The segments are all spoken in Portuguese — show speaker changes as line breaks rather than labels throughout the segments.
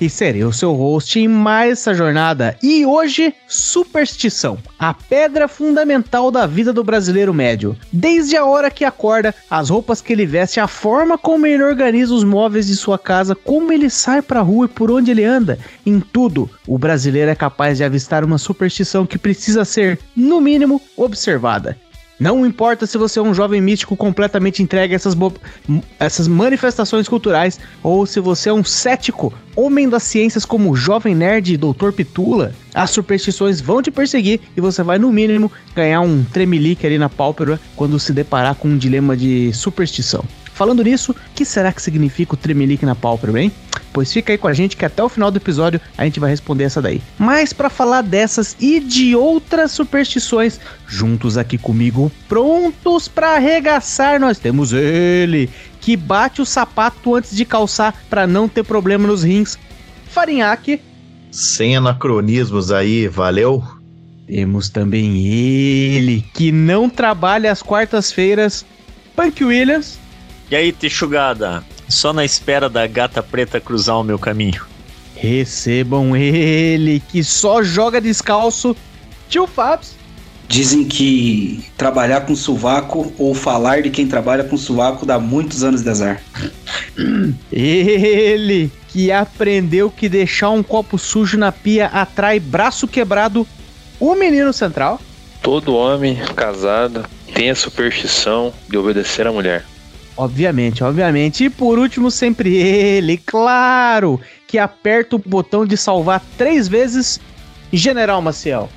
e serei o seu host em mais essa jornada. E hoje, superstição, a pedra fundamental da vida do brasileiro médio. Desde a hora que acorda, as roupas que ele veste, a forma como ele organiza os móveis de sua casa, como ele sai pra rua e por onde ele anda. Em tudo, o brasileiro é capaz de avistar uma superstição que precisa ser, no mínimo, observada. Não importa se você é um jovem místico completamente entregue a essas, essas manifestações culturais, ou se você é um cético, homem das ciências como jovem nerd e doutor Pitula, as superstições vão te perseguir e você vai, no mínimo, ganhar um tremelique ali na pálpebra quando se deparar com um dilema de superstição. Falando nisso, o que será que significa o tremelique na pálpebra, hein? Pois fica aí com a gente que até o final do episódio a gente vai responder essa daí. Mas para falar dessas e de outras superstições, juntos aqui comigo, prontos para arregaçar, nós temos ele, que bate o sapato antes de calçar para não ter problema nos rins. Farinhaque.
Sem anacronismos aí, valeu?
Temos também ele, que não trabalha às quartas-feiras, Punk Williams.
E aí, Texugada? Só na espera da gata preta cruzar o meu caminho.
Recebam ele, que só joga descalço, tio Fabs.
Dizem que trabalhar com sovaco ou falar de quem trabalha com sovaco dá muitos anos de azar.
Ele que aprendeu que deixar um copo sujo na pia atrai braço quebrado, o menino central.
Todo homem casado tem a superstição de obedecer a mulher.
Obviamente, obviamente. E por último, sempre ele, claro, que aperta o botão de salvar três vezes, General Maciel.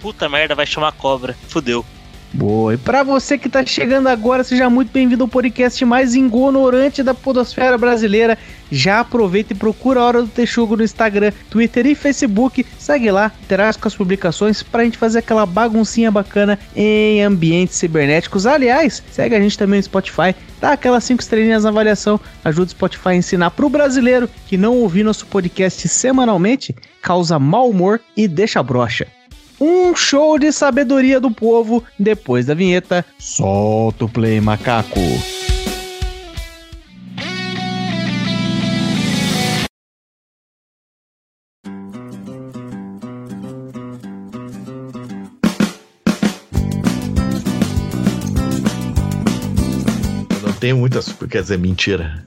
Puta merda, vai chamar cobra. Fudeu.
Boa, e pra você que tá chegando agora, seja muito bem-vindo ao podcast mais ignorante da podosfera brasileira. Já aproveita e procura a Hora do Texugo no Instagram, Twitter e Facebook. Segue lá, interage com as publicações pra gente fazer aquela baguncinha bacana em ambientes cibernéticos. Aliás, segue a gente também no Spotify, dá aquelas 5 estrelinhas na avaliação, ajuda o Spotify a ensinar pro brasileiro que não ouvir nosso podcast semanalmente, causa mau humor e deixa brocha um show de sabedoria do povo depois da vinheta. Solta o play, macaco.
Não tenho muitas, quer dizer, mentira.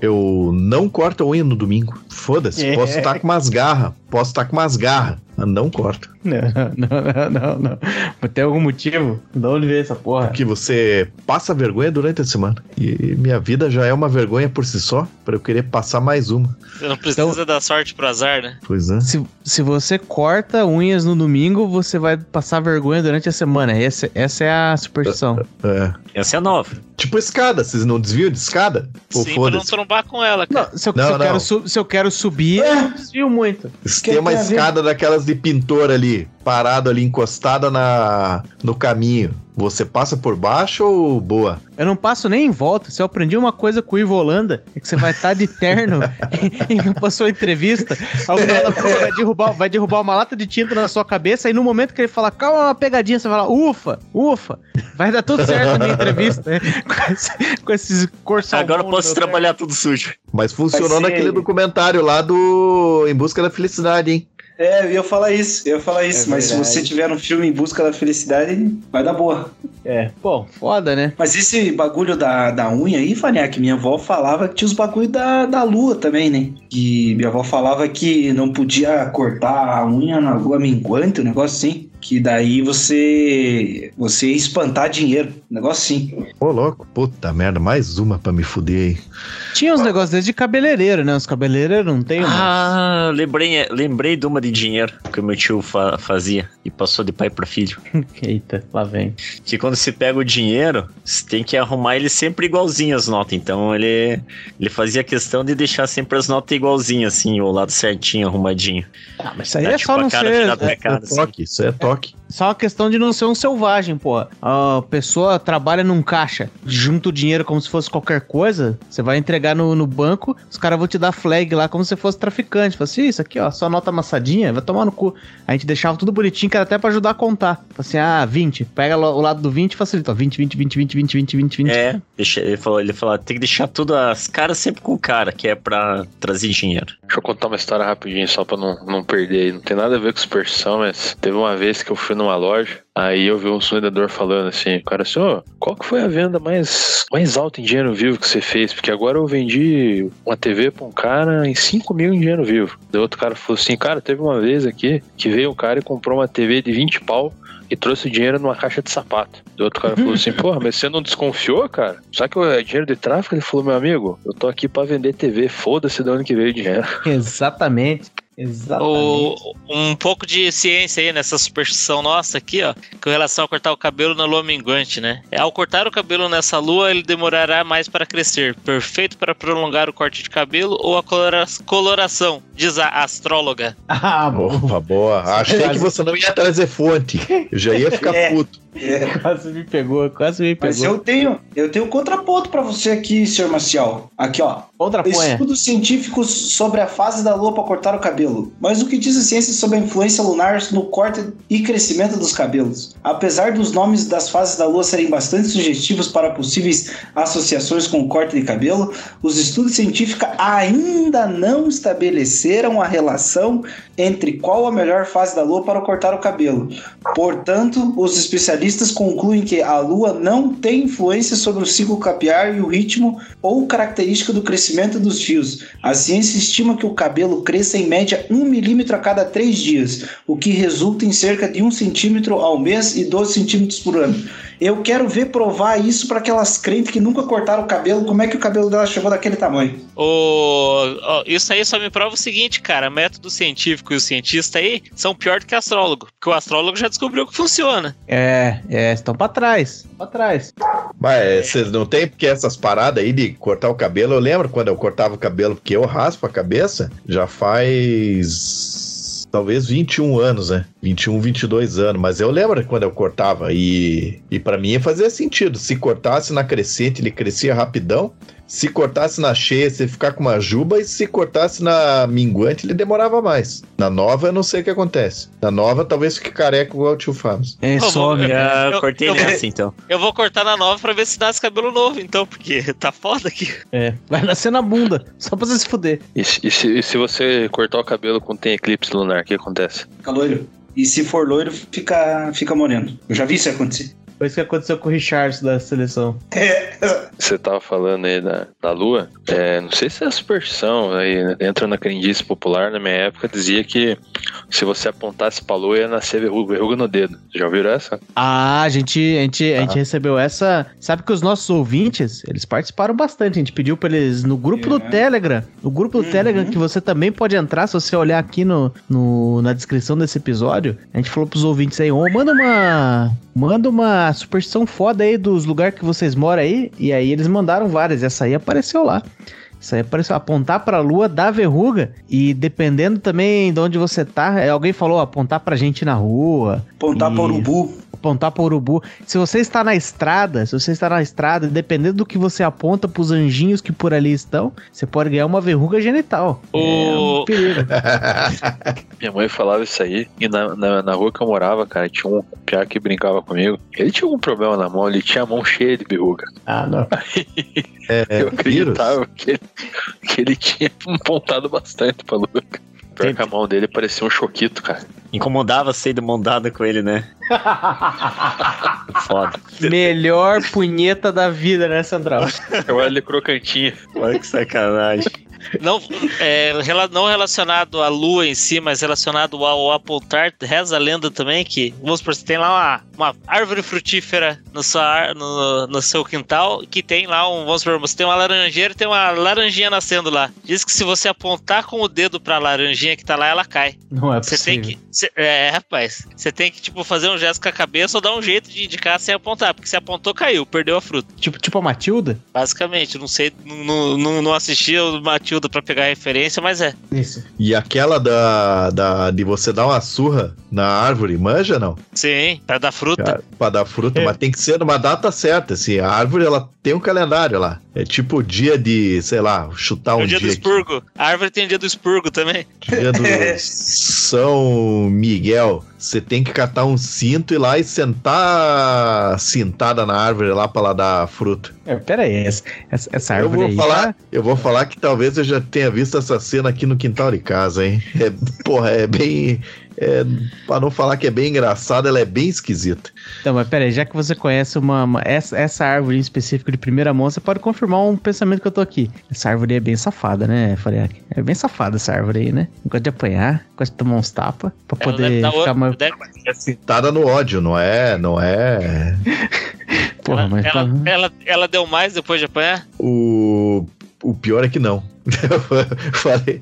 Eu não corto a unha no domingo. Foda-se, é. posso estar com umas garras, posso estar com umas garras. Não corta.
Não, não, não, não. Mas tem algum motivo? De onde veio essa porra?
Que você passa vergonha durante a semana. E minha vida já é uma vergonha por si só, para eu querer passar mais uma.
Você não precisa então, dar sorte pro azar, né?
Pois é.
Se, se você corta unhas no domingo, você vai passar vergonha durante a semana. Essa, essa é a superstição.
É.
Essa é nova.
Tipo escada, vocês não desviam de escada?
Sim, pra não trombar com ela, cara.
Não, se, eu, não, se, eu Quero se, eu, quero subir, é. eu desvio muito.
Se tem uma escada daquelas de pintor ali, parado ali, encostada na, no caminho. Você passa por baixo ou boa?
Eu não passo nem em volta. Se eu aprendi uma coisa com o Ivo Holanda, é que você vai estar de terno e, e passou a entrevista. Alguém vai derrubar, vai derrubar uma lata de tinta na sua cabeça e no momento que ele fala, calma, uma pegadinha, você vai falar, ufa, ufa, vai dar tudo certo na minha entrevista. Né? Com, esse, com esses corços.
Agora eu posso trabalhar tudo sujo.
Mas funcionou naquele documentário lá do Em Busca da Felicidade, hein?
É, eu ia falar isso, eu ia falar isso. É mas se você tiver um filme em busca da felicidade, vai dar boa.
É, pô, foda, né?
Mas esse bagulho da, da unha aí, que minha avó falava que tinha os bagulhos da, da lua também, né? Que minha avó falava que não podia cortar a unha na lua minguante, um negócio assim. Que daí você. Você ia espantar dinheiro. Negócio sim.
Ô, louco. Puta merda, mais uma pra me fuder aí.
Tinha uns negócios desde de cabeleireiro, né? Os cabeleireiros não tem mais.
Ah, lembrei, lembrei de uma de dinheiro que o meu tio fa- fazia e passou de pai para filho.
Eita, lá vem.
Que quando se pega o dinheiro, você tem que arrumar ele sempre igualzinho as notas. Então ele, ele fazia questão de deixar sempre as notas igualzinhas, assim, o lado certinho, arrumadinho.
Ah, mas isso aí
Dá
é
tipo
só não
cara
ser. É
cara,
é
assim.
toque, isso é toque choque
só uma questão de não ser um selvagem, pô. A pessoa trabalha num caixa, junta o dinheiro como se fosse qualquer coisa. Você vai entregar no, no banco, os caras vão te dar flag lá como se fosse traficante. Fala assim, isso aqui, ó, só nota amassadinha, vai tomar no cu. A gente deixava tudo bonitinho, que era até pra ajudar a contar. Fala assim, ah, 20. Pega o lado do 20 e facilita. ó, 20, 20, 20, 20, 20, 20, 20, 20.
É, deixa, ele falou, ele falou, tem que deixar tudo as caras sempre com cara, que é pra trazer dinheiro.
Deixa eu contar uma história rapidinho, só pra não, não perder aí. Não tem nada a ver com superstição, mas teve uma vez que eu fui numa loja, aí eu vi um vendedor falando assim, o cara assim, ô, qual que foi a venda mais, mais alta em dinheiro vivo que você fez? Porque agora eu vendi uma TV pra um cara em 5 mil em dinheiro vivo. Daí outro cara falou assim, cara, teve uma vez aqui que veio um cara e comprou uma TV de 20 pau e trouxe o dinheiro numa caixa de sapato. Do outro cara falou assim, porra, mas você não desconfiou, cara? Só que é dinheiro de tráfico? Ele falou, meu amigo, eu tô aqui pra vender TV, foda-se de onde que veio o dinheiro.
Exatamente. Exatamente.
O, um pouco de ciência aí nessa superstição nossa aqui, ó, com relação a cortar o cabelo na lua minguante, né? Ao cortar o cabelo nessa lua, ele demorará mais para crescer, perfeito para prolongar o corte de cabelo ou a colora- coloração, diz a astróloga.
Ah, bom.
Opa, boa. Achei que você não ia trazer fonte. Eu já ia ficar
É.
puto.
Quase me pegou, quase me
Mas
pegou.
eu tenho, eu tenho um contraponto pra você aqui, senhor Marcial. Aqui, ó.
Outra ponha.
Estudos científicos sobre a fase da lua para cortar o cabelo. Mas o que diz a ciência sobre a influência lunar no corte e crescimento dos cabelos? Apesar dos nomes das fases da lua serem bastante sugestivos para possíveis associações com o corte de cabelo, os estudos científicos ainda não estabeleceram a relação entre qual a melhor fase da lua para cortar o cabelo. Portanto, os especialistas concluem que a lua não tem influência sobre o ciclo capilar e o ritmo ou característica do crescimento dos fios. A ciência estima que o cabelo cresça em média 1 milímetro a cada 3 dias, o que resulta em cerca de 1 centímetro ao mês e 12 centímetros por ano. Eu quero ver provar isso para aquelas crentes que nunca cortaram o cabelo, como é que o cabelo dela chegou daquele tamanho.
O, ó, isso aí só me prova o seguinte, cara: método científico e o cientista aí são pior do que astrólogo, porque o astrólogo já descobriu que funciona.
É, é, estão pra trás. Pra trás.
Mas vocês não tem porque essas paradas aí de cortar o cabelo, eu lembro quando eu cortava o cabelo, porque eu raspo a cabeça, já faz talvez 21 anos, né? 21, 22 anos, mas eu lembro quando eu cortava e e para mim fazia sentido. Se cortasse na crescente, ele crescia rapidão. Se cortasse na cheia, você ia ficar com uma juba, e se cortasse na minguante, ele demorava mais. Na nova, eu não sei o que acontece. Na nova, talvez fique careca igual o tio Fábio.
É,
Ô,
some.
Eu-
Já
eu-
cortei
eu vou-
nessa, então.
Eu vou cortar na nova pra ver se nasce cabelo novo, então, porque tá foda aqui.
É, vai nascer na bunda. Só pra você se fuder.
E, se- e se, e se você cortar o cabelo quando tem eclipse lunar, o que acontece?
Fica loiro. E se for loiro, fica, fica moreno. Eu já vi isso acontecer.
Foi isso que aconteceu com o Richards da seleção.
Você tava falando aí da, da lua, é, não sei se é superstição, aí né, entra na crendice popular, na minha época dizia que se você apontasse pra lua ia nascer verruga, verruga no dedo. Já ouviram essa?
Ah, a gente, a gente, a gente recebeu essa. Sabe que os nossos ouvintes, eles participaram bastante. A gente pediu pra eles no grupo do
É.
Telegram. No grupo do
Uhum.
Telegram, que você também pode entrar, se você olhar aqui no, no- na descrição desse episódio. A gente falou pros ouvintes aí, ô, manda uma. Manda uma superstição foda aí dos lugares que vocês moram aí. E aí eles mandaram várias. Essa aí apareceu lá. Isso aí apareceu apontar pra lua dá verruga. E dependendo também de onde você tá, é, alguém falou apontar pra gente na rua
Apontar
Isso.
para urubu.
Apontar para urubu. Se você está na estrada, se você está na estrada, dependendo do que você aponta pros anjinhos que por ali estão, você pode ganhar uma verruga genital. É
O-
um perigo.
Minha mãe falava isso aí, e na, na, na rua que eu morava, cara, tinha um piá que brincava comigo. Ele tinha algum problema na mão, ele tinha a mão cheia de verruga.
Ah, não.
É,
eu
vírus?
acreditava que ele, que ele tinha apontado bastante pra lua. Pior que a mão dele parecia um choquito, cara.
Incomodava ser de mão dada com ele, né? Foda.
Melhor punheta da vida, né, Central?
Eu olho ele crocantinho.
Olha que sacanagem.
Não, é, não relacionado à lua em si, mas relacionado ao apontar, reza a lenda também que, vamos supor, você tem lá uma, uma árvore frutífera no, sua, no, no seu quintal, que tem lá um, vamos supor, você tem uma laranjeira e tem uma laranjinha nascendo lá. Diz que se você apontar com o dedo pra laranjinha que tá lá, ela cai.
Não é
Você
possível.
tem que. é, rapaz. Você tem que, tipo, fazer um gesto com a cabeça ou dar um jeito de indicar sem apontar. Porque se apontou, caiu, perdeu a fruta.
Tipo, tipo a Matilda?
Basicamente, não sei, não, não, não assisti o Matilda pra pegar referência, mas é.
Isso.
E aquela da, da de você dar uma surra na árvore, manja não?
Sim, pra dar fruta.
Pra dar fruta,
É.
mas tem que ser numa data certa, assim. A árvore, ela tem um calendário lá. É tipo o dia de, sei lá, chutar
É
um
o dia do
dia,
expurgo. A árvore tem o dia do expurgo também.
dia do São Miguel. Você tem que catar um cinto e ir lá e sentar sentada na árvore lá pra lá dar fruta.
É, pera aí, essa, essa, essa
Eu
árvore
vou
aí
falar,
tá-
eu vou falar que talvez eu já tenha visto essa cena aqui no quintal de casa, hein? É, porra, é bem. É, pra não falar que é bem engraçada, ela é bem esquisita.
Então, mas pera aí, já que você conhece uma, uma- essa, essa árvore em específico de primeira mão, você pode confirmar um pensamento que eu tô aqui. Essa árvore aí é bem safada, né, Fariak? É bem safada essa árvore aí, né? Gosta de apanhar, gosta de tomar uns tapas pra
Ela
poder ficar mais...
deve-
Pintada no ódio, não é? Não é.
Porra,
ela,
mas...
ela, ela, ela deu mais depois de apanhar?
O, o pior é que não. Eu Falei.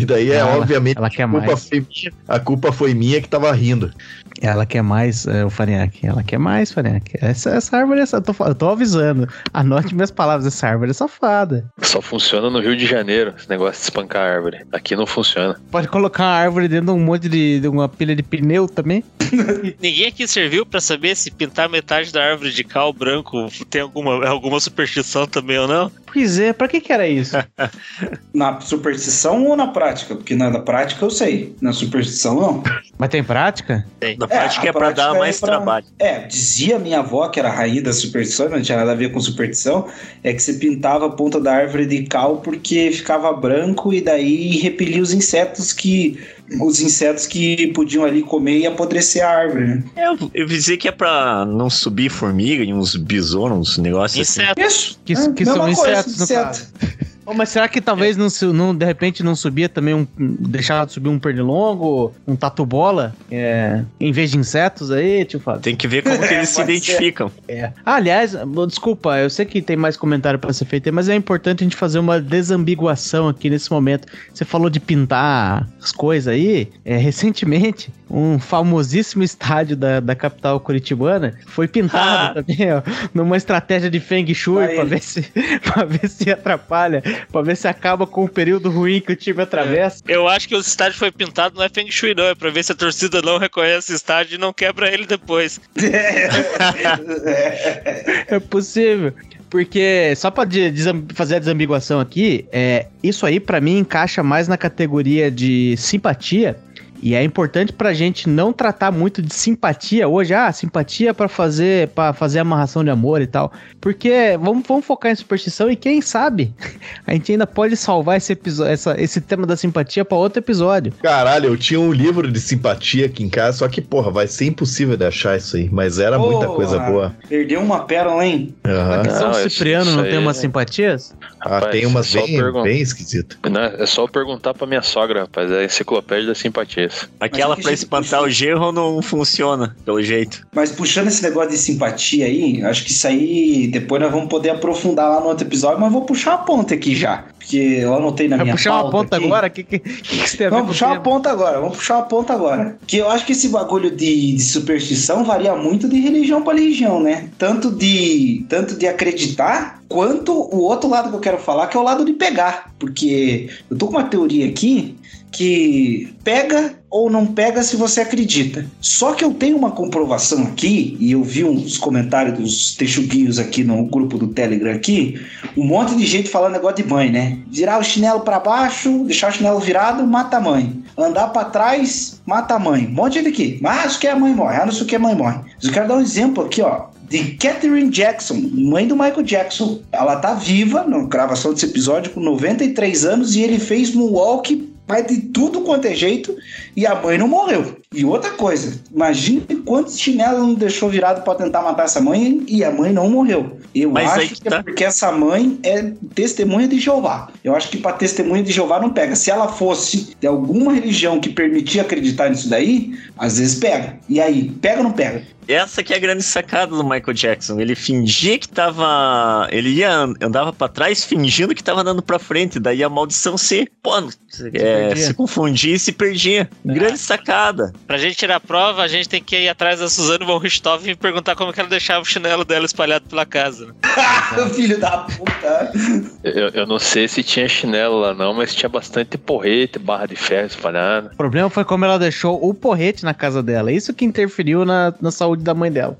E daí é
Ela-
obviamente
ela quer
a culpa
mais.
foi minha. A culpa foi minha que tava rindo.
Ela quer mais, é, o Fariak. Ela quer mais, Fariak. Essa, essa árvore, essa, eu, tô, eu tô avisando. Anote minhas palavras, essa árvore é safada.
Só funciona no Rio de Janeiro, esse negócio de espancar a árvore. Aqui não funciona.
Pode colocar uma árvore dentro de um monte de, de uma pilha de pneu também.
Ninguém aqui serviu pra saber se pintar metade da árvore de cal branco tem alguma, alguma superstição também ou não?
Pois é, pra que que era isso?
Na superstição ou na prática? Porque na da prática eu sei. Na superstição, não.
Mas tem prática?
Tem.
Na prática
a
é pra dar
prática
mais
é pra-
trabalho.
É, dizia minha avó, que era a rainha da superstição, não tinha nada a ver com superstição, é que você pintava a ponta da árvore de cal porque ficava branco e daí repelia os insetos que. Os insetos que podiam ali comer e apodrecer a árvore, né?
Eu, eu dizer que é pra não subir formiga e uns besouros, uns negócios assim.
Isso.
Que,
é,
que são
coisa,
insetos, no
inseto.
Ô, mas será que talvez não, su- não, de repente não subia também um. Deixava de subir um pernilongo, um tatu-bola, é, em vez de insetos aí, tio Fábio?
Tem que ver como que eles se
ser.
identificam.
É. Ah, aliás, desculpa, eu sei que tem mais comentário pra ser feito, aí, mas é importante a gente fazer uma desambiguação aqui nesse momento. Você falou de pintar as coisas aí. É, recentemente, um famosíssimo estádio da, da capital curitibana foi pintado
Ah.
também, ó, numa estratégia de Feng Shui pra ver, se, pra ver se atrapalha, pra ver se acaba com o período ruim que o time atravessa.
Eu acho que o estádio foi pintado, não é Feng Shui, não. É pra ver se a torcida não reconhece o estádio e não quebra ele depois.
É possível. Porque, só pra desam- fazer a desambiguação aqui, é, isso aí pra mim encaixa mais na categoria de simpatia. E é importante pra gente não tratar muito de simpatia hoje. Ah, simpatia pra fazer para fazer amarração de amor e tal. Porque vamos, vamos focar em superstição e quem sabe a gente ainda pode salvar esse, episódio, essa, esse tema da simpatia pra outro episódio.
Caralho, eu tinha um livro de simpatia aqui em casa, só que, porra, vai ser impossível de achar isso aí. Mas era muita coisa boa.
Perdeu uma pérola, hein?
Aham.
Não,
São Cipriano não
aí
tem umas
é-
simpatias?
Ah,
Rapaz,
tem umas
é
bem,
pergunta.
bem esquisitas.
Não, é só perguntar pra minha sogra, rapaz. É a enciclopédia das simpatias.
Aquela
gente
espantar
puxa-
o gerro não funciona, pelo jeito.
Mas puxando esse negócio de simpatia aí, acho que isso aí depois nós vamos poder aprofundar lá no outro episódio, mas vou puxar a ponta aqui já. Porque eu anotei na
Vai
minha
puxar uma ponta
aqui.
agora? O que, que, que, que você tem a ver
Vamos puxar uma ponta agora, vamos puxar uma ponta agora. Que eu acho que esse bagulho de, de superstição varia muito de religião para religião, né? Tanto de, tanto de acreditar, quanto o outro lado que eu quero falar, que é o lado de pegar. Porque eu tô com uma teoria aqui que pega ou não pega se você acredita. Só que eu tenho uma comprovação aqui, e eu vi uns comentários dos texuguinhos aqui no grupo do Telegram aqui, um monte de gente falando negócio de mãe, né? Virar o chinelo pra baixo, deixar o chinelo virado, mata a mãe. Andar pra trás, mata a mãe. Um monte de gente aqui. Mas que a mãe morre, ah, não sei o que a mãe morre. Eu quero dar um exemplo aqui, ó. De Catherine Jackson, mãe do Michael Jackson. Ela tá viva na gravação desse episódio com 93 anos e ele fez moonwalk, vai de tudo quanto é jeito e a mãe não morreu. E outra coisa, imagine quantos chinelos não deixou virado pra tentar matar essa mãe e a mãe não morreu. Eu
Mas
acho
que
é
tá.
porque essa mãe é testemunha de Jeová. Eu acho que pra testemunha de Jeová não pega. Se ela fosse de alguma religião que permitia acreditar nisso daí, às vezes pega. E aí, pega ou não pega?
Essa que é a grande sacada do Michael Jackson. Ele fingia que tava. Ele ia andava pra trás fingindo que tava andando pra frente. Daí a maldição se. Pô, é,
perdia.
se confundia e se perdia. Grande sacada.
Pra gente tirar a prova, a gente tem que ir atrás da Suzane von Richthofen e perguntar como que ela deixava o chinelo dela espalhado pela casa.
Filho da puta.
Eu, eu não sei se tinha chinelo lá não, mas tinha bastante porrete, barra de ferro espalhada.
O problema foi como ela deixou o porrete na casa dela. Isso que interferiu na, na saúde da mãe dela.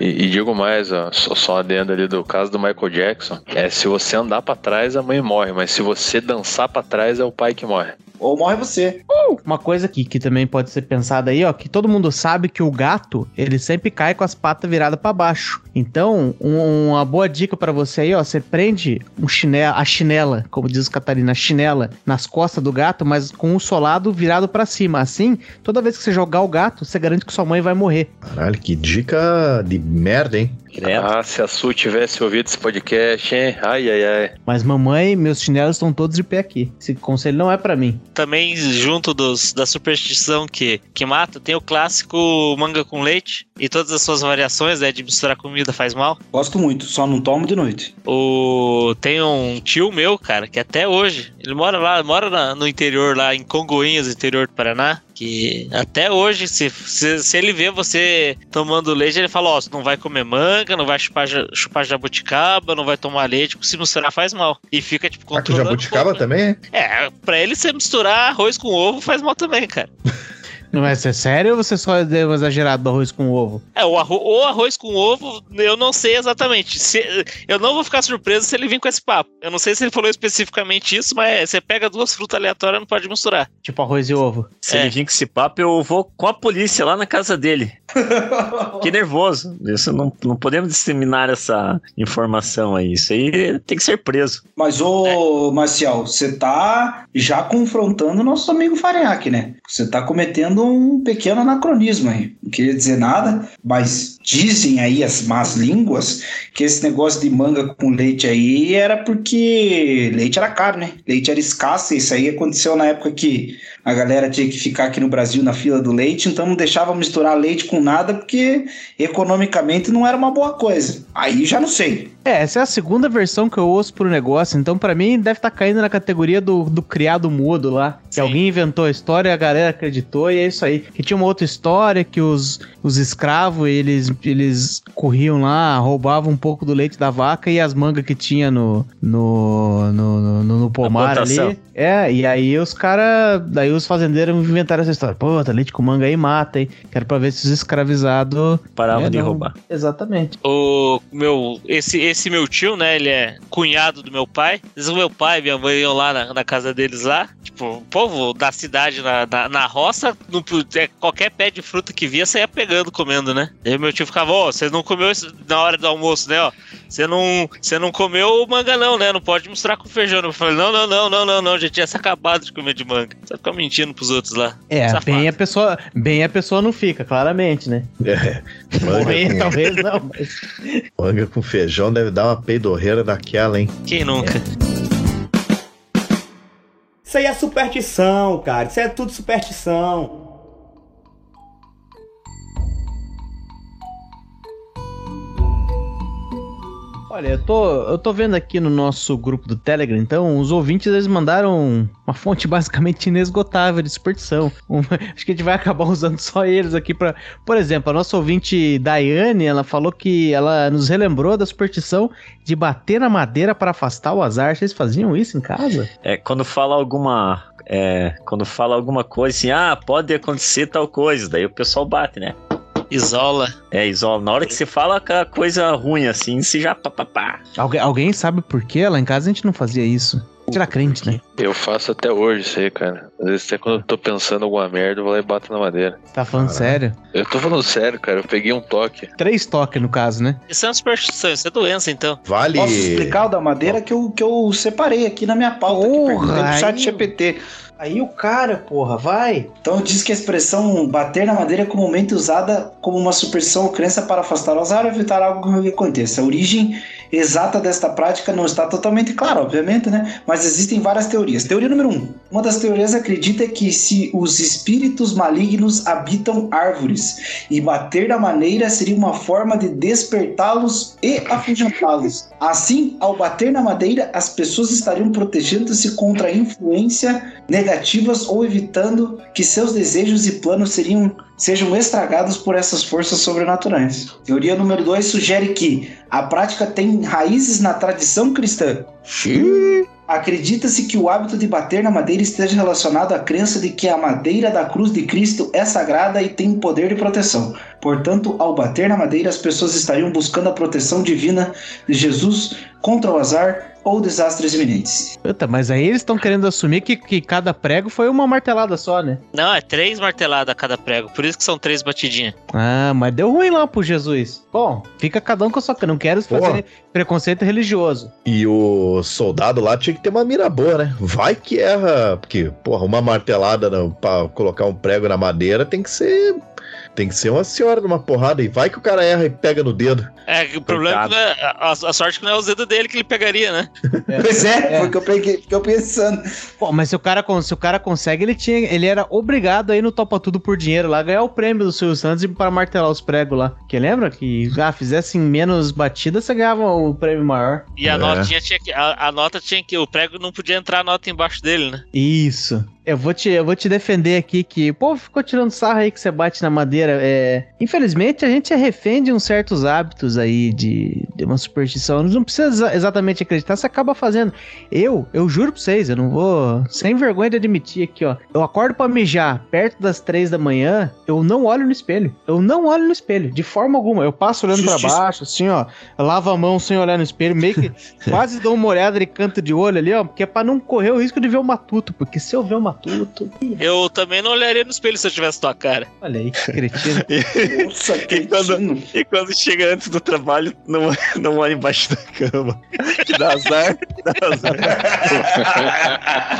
E, e digo mais, ó, só, só adendo ali do caso do Michael Jackson, é se você andar pra trás, a mãe morre, mas se você dançar pra trás, é o pai que morre.
Ou morre você.
Uma coisa aqui que também pode ser pensada aí, ó, que todo mundo sabe que o gato, ele sempre cai com as patas viradas pra baixo. Então, um- uma boa dica pra você aí, ó, você prende um chinela, a chinela, como diz o Catarina, a chinela nas costas do gato, mas com o solado virado pra cima. Assim, toda vez que você jogar o gato, você garante que sua mãe vai morrer.
Caralho, que dica de merda, hein?
Credo.
Ah, se a Su tivesse ouvido esse podcast, hein? Ai, ai, ai.
Mas mamãe, meus chinelos estão todos de pé aqui. Esse conselho não é pra mim.
Também, junto dos, da superstição que, que mata, tem o clássico manga com leite e todas as suas variações, né? De misturar comida faz mal.
Gosto muito, só não tomo de noite.
O... Tem um tio meu, cara, que até hoje, ele mora lá, mora na- no interior, lá em Congoinhas, interior do Paraná, que até hoje, se, se, se ele vê você tomando leite, ele fala, ó, você não vai comer manga, não vai chupar, chupar jabuticaba, não vai tomar leite, porque se misturar faz mal. E fica, tipo,
Ah,
controlando
jabuticaba
um pouco, né?
também?
É, pra ele você misturar arroz com ovo faz mal também, cara.
Não é sério ou você só deu exagerado do arroz com ovo?
É, o arroz, o arroz com ovo, eu não sei exatamente. Se- eu não vou ficar surpreso se ele vir com esse papo. Eu não sei se ele falou especificamente isso, mas você pega duas frutas aleatórias não pode misturar.
Tipo arroz e ovo.
Se
É.
ele vir com esse papo, eu vou com a polícia lá na casa dele. Que nervoso. Isso não, não podemos disseminar essa informação aí. Isso aí tem que ser preso.
Mas, ô, Marcial, você tá já confrontando o nosso amigo Farinhaque, né? Você tá cometendo um pequeno anacronismo aí. Não queria dizer nada, mas dizem aí as más línguas que esse negócio de manga com leite aí era porque leite era caro, né? Leite era escasso, e isso aí aconteceu na época que a galera tinha que ficar aqui no Brasil na fila do leite, então não deixava misturar leite com nada porque economicamente não era uma boa coisa. Aí já não sei.
É, essa é a segunda versão que eu ouço pro negócio, então pra mim deve estar caindo na categoria do, do criado mudo lá. Que
Sim.
alguém inventou a história, a galera acreditou e é isso aí. Que tinha uma outra história que os, os escravos, eles, eles corriam lá, roubavam um pouco do leite da vaca e as mangas que tinha no, no, no, no, no pomar ali. É, e aí os caras, daí os fazendeiros inventaram essa história. Pô, tá leite com manga aí mata, hein? Que era pra ver se os escravizados...
Paravam
É,
de
não.
roubar.
Exatamente.
O meu, esse, esse meu tio, né, ele é cunhado do meu pai. O meu pai e minha mãe iam lá na, na casa deles lá. Tipo, o povo da cidade na, na, na roça, não é, qualquer pé de fruta que via, saía pegando, comendo, né? Aí meu tio ficava, ó, você não comeu isso na hora do almoço, né, ó. Você não, você não comeu manga não, né? Não pode misturar com feijão. Eu falei, não, não, não, não, não, não, já tinha se acabado de comer de manga. Você fica mentindo pros outros lá.
É,
Safado.
bem a pessoa, bem a pessoa não fica, claramente, né?
É. Manga
Bem,
com,
talvez não, mas
manga com feijão deve dar uma peidorreira daquela, hein?
Quem nunca?
Isso aí é superstição, cara. Isso é tudo superstição.
Olha, eu tô, eu tô vendo aqui no nosso grupo do Telegram, então, os ouvintes eles mandaram uma fonte basicamente inesgotável de superstição. Um- acho que a gente vai acabar usando só eles aqui pra. Por exemplo, a nossa ouvinte Daiane, ela falou que ela nos relembrou da superstição de bater na madeira para afastar o azar. Vocês faziam isso em casa?
É, quando fala alguma. É, quando fala alguma coisa assim, ah, pode acontecer tal coisa, daí o pessoal bate, né?
Isola.
É, isola. Na hora que você fala aquela coisa ruim assim, você já pá, pá, pá.
Algu alguém sabe por quê? Lá em casa a gente não fazia isso. A gente era crente, né?
Eu faço até hoje isso aí, cara. Às vezes até quando eu tô pensando alguma merda, eu vou lá e bato na madeira.
Você tá falando sério?
Eu tô falando sério, cara. Eu peguei um toque.
Três toques no caso, né?
Isso é uma superstição, isso é doença, então.
Vale.
Posso explicar o da madeira que eu, que eu separei aqui na minha pauta, aqui,
Porra,
perguntei pro chat GPT.
Aí o cara, porra, vai.
Então diz que a expressão bater na madeira é comumente usada como uma superstição ou crença para afastar o azar ou evitar algo que aconteça. A origem exata desta prática não está totalmente clara, obviamente, né? Mas existem várias teorias. Teoria número um. Uma das teorias acredita que se os espíritos malignos habitam árvores e bater na maneira seria uma forma de despertá-los e afugentá-los. Assim, ao bater na madeira, as pessoas estariam protegendo-se contra a influência negativas ou evitando que seus desejos e planos seriam, sejam estragados por essas forças sobrenaturais. Teoria número 2 sugere que a prática tem raízes na tradição cristã. Acredita-se que o hábito de bater na madeira esteja relacionado à crença de que a madeira da cruz de Cristo é sagrada e tem poder de proteção. Portanto, ao bater na madeira, as pessoas estariam buscando a proteção divina de Jesus contra o azar ou desastres iminentes.
Puta, mas aí eles estão querendo assumir que, que cada prego foi uma martelada só, né?
Não, é três marteladas a cada prego, por isso que são três batidinhas.
Ah, mas deu ruim lá pro Jesus. Bom, fica cada um com a sua. Não quero fazer
Porra.
preconceito religioso.
E o soldado lá tinha que ter uma mira boa, né? Vai que erra. Porque, porra, uma martelada no, pra colocar um prego na madeira tem que ser. Tem que ser uma senhora numa porrada. E vai que o cara erra e pega no dedo.
É, que o problema é que não é, a, a sorte que não é os dedos dele que ele pegaria, né?
Pois é,
É.
foi o que eu, peguei, que eu pensando.
Pô, mas se o cara, se o cara consegue, ele tinha, ele era obrigado aí no Topa Tudo por dinheiro lá, ganhar o prêmio do Silvio Santos e para martelar os pregos lá. Que lembra que, ah, fizessem menos batidas, você ganhava o prêmio maior.
E a
É.
notinha tinha que. A, a nota tinha que. O prego não podia entrar a nota embaixo dele, né?
Isso. Eu vou te, eu vou te defender aqui que, pô, ficou tirando sarro aí que você bate na madeira. É, infelizmente, a gente é refém de uns certos hábitos aí de, de uma superstição. Não precisa exa- exatamente acreditar, você acaba fazendo. Eu, eu juro pra vocês, eu não vou. Sem vergonha de admitir aqui, ó. Eu acordo pra mijar perto das três da manhã, eu não olho no espelho. Eu não olho no espelho, de forma alguma. Eu passo olhando pra
Justiça.
baixo, assim, ó. Lavo a mão sem olhar no espelho, meio que quase dou uma olhada de canto de olho ali, ó. Porque é pra não correr o risco de ver o matuto. Porque se eu ver o matuto.
Eu também não olharia no espelho se eu tivesse tua cara.
Olha aí, que cretino.
Nossa, que
E quando-
cretino.
E quando chega antes do trabalho, não, não olha embaixo da cama. Que dá azar. Dá azar.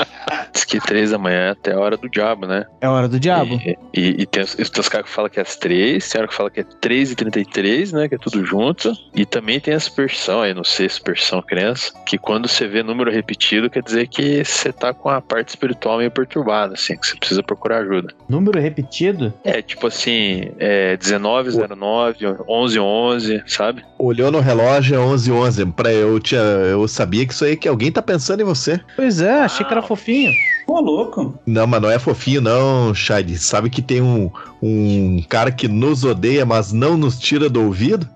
Diz que três da manhã é até a hora do diabo, né?
É hora do diabo.
E, e, e tem os, tem os caras que falam que é às três, tem hora que fala que é três e trinta e três, né? Que é tudo junto. E também tem a superstição aí, não sei, superstição, crença, que quando você vê número repetido, quer dizer que você tá com a parte espiritual meio perturbada, assim, que você precisa procurar ajuda.
Número repetido?
É, tipo assim, é 1909, 1111, sabe?
Olhou no relógio, é 11 11 Pra eu, tinha, eu sabia que isso aí que alguém tá pensando em você.
Pois é, achei que era fofinho.
Ô, louco.
Não, mas não é fofinho, não, Shade. Sabe que tem um, um cara que nos odeia, mas não nos tira do ouvido?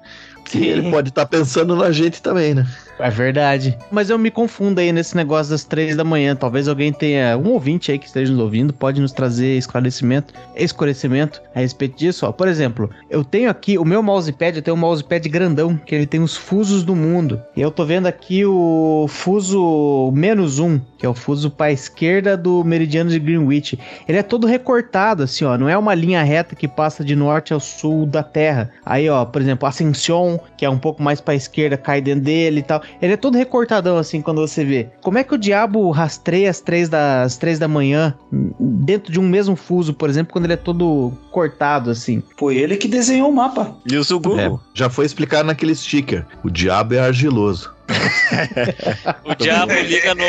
E ele pode estar pensando na gente também, né?
É verdade. Mas eu me confundo aí nesse negócio das três da manhã. Talvez alguém tenha, um ouvinte aí que esteja nos ouvindo, pode nos trazer esclarecimento, esclarecimento a respeito disso. Ó, por exemplo, eu tenho aqui o meu mousepad, eu tenho um mousepad grandão, que ele tem os fusos do mundo. E eu tô vendo aqui o fuso menos um, que é o fuso para esquerda do meridiano de Greenwich. Ele é todo recortado, assim, ó. Não é uma linha reta que passa de norte ao sul da Terra. Aí, ó, por exemplo, Ascension, que é um pouco mais pra esquerda, cai dentro dele e tal. Ele é todo recortadão, assim, quando você vê. Como é que o diabo rastreia as três, das três da manhã dentro de um mesmo fuso, por exemplo, quando ele é todo cortado, assim?
Foi ele que desenhou o mapa.
E usa o Google.
É, já foi explicado naquele sticker. O diabo é argiloso.
O diabo liga no.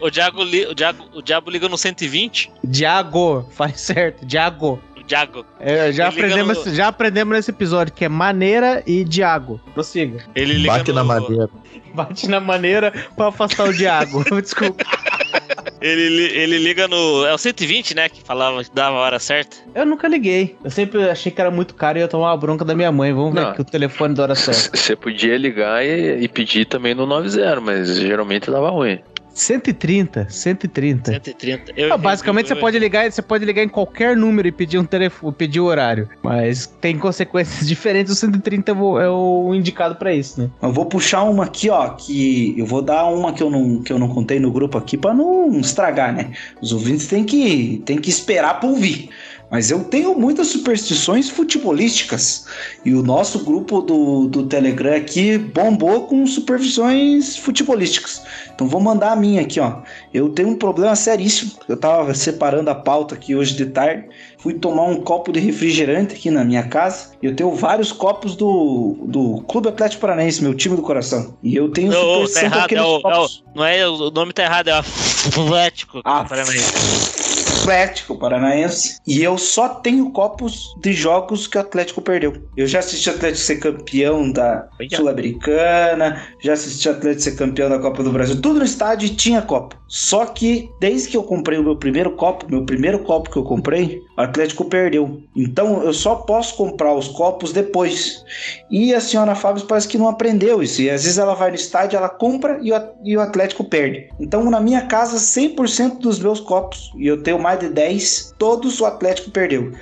O diabo, li, o, diabo, o diabo liga no 120.
Diago, faz certo, Diago.
Diago.
É, já,
Ele
aprendemos,
no-
já aprendemos nesse episódio que é maneira e Diago. Prossiga.
Ele liga
Bate
no,
na madeira.
Bate na maneira pra afastar o Diago. Desculpa.
Ele, ele liga no. É o 120, né? Que falava que dava a hora certa.
Eu nunca liguei. Eu sempre achei que era muito caro e ia tomar uma bronca da minha mãe. Vamos ver
Não.
aqui o telefone da hora certa.
Você podia ligar e, e pedir também no 90, mas geralmente dava ruim.
130, 130.
130. Eu,
Ah, basicamente você
eu-
pode ligar, você pode ligar em qualquer número e pedir um telefone, pedir o horário, mas tem consequências diferentes. O 130 é o- é o indicado pra isso, né?
Eu vou puxar uma aqui, ó, que eu vou dar uma que eu não, que eu não contei no grupo aqui pra não estragar, né? Os ouvintes têm que, têm que esperar pra ouvir. Mas eu tenho muitas superstições futebolísticas. E o nosso grupo do, do Telegram aqui bombou com superstições futebolísticas. Então vou mandar a minha aqui, ó. Eu tenho um problema seríssimo. Eu tava separando a pauta aqui hoje de tarde. Fui tomar um copo de refrigerante aqui na minha casa. E eu tenho vários copos do, do Clube Atlético Paranaense, meu time do coração. E eu tenho
Não, tá
superstição
errado,
aqueles
é o- é o-. Não é, o nome tá errado, é o Atlético
Ah,
Paranaense.
Atlético Paranaense. E eu só tenho copos de jogos que o Atlético perdeu. Eu já assisti o Atlético ser campeão da. Sul-Americana, já assisti o Atlético ser campeão da Copa do Brasil. Tudo no estádio e tinha copo. Só que desde que eu comprei o meu primeiro copo, meu primeiro copo que eu comprei, o Atlético perdeu. Então eu só posso comprar os copos depois. E a senhora Fábio parece que não aprendeu isso. E às vezes ela vai no estádio, ela compra e o, Atlético perde. Então na minha casa, 100% dos meus copos, e eu tenho mais de 10, todos o Atlético perdeu.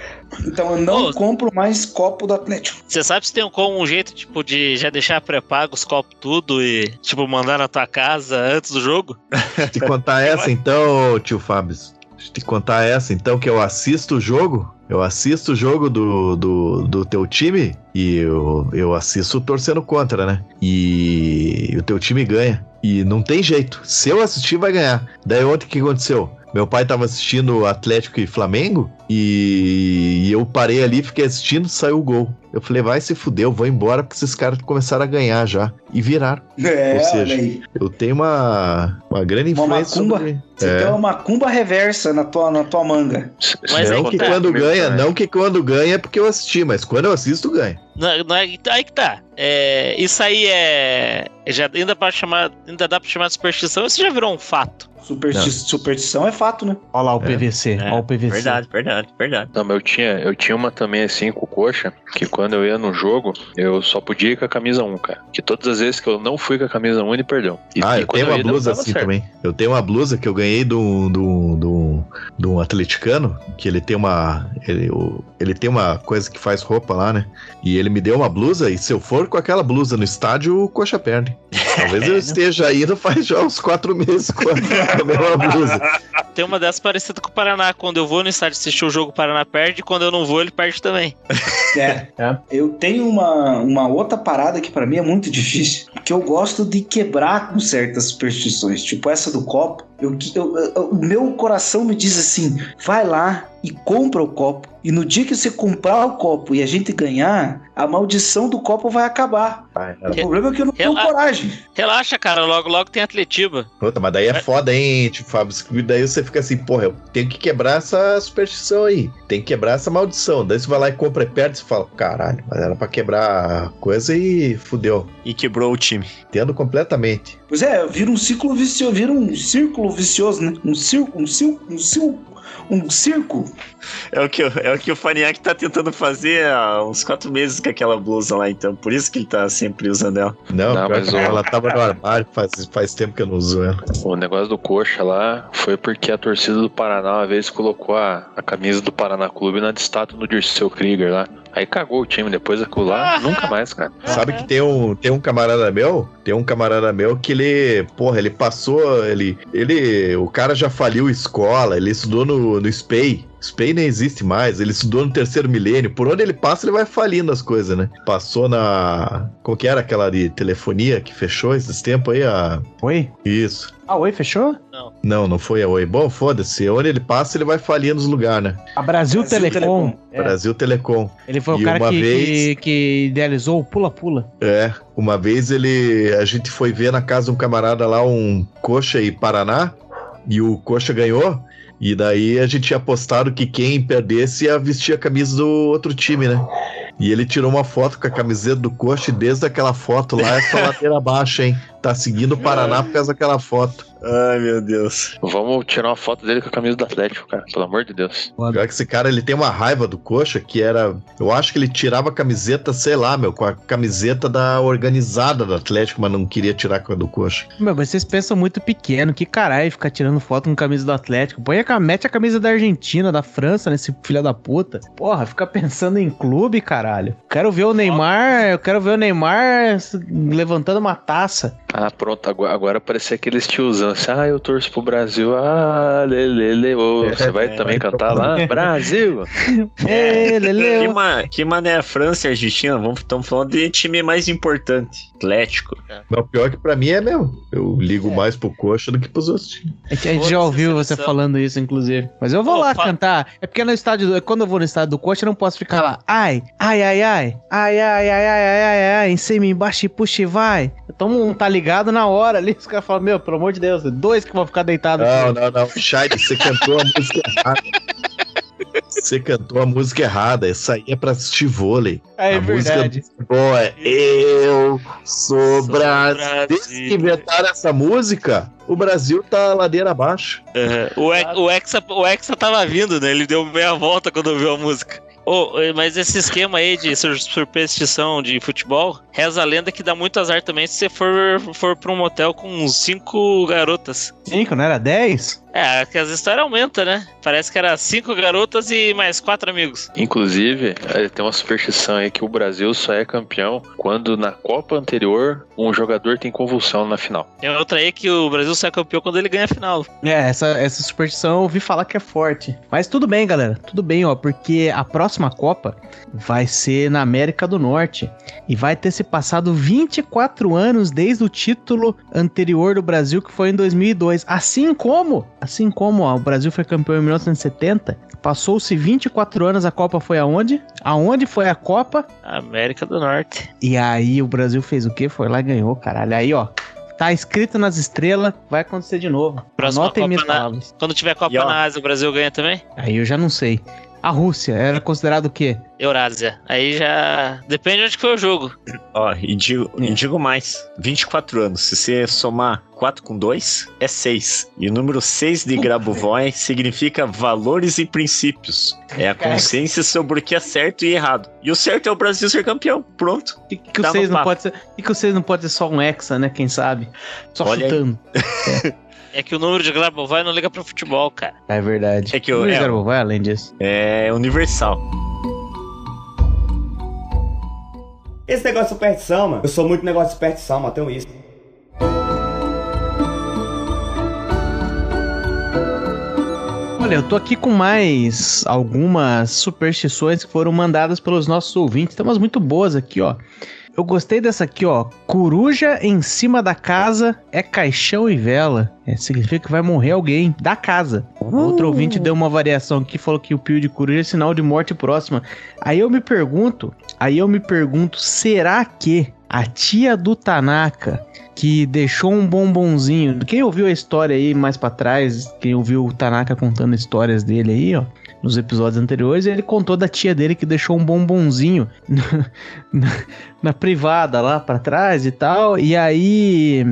Então eu não
Ô.
compro mais copo do Atlético.
Você sabe se tem como um jeito, tipo, de já deixar pré-pago os copos tudo e, tipo, mandar na tua casa antes do jogo?
Te contar essa então, tio Fábio. Deixa eu te contar essa então, que eu assisto o jogo. Eu assisto o jogo do, do, do teu time e eu, eu assisto torcendo contra, né? E o teu time ganha. E não tem jeito. Se eu assistir, vai ganhar. Daí ontem o que aconteceu? Meu pai tava assistindo Atlético e Flamengo e, e eu parei ali, fiquei assistindo, saiu o gol. Eu falei, vai se fuder, eu vou embora porque esses caras começaram a ganhar já. E viraram.
É,
Ou seja,
olha aí.
Eu tenho uma, uma grande
Uma
influência
macumba.
sobre...
Você
É.
tem uma macumba reversa na tua, na tua manga.
Mas
não que
tá.
quando ganha,
também.
não que quando ganha é porque eu assisti, mas quando eu assisto, ganha.
Não, não é, aí que tá. É, isso aí é. Já ainda, pra chamar, ainda dá pra chamar de superstição, isso já virou um fato.
Supersti superstição é fato, né?
Olha lá o
É.
PVC,
É,
olha o PVC.
Verdade, verdade, verdade.
Não, mas eu tinha, eu tinha uma também assim com o coxa, que quando eu ia no jogo, eu só podia ir com a camisa 1, cara. Que todas as vezes que eu não fui com a camisa 1, ele perdeu. E,
ah,
e
eu tenho uma
ia,
blusa assim
certo.
também. Eu tenho uma blusa que eu ganhei de um, de um, de um, atleticano, que ele tem uma. Ele, o- ele tem uma coisa que faz roupa lá, né? E ele me deu uma blusa, e se eu for com aquela blusa no estádio, o coxa perde. Talvez eu esteja indo faz já uns quatro meses com a, com a mesma blusa.
Tem uma dessas parecida com o Paraná. Quando eu vou no estádio assistir o jogo, o Paraná perde. E quando eu não vou, ele perde também.
É.
É.
Eu tenho uma, uma outra parada que pra mim é muito difícil. Que eu gosto de quebrar com certas superstições. Tipo essa do copo. Eu, eu- eu- o meu coração me diz assim: vai lá e compra o copo. E no dia que você comprar o copo e a gente ganhar, a maldição do copo vai acabar. O problema é que eu não tenho
Rela-
coragem.
Relaxa, cara. Logo, logo tem Atletiba.
Puta, mas daí é foda, hein, tipo, Fábio? Daí você fica assim, porra, eu tenho que quebrar essa superstição aí. Tem que quebrar essa maldição. Daí você vai lá e compra e perde e fala, caralho, mas era pra quebrar a coisa e fudeu.
E quebrou o time.
Entendo completamente.
Pois é, vira um ciclo vicioso, vira um círculo vicioso, né? Um círculo, um círculo, um círculo. Um circo.
É o que, o- é o, que o Faniac tá tentando fazer há uns quatro meses com aquela blusa lá, então. Por isso que ele tá sempre usando ela.
Não,
Não, mas o-
ela tava no armário faz, faz tempo que eu não uso ela.
O negócio do coxa lá foi porque a torcida do Paraná uma vez colocou a, a camisa do Paraná Clube na estátua do Dirceu Krieger lá. Aí cagou o time, depois aquilo lá, nunca mais, cara.
Sabe que tem um, tem um camarada meu, tem um camarada meu que ele, porra, ele passou, ele, ele, o cara já faliu escola, ele estudou no, no SPEI, SPEI nem existe mais, ele estudou no terceiro milênio, por onde ele passa ele vai falindo as coisas, né? Passou na, qual que era aquela de telefonia que fechou esses tempos aí, a...
Oi?
Isso.
Ah, oi, fechou?
Não, não foi a Oi. Bom, foda-se, onde ele passa ele vai falindo os lugares, né?
A Brasil,
Brasil
Telecom.
Telecom.
É,
Brasil Telecom.
ele foi o
E
cara
uma
que,
vez-
que idealizou o pula-pula.
É, uma vez ele. A gente foi ver na casa de um camarada lá, um Coxa e Paraná, e o Coxa ganhou. E daí a gente tinha apostado que quem perdesse ia vestir a camisa do outro time, né? E ele tirou uma foto com a camiseta do Coxa e desde aquela foto lá só ladeira abaixo, hein? Tá seguindo o Paraná por causa daquela foto.
Ai, meu Deus.
Vamos tirar uma foto dele com a camisa do Atlético, cara. Pelo amor de Deus.
Pior que esse cara, ele tem uma raiva do Coxa que era. Eu acho que ele tirava a camiseta, sei lá, meu, com a camiseta da organizada do Atlético, mas não queria tirar com a do Coxa.
Meu, mas vocês pensam muito pequeno. Que caralho ficar tirando foto com camisa do Atlético. Põe a, mete a camisa da Argentina, da França, nesse filho da puta. Porra, fica pensando em clube, caralho. Quero ver o Neymar, eu quero ver o Neymar levantando uma taça.
Ah, pronto. Agora, agora parecia aqueles tiozão assim. Ah, eu torço pro Brasil. Ah, lelele. Ô, você vai
É,
também
vai
cantar lá? Brasil!
Ê,
Que,
Leleu.
ma que mané a França e a Argentina? Vamos estamos falando de time mais importante. Atlético.
Mas o pior que pra mim é mesmo. Eu ligo mais pro Coxa do que pros outros times.
A gente, a gente já ouviu você falando isso, inclusive. Mas eu vou
Pô,
lá cantar. É porque no estádio do, quando eu vou no estádio do Coxa, eu não posso ficar lá. Ai, ai, ai, ai. Ai, ai, ai, ai, ai, ai, ai. Em cima, embaixo e puxa e vai. Então um tá ligado na hora ali. Os caras falam, meu, pelo amor de Deus, dois que vão ficar deitados.
Não, não, não. Shade, você cantou a música errada. Você cantou a música errada. Essa aí é pra assistir vôlei.
É
a
verdade.
música boa é Eu sou
Sou
Brasil.
Brasil.
Desde que inventaram essa música, o Brasil tá ladeira abaixo.
Uhum. O, o, Hexa, o Hexa tava vindo, né? Ele deu meia volta quando ouviu a música. Ô, mas esse esquema aí de superstição de futebol, reza a lenda que dá muito azar também se você for, for pra um motel com cinco garotas.
Cinco, não era dez?
É, que as histórias aumentam, né? Parece que era cinco garotas e mais quatro amigos.
Inclusive, eh, tem uma superstição aí que o Brasil só é campeão quando na Copa anterior um jogador tem convulsão na final.
Tem outra aí que o Brasil sai campeão quando ele ganha a final.
É, essa, essa superstição eu ouvi falar que é forte. Mas tudo bem, galera. Tudo bem, ó. Porque a próxima Copa vai ser na América do Norte. E vai ter se passado 24 anos desde o título anterior do Brasil, que foi em 2002. Assim como, assim como ó, o Brasil foi campeão em 1970, passou-se 24 anos, a Copa foi aonde? Aonde foi a Copa?
América do Norte.
E aí o Brasil fez o quê? Foi lá e ganhou, caralho. Aí, ó. Tá escrito nas estrelas, vai acontecer de novo.
Próxima
Anotem
Copa
minhas
na-
palavras.
Quando tiver Copa
E, ó.
na Ásia, o Brasil ganha também?
Aí eu já não sei. A Rússia era considerado o quê?
Eurásia. Aí já. Depende de onde que foi o jogo.
Ó, e digo, e digo mais: 24 anos. Se você somar 4 com 2, é 6. E o número 6 de Grabovoi significa valores e princípios. É a consciência sobre o que é certo e errado. E o certo é o Brasil ser campeão. Pronto.
Que, que, o
Dá
seis
no
não
papo.
pode ser, que, que o seis não pode ser só um hexa, né? Quem sabe? Só
Olha aí.
chutando.
É que o número de Grabovoi não liga pro futebol, cara.
É verdade.
É que eu-
Luiz
é-
Garbo, vai além disso.
É universal.
Esse negócio de superstição, mano. Eu sou muito negócio de superstição, mano. Tenho isso.
Olha, eu tô aqui com mais algumas superstições que foram mandadas pelos nossos ouvintes. Tem umas muito boas aqui, ó. Eu gostei dessa aqui, ó. Coruja em cima da casa é caixão e vela. É, significa que vai morrer alguém da casa. Outro ouvinte deu uma variação aqui, falou que o pio de coruja é sinal de morte próxima. Aí eu me pergunto, aí eu me pergunto, será que a tia do Tanaka que deixou um bombonzinho. Quem ouviu a história aí mais pra trás, quem ouviu o Tanaka contando histórias dele aí, ó, nos episódios anteriores, ele contou da tia dele que deixou um bombonzinho na, na privada lá pra trás e tal. E aí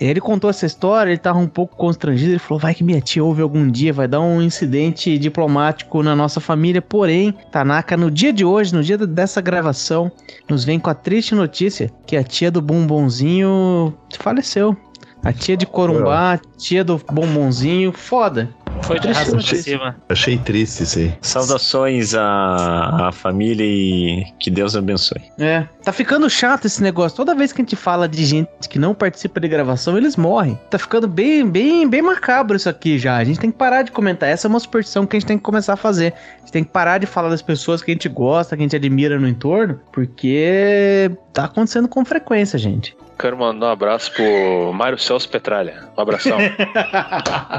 ele contou essa história, ele tava um pouco constrangido, ele falou: "Vai que minha tia ouve algum dia, vai dar um incidente diplomático na nossa família". Porém, Tanaka no dia de hoje, no dia dessa gravação, nos vem com a triste notícia que a tia do bombonzinho faleceu. A tia de Corumbá, a tia do bombonzinho, foda.
Foi de
Triste
raça pra
notícia.
cima.
Achei triste isso aí.
Saudações à, à família e que Deus abençoe.
É, tá ficando chato esse negócio. Toda vez que a gente fala de gente que não participa de gravação, eles morrem. Tá ficando bem, bem, bem macabro isso aqui já. A gente tem que parar de comentar. Essa é uma superstição que a gente tem que começar a fazer. A gente tem que parar de falar das pessoas que a gente gosta, que a gente admira no entorno, porque tá acontecendo com frequência, gente.
Quero mandar um abraço pro Mário Celso Petralha. Um abração.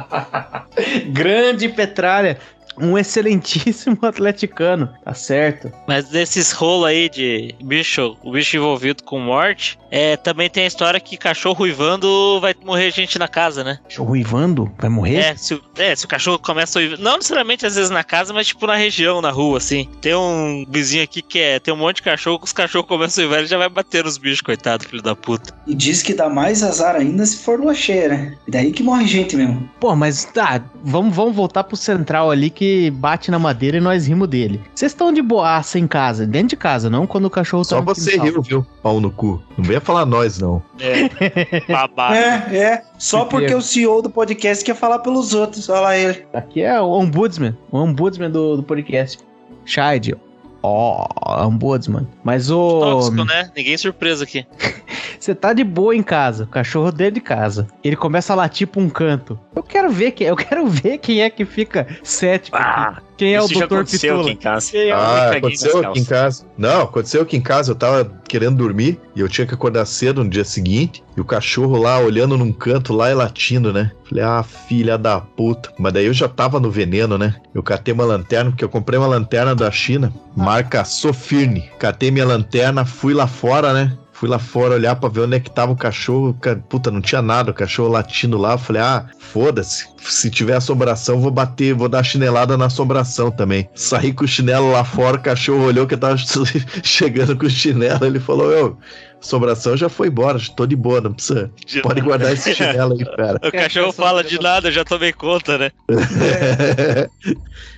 Grande Petralha. um excelentíssimo atleticano, tá certo?
Mas desses rolos aí de bicho, o bicho envolvido com morte, é, também tem a história que cachorro ruivando vai morrer gente na casa, né?
Cachorro ruivando? Vai morrer?
É se, o- é, se o cachorro começa a uivar, não necessariamente às vezes na casa, mas tipo na região, na rua, assim. Tem um vizinho aqui que é, tem um monte de cachorro, que os cachorros começam a uivar, ele já vai bater nos bichos, coitado, filho da puta.
E diz que dá mais azar ainda se for lua cheia, né? E daí que morre gente mesmo.
Pô, mas tá, vamos, vamos voltar pro central ali que bate na madeira e nós rimos dele. Vocês estão de boaça em casa, dentro de casa, não quando o cachorro
Só
tá no
você riu, viu? Pau no cu. Não venha falar nós, não.
É, babado.
É, é. Só
Que
porque o CEO do podcast quer falar pelos outros. Olha lá ele.
Aqui é o ombudsman, o ombudsman do, do podcast. Shide. Ó, ombudsman. Mas o.
Tóxico, né? Ninguém surpreso aqui.
Você tá de boa em casa, o cachorro dentro de casa. Ele começa a latir pra um canto. Eu quero ver quem, eu quero ver quem é que fica cético. aqui.
Ah,
quem é o
aconteceu
Pitula?
aqui em casa.
Quem é o-
Ah, aconteceu aqui em casa. Não, aconteceu aqui em casa. Eu tava querendo dormir e eu tinha que acordar cedo no dia seguinte. E o cachorro lá olhando num canto lá e latindo, né? Falei, ah, filha da puta. Mas daí eu já tava no veneno, né? Eu catei uma lanterna, porque eu comprei uma lanterna da China, marca Sofirne. Catei minha lanterna, fui lá fora, né? Fui lá fora olhar pra ver onde é que tava o cachorro. Ca- Puta, não tinha nada, o cachorro latindo lá. Eu falei, ah, foda-se. Se tiver assombração, vou bater, vou dar chinelada na assombração também. Saí com o chinelo lá fora, o cachorro olhou que eu tava chegando com o chinelo. Ele falou, eu, assombração já foi embora, já tô de boa, não precisa. Pode guardar esse chinelo aí, cara.
O cachorro fala de nada, eu já tomei conta, né?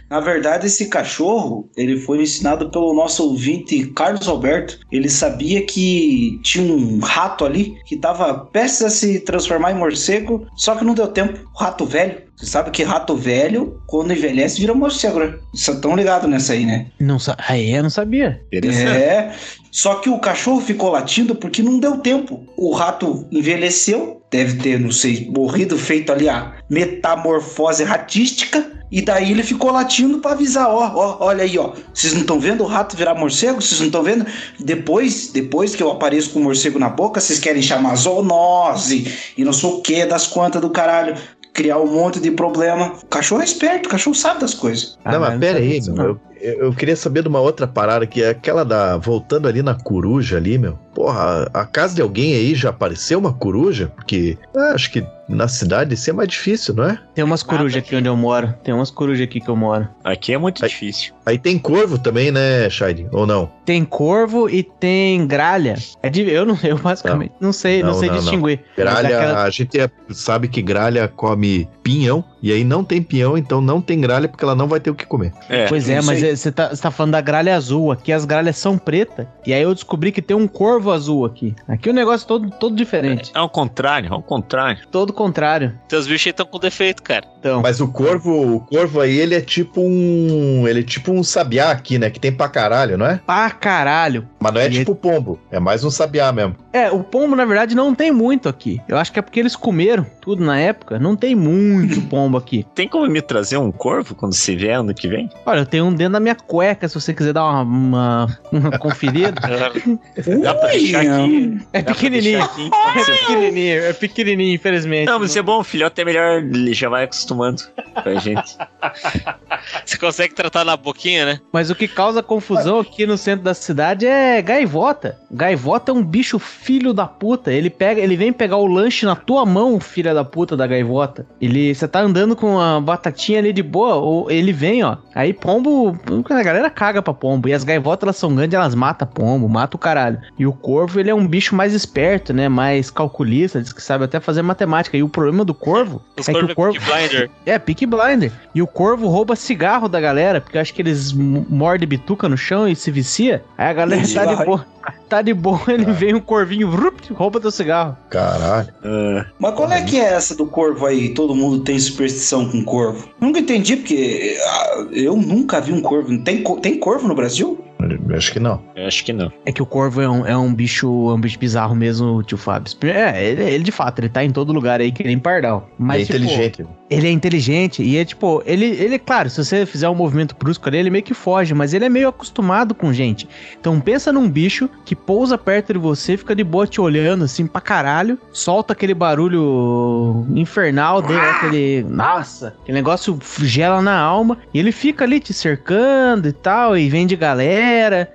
Na verdade, esse cachorro, ele foi ensinado pelo nosso ouvinte Carlos Alberto. Ele sabia que tinha um rato ali que estava prestes a se transformar em morcego, só que não deu tempo. O rato velho. Você sabe que rato velho, quando envelhece, vira morcego, né? Vocês estão ligados nessa aí, né?
Não sa... Ah, é? Eu não sabia.
É. Só que o cachorro ficou latindo porque não deu tempo. O rato envelheceu, deve ter, não sei, morrido, feito ali a metamorfose ratística. E daí ele ficou latindo pra avisar, ó, ó, olha aí, ó. Vocês não estão vendo o rato virar morcego? Vocês não estão vendo? Depois, depois que eu apareço com o morcego na boca, vocês querem chamar zoonose e não sei o que das quantas do caralho. Criar um monte de problema. O cachorro é esperto, o cachorro sabe das coisas.
Ah,
não, mas
eu
pera aí, meu. eu- eu queria saber de uma outra parada, que é aquela da. Voltando ali na coruja ali, meu. Porra, a, casa de alguém aí já apareceu uma coruja? Porque ah, acho que na cidade isso é mais difícil, não é?
Tem umas corujas aqui
aqui.
onde eu moro. Tem umas corujas aqui que eu moro.
Aqui é muito
Aí-
difícil.
Aí tem corvo também, né, Shide? Ou não?
Tem corvo e tem gralha. É de... Eu não, eu basicamente não, sei, não,
Não,
sei
não, não.
distinguir.
Gralha,
aquela-
a gente é- sabe que gralha come pinhão, e aí não tem pinhão, então não tem gralha porque ela não vai ter o que comer.
É.
Pois é,
não
mas
sei.
você tá, você tá falando da gralha azul. Aqui as gralhas são pretas. E aí eu descobri que tem um corvo azul aqui. Aqui o negócio é todo, todo diferente.
É ao contrário, ao contrário.
Todo contrário.
Teus bichos aí estão com defeito, cara.
Então,
Mas o corvo, o corvo aí, ele é tipo um. Ele é tipo um sabiá aqui, né? Que tem pra caralho, não é?
pra caralho.
Mas não é
E
tipo pombo, é mais um sabiá mesmo.
É, o pombo, na verdade, não tem muito aqui. Eu acho que é porque eles comeram tudo na época. Não tem muito pombo aqui.
Tem como me trazer um corvo quando se vier ano que vem?
Olha, eu tenho um dentro da minha cueca, se você quiser dar uma, uma, uma conferida.
Dá pra aqui.
É
pra
pequenininho.
aqui, então,
É pequenininho, é pequenininho, infelizmente.
Não, mas isso é bom, o filhote é melhor, ele já vai acostumando com a gente.
Você consegue tratar na boquinha, né?
Mas o que causa confusão aqui no centro da cidade é gaivota. Gaivota é um bicho filho da puta. Ele pega, ele vem pegar o lanche na tua mão, filha da puta da gaivota. Ele, você tá andando com a batatinha ali de boa, ou ele vem, ó. Aí pombo, a galera caga pra pombo. E as gaivotas elas são grandes, elas matam pombo, mata o caralho. E o corvo, ele é um bicho mais esperto, né? Mais calculista, diz que sabe até fazer matemática. E o problema do corvo
Os
é que o corvo
é Peaky Blinder.
é, Peaky Blinder. E o corvo rouba cigarro da galera, porque eu acho que eles mordem bituca no chão e se vicia. Aí a galera tá de boa. Tá de boa, ele vem um corvinho, vrup, rouba teu cigarro.
Caralho.
Ah,
Mas qual é que é essa do corvo aí? Todo mundo tem superstição com corvo. Nunca entendi, porque ah, eu nunca vi um corvo. Tem, tem corvo no Brasil?
Eu Acho que não.
Eu acho que não.
É que o corvo é um, é um bicho é um bicho bizarro mesmo, tio Fábio. É, ele, ele de fato, ele tá em todo lugar aí que nem pardal. Mas,
é
tipo,
inteligente.
Ele é inteligente e é tipo, ele, ele, claro, se você fizer um movimento brusco ali, ele meio que foge, mas ele é meio acostumado com gente. Então pensa num bicho que pousa perto de você, fica de boa te olhando assim pra caralho, solta aquele barulho infernal dele, aquele. Nossa, aquele negócio gela na alma, e ele fica ali te cercando e tal, e vem de galera.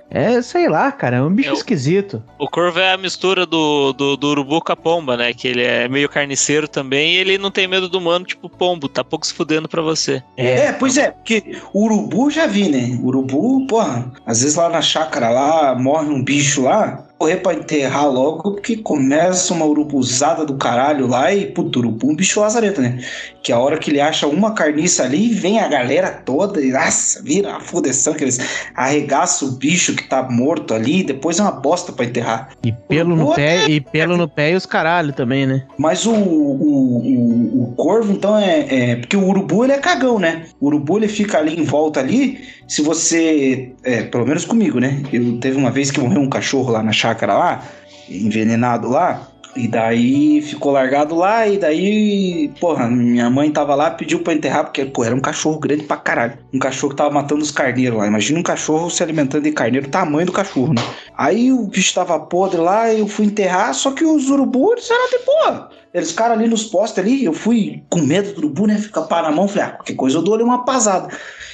É, sei lá, cara, é um bicho
Eu-
esquisito.
O corvo é a mistura do, do, do urubu com a pomba, né? Que ele é meio carniceiro também e ele não tem medo do humano, tipo pombo, tá pouco se fudendo pra você.
É, pois é, porque o urubu já vi, né? Urubu, porra, às vezes lá na chácara lá, morre um bicho lá, correr pra enterrar logo, porque começa uma urubuzada do caralho lá e, puto, urubu é um bicho lazarento, né? Que a hora que ele acha uma carniça ali, vem a galera toda e, nossa, vira uma fudeção, que eles arregaçam o bicho que tá morto ali, depois é uma bosta pra enterrar.
E pelo no pé, e pelo no pé e os caralho também, né?
Mas o, o, o, o corvo, então, é, é- Porque o urubu, ele é cagão, né? O urubu, ele fica ali em volta ali. Se você. É, pelo menos comigo, né? Eu teve uma vez que morreu um cachorro lá na chácara lá, envenenado lá. E daí ficou largado lá, e daí, porra, minha mãe tava lá, pediu pra enterrar, porque, pô, era um cachorro grande pra caralho. Um cachorro que tava matando os carneiros lá. Imagina um cachorro se alimentando de carneiro, tamanho do cachorro, né? Aí o bicho tava podre lá, eu fui enterrar, só que os urubus eram de boa. Eles ficaram ali nos postes ali, eu fui com medo do urubu, né? Fica pá na mão, falei, ah, qualquer coisa eu dou ali uma pasada.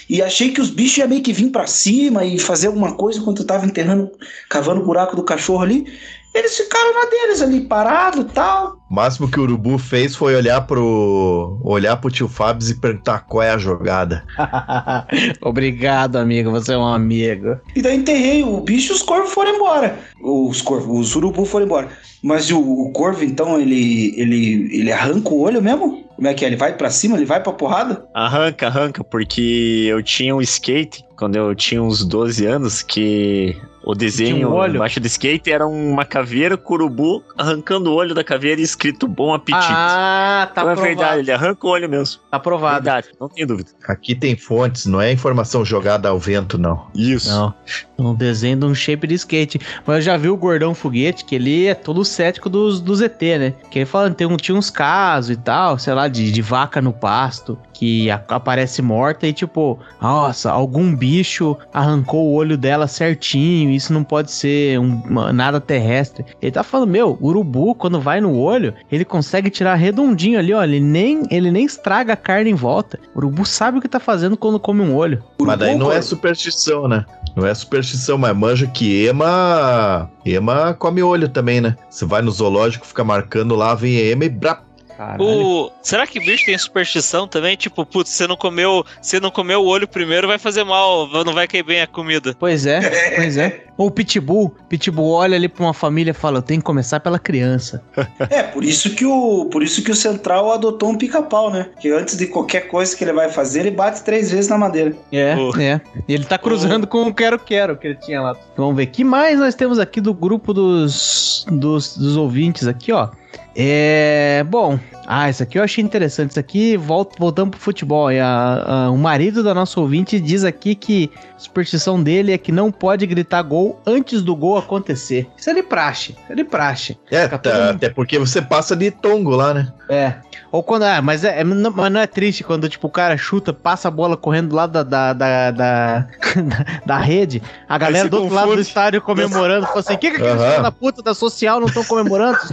E achei que os bichos iam meio que vir pra cima e fazer alguma coisa enquanto eu tava enterrando, cavando o buraco do cachorro ali. Eles ficaram na deles ali, parado e tal.
O máximo que o Urubu fez foi olhar pro. olhar pro tio Fábio e perguntar qual é a jogada.
Obrigado, amigo. Você é um amigo.
E daí enterrei o bicho e os corvos foram embora. Os corvos, os urubu foram embora. Mas o, o corvo, então, ele, ele, ele arranca o olho mesmo? Como é que é? Ele vai pra cima? Ele vai pra porrada?
Arranca, arranca, porque eu tinha um skate quando eu tinha uns 12 anos que o desenho
um olho?
embaixo do skate era uma caveira curubu arrancando o olho da caveira e escrito bom apetite.
Ah, tá
então é
aprovado.
verdade, ele arranca o olho mesmo.
Tá aprovado.
Verdade, não tenho dúvida.
Aqui tem fontes, não é informação jogada ao vento, não.
Isso.
Não, um desenho de um shape de skate. Mas eu já vi o Gordão Foguete, que ele é todo cético dos, dos ET, né? Que ele fala que tem um, tinha uns casos e tal, sei lá, de, de vaca no pasto, que a- aparece morta e tipo, nossa, algum bicho arrancou o olho dela certinho, isso não pode ser um- uma- nada terrestre. Ele tá falando, meu, o urubu, quando vai no olho, ele consegue tirar redondinho ali, ó, ele nem, ele nem estraga a carne em volta. O urubu sabe o que tá fazendo quando come um olho.
Mas daí não é superstição, né? Não é superstição, mas manja que ema. Ema come olho também, né? Você vai no zoológico, fica marcando lá, vem ema e brá.
Caralho.
O... Será que bicho tem superstição também? Tipo, putz, você não comeu, você não comeu o olho primeiro, vai fazer mal, não vai cair bem a comida.
Pois é, pois é. Ou o Pitbull, Pitbull olha ali pra uma família e fala, eu tenho que começar pela criança.
É, por isso que o, por isso que o Central adotou um pica-pau, né? Que antes de qualquer coisa que ele vai fazer, ele bate três vezes na madeira.
É,
Oh.
é. E ele tá cruzando com o Quero Quero que ele tinha lá. Vamos ver, que mais nós temos aqui do grupo dos, dos, dos ouvintes aqui, ó. É. Bom. Ah, isso aqui eu achei interessante. Isso aqui, volta, voltando pro futebol. E a- a- o marido da nossa ouvinte diz aqui que a superstição dele é que não pode gritar gol antes do gol acontecer. Isso é de praxe. Isso é de praxe.
É, tá- até porque você passa de tongo lá, né?
É. Ou quando. Ah, mas, é, é- não, mas não é triste quando, tipo, o cara chuta, passa a bola correndo lá da, da, da, da, da rede, a galera do outro lado do
confunde.
estádio comemorando. Fala assim: o que, que aqueles
Aham.
filhos da puta da social não estão comemorando?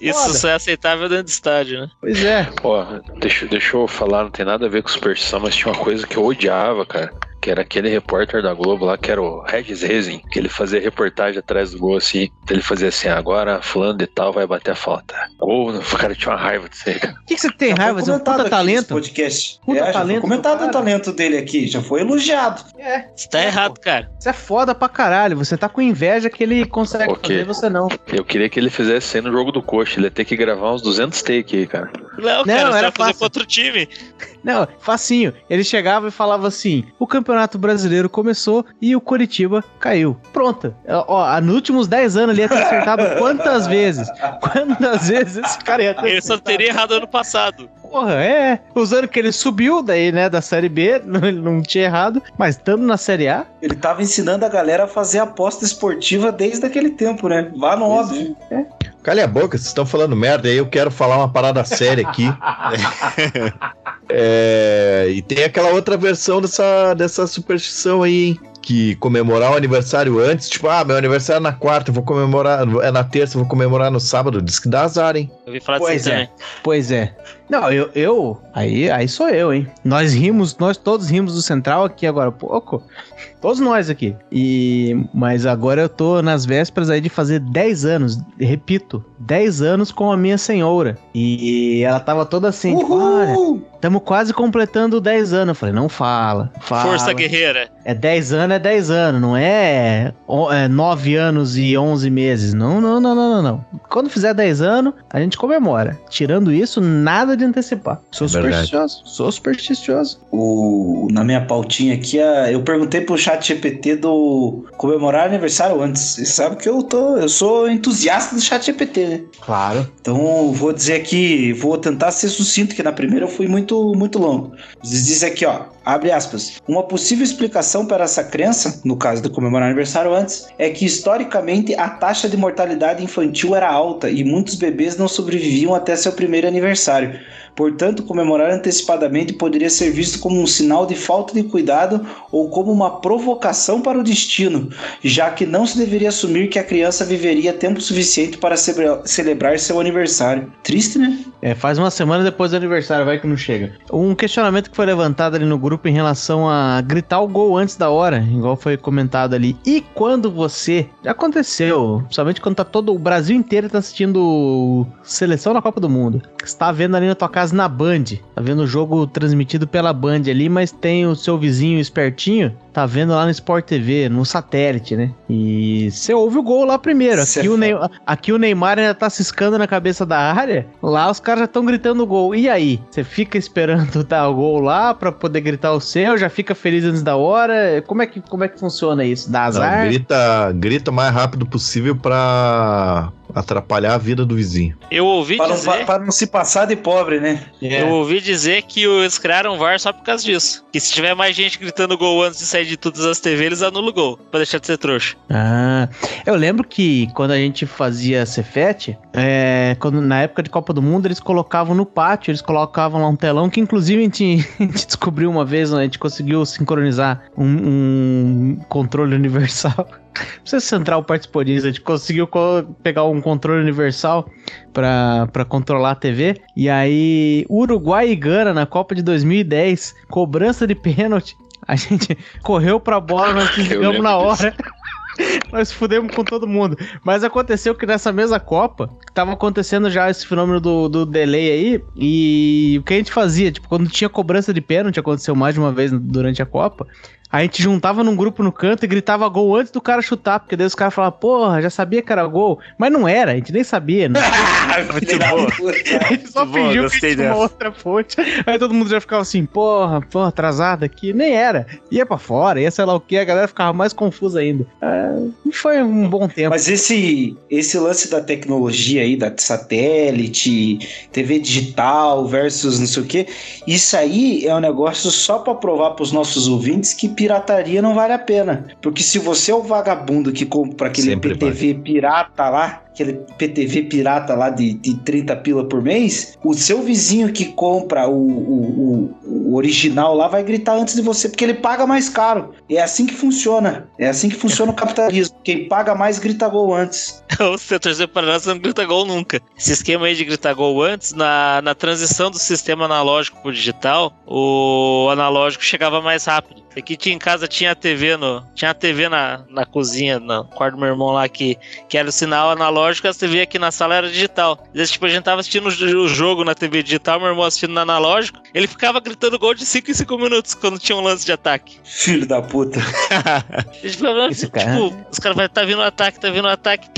Isso
Foda.
só é aceitável dentro do estádio, né?
pois é.
Ó, deixa, deixa eu falar, não tem nada a ver com superstição, mas tinha uma coisa que eu odiava, cara. Que era aquele repórter da Globo lá, que era o Regis Rezin, que ele fazia reportagem atrás do gol assim. Ele fazia assim: agora fulano de tal vai bater a falta. Gol, o cara tinha uma raiva disso aí, cara.
O que, que você tem
Já
raiva? Você é um
comentado
puta talento.
Podcast.
Puta
é,
talento
comentado o talento dele aqui, já foi elogiado.
É,
Você tá errado, cara.
você é foda pra caralho. Você tá com inveja que ele consegue
Ok.
fazer, você não.
Eu queria que ele fizesse aí no jogo do coxa. Ele ia ter que gravar uns 200 take aí, cara.
Não, cara, você
era
fazer outro time.
Não, facinho. Ele chegava e falava assim: o Campeonato Brasileiro começou e o Coritiba caiu. Pronto. Ó, nos últimos 10 anos ele ia ter acertado quantas vezes? Quantas vezes esse cara ia ter
Ele só teria errado ano passado.
Porra, é. Usando que ele subiu daí, né, da Série B, não- ele não tinha errado, mas estando na Série A,
Ele tava ensinando a galera a fazer aposta esportiva desde aquele tempo, né? Vá no óbvio.
Calha a boca, vocês estão falando merda aí, eu quero falar uma parada séria aqui. É, e tem aquela outra versão dessa, dessa superstição aí, hein? Que comemorar o aniversário antes, tipo, ah, meu aniversário é na quarta, eu vou comemorar, é na terça, vou comemorar no sábado. Diz que dá azar, hein?
Eu ouvi falar
Pois
disso
é.
também.
Pois é. Não, eu, eu aí, aí sou eu, hein? Nós rimos, nós todos rimos do Central aqui agora há pouco. Todos nós aqui. E mas agora eu tô nas vésperas aí de fazer 10 anos, repito, 10 anos com a minha senhora. E ela tava toda assim, tipo, olha,
Uhul!
estamos quase completando 10 anos. Eu falei, não fala, fala.
Força guerreira.
É 10 anos, é 10 anos, não é, o- é 9 anos e 11 meses. Não, não, não, não, não, não. Quando fizer 10 anos, a gente comemora. Tirando isso, nada de antecipar. Sou
É
supersticioso, sou supersticioso.
O, na minha pautinha aqui, a- eu perguntei pro chat GPT do comemorar aniversário antes. Você sabe que eu tô, eu sou entusiasta do chat GPT, né?
Claro.
Então, vou dizer aqui, vou tentar ser sucinto, que na primeira eu fui muito, muito longo. Diz diz aqui, ó, abre aspas. Uma possível explicação para essa crença, no caso de comemorar aniversário antes, é que historicamente a taxa de mortalidade infantil era alta e muitos bebês não sobreviviam até seu primeiro aniversário. Portanto, comemorar antecipadamente poderia ser visto como um sinal de falta de cuidado ou como uma provocação para o destino, já que não se deveria assumir que a criança viveria tempo suficiente para celebra- celebrar seu aniversário. Triste, né?
É, faz uma semana depois do aniversário, vai que não chega. Um questionamento que foi levantado ali no grupo em relação a gritar o gol antes da hora, igual foi comentado ali. E quando você. Já aconteceu, principalmente quando tá todo. O Brasil inteiro tá assistindo seleção na Copa do Mundo. Você tá vendo ali na tua casa na Band. Tá vendo o jogo transmitido pela Band ali, mas tem o seu vizinho espertinho. Tá vendo lá no Sport TV, no satélite, né? E você ouve o gol lá primeiro. Aqui, o,
é
Ney- aqui o Neymar ainda tá ciscando na cabeça da área. Lá os caras já estão gritando gol. E aí? Você fica esperando dar o gol lá pra poder gritar o seu? Já fica feliz antes da hora? Como é que, como é que funciona isso? Dá
Não,
azar?
grita, grita o mais rápido possível pra atrapalhar a vida do vizinho.
Eu ouvi
Para não,
dizer.
para não se passar de pobre, né?
Eu ouvi dizer que eles criaram o VAR só por causa disso. Que se tiver mais gente gritando gol antes de sair de todas as TV, eles anulam o gol. Pra deixar de ser trouxa.
Ah, eu lembro que quando a gente fazia Cefete, é, quando, na época de Copa do Mundo, eles colocavam no pátio, eles colocavam lá um telão que inclusive a gente, a gente descobriu uma vez, né, a gente conseguiu sincronizar um, um controle universal. Se Central participou disso, a gente conseguiu co- pegar um controle universal pra, pra controlar a TV. E aí, Uruguai e Gana na Copa de 2010, cobrança de pênalti. A gente correu pra bola, nós
lembro
na
disso.
hora. Nós fudemos com todo mundo. Mas aconteceu que nessa mesma Copa, tava acontecendo já esse fenômeno do, do delay aí. E o que a gente fazia? Tipo, quando tinha cobrança de pênalti, aconteceu mais de uma vez durante a Copa. A gente juntava num grupo no canto e gritava gol antes do cara chutar, porque daí os caras falavam, porra, já sabia que era gol. Mas não era, a gente nem sabia. Não.
Muito boa.
A gente só
Muito boa,
fingiu que tinha uma outra fonte. Aí todo mundo já ficava assim, porra, porra, atrasado aqui. Nem era. Ia pra fora, ia sei lá o que, a galera ficava mais confusa ainda. Ah, não foi um bom tempo.
Mas esse, esse lance da tecnologia aí, da satélite, TV digital versus não sei o que, isso aí é um negócio só pra provar pros nossos ouvintes que pirataria não vale a pena. Porque se você é o vagabundo que compra aquele
Sempre
PTV pirata lá, aquele PTV pirata lá de, de 30 pila por mês, o seu vizinho que compra o, o, o- o original lá vai gritar antes de você, porque ele paga mais caro. É assim que funciona. É assim que funciona o capitalismo. Quem paga mais grita gol antes.
o seu torcedor Paraná não grita gol nunca. Esse esquema aí de gritar gol antes, na, na transição do sistema analógico pro digital, o analógico chegava mais rápido. Aqui tinha em casa tinha a TV no. Tinha a TV na, na cozinha, no quarto do meu irmão lá, que, que era o sinal analógico, a TV aqui na sala era digital. Às vezes, tipo, a gente tava assistindo o jogo na TV digital, meu irmão assistindo no analógico, ele ficava gritando gol de 5 em 5 minutos quando tinha um lance de ataque.
Filho da puta.
A gente ficava,
Esse
tipo,
cara-
os caras vai tá vindo um ataque, tá vindo um ataque.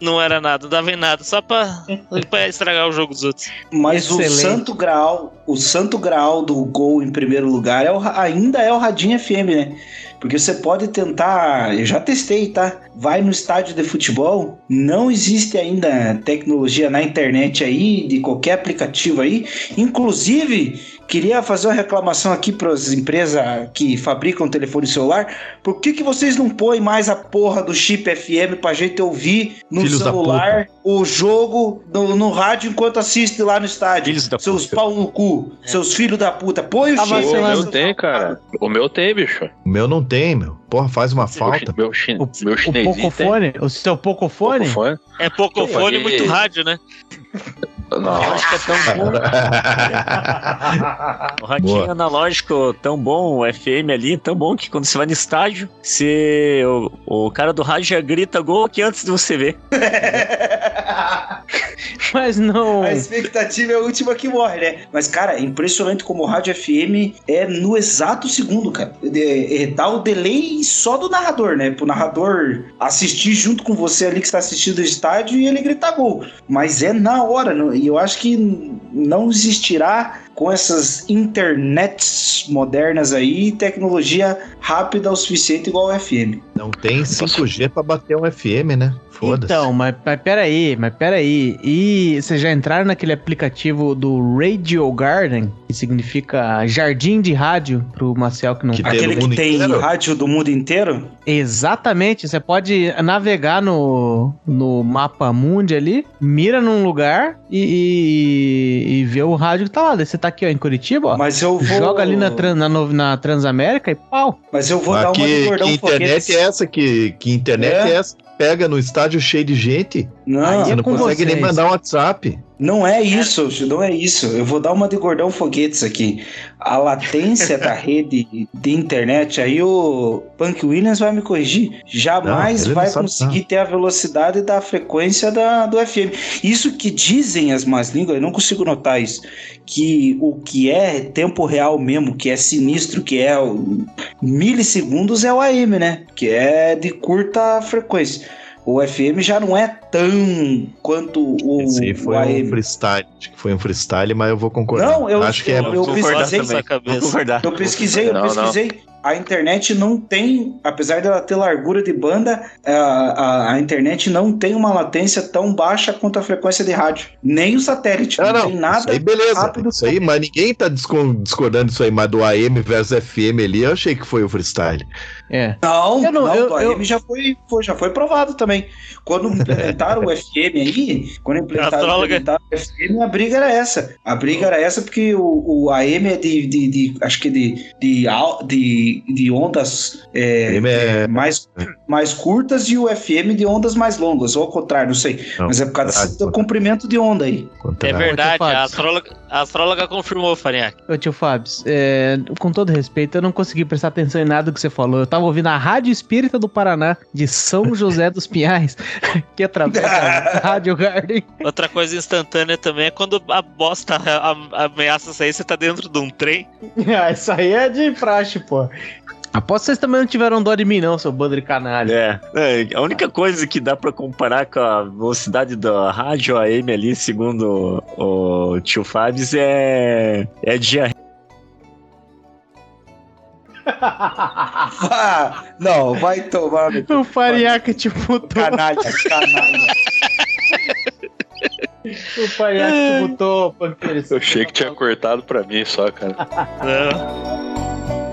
Não era nada, não dava em nada, só pra, pra estragar o jogo dos outros.
Mas
Excelente.
o santo grau, o santo grau do gol em primeiro lugar é o ainda é o Radinho FM, né? Porque você pode tentar, eu já testei, tá? Vai no estádio de futebol, não existe ainda tecnologia na internet aí, de qualquer aplicativo aí. Inclusive, queria fazer uma reclamação aqui para as empresas que fabricam telefone celular. Por que, que vocês não põem mais a porra do chip FM pra gente ouvir no
Filhos
celular o jogo no, no rádio enquanto assiste lá no estádio?
Filhos da
seus
puta.
pau no cu, seus filhos da puta. Põe o
Tá
chip.
O meu tem, cara. O meu tem, bicho.
O meu não tem, meu. Porra, faz uma falta.
Meu, chi-
O,
meu
o
chinesinho tem.
Pocofone? O seu Pocofone?
Pocofone?
É pocofone e muito rádio, né?
Que é tão bom. O radinho
Boa.
analógico tão bom, o FM ali, tão bom que quando você vai no estádio, você, o, o cara do rádio já grita gol aqui antes de você ver.
Mas não.
A expectativa é a última que morre, né? Mas, cara, é impressionante como o rádio FM é no exato segundo, cara. É, é, dá o delay só do narrador, né? Pro narrador assistir junto com você ali que está assistindo o estádio e ele gritar gol. Mas é na hora, não- e eu acho que não existirá com essas internets modernas aí tecnologia rápida o suficiente igual o FM.
Não tem 5G pra bater um FM, né? Foda-se.
Então, mas, mas peraí, mas peraí. E vocês já entraram naquele aplicativo do Radio Garden, que significa jardim de rádio, pro Marcel que não
Que tem
Aquele que tem
inteiro?
rádio do mundo inteiro?
Exatamente, você pode navegar no, no mapa mundi ali, mira num lugar e, e, e vê o rádio que tá lá. Daí você tá aqui ó, em Curitiba, ó,
Mas eu vou.
joga ali na, na, na Transamérica e pau.
Mas eu vou
Mas
dar uma
que,
de gordão
que internet
foguetes.
é essa? Que, que internet
É.
é. essa? Pega no estádio cheio de gente.
Não,
Você
é
não consegue nem
vocês.
mandar um WhatsApp.
não é isso, não é isso. Eu vou dar uma de gordão foguetes aqui. A latência da rede de internet, aí o Punk Williams vai me corrigir. Jamais
Não, não
vai conseguir ter a velocidade da frequência da, do FM. Isso que dizem as más línguas, eu não consigo notar isso. Que o que é tempo real mesmo, que é sinistro, que é milissegundos, é o AM, né? Que é de curta frequência. O FM já não é tão quanto o,
Esse aí
o
foi
AM.
um freestyle. Acho que foi um freestyle, mas eu vou concordar.
Não, eu-
Acho que é.
eu- eu pesquisei-. Eu pesquisei, eu
Não,
pesquisei. A internet não tem, apesar dela ter largura de banda, a, a, a internet não tem uma latência tão baixa quanto a frequência de rádio. Nem o satélite.
Ah,
não,
não,
tem nada.
isso aí beleza.
rápido
Isso aí, mas ninguém tá disco- discordando disso aí, mas do AM versus FM ali, eu achei que foi o freestyle.
É.
Não,
Eu não-
não,
eu- eu-
AM já foi, foi- já foi provado também. Quando implementaram o FM aí, quando implementaram, implementaram o FM, a briga era essa. A briga era essa porque o, o AM é de, de, de- acho que de, de, de, de ondas é,
é-
mais, mais curtas e o FM de ondas mais longas, ou ao contrário, não sei.
Não,
Mas é por causa do comprimento de onda aí.
É verdade, a astróloga, a astróloga confirmou, Farinhaque.
Ô tio Fábio, é, com todo respeito, eu não consegui prestar atenção em nada do que você falou. Eu tava ouvindo a Rádio Espírita do Paraná, de São José dos Pinhais, que através da Rádio Garden.
Outra coisa instantânea também é quando a bosta a- a- ameaça sair, você tá dentro de um trem.
ah, isso aí é de praxe, pô. Aposto que vocês também não tiveram dó de mim, não, seu bando de canalha.
É, é, a única coisa que dá pra comparar com a velocidade da rádio AM ali, segundo o, o tio Fabs, é, é diarreia.
Ah, não, vai tomar no
O Fariaca, tipo, tô,
canalha, canalha.
o Fariaca, tipo, tô, panqueiro.
Eu achei que tinha cortado pra mim só, cara.
Não.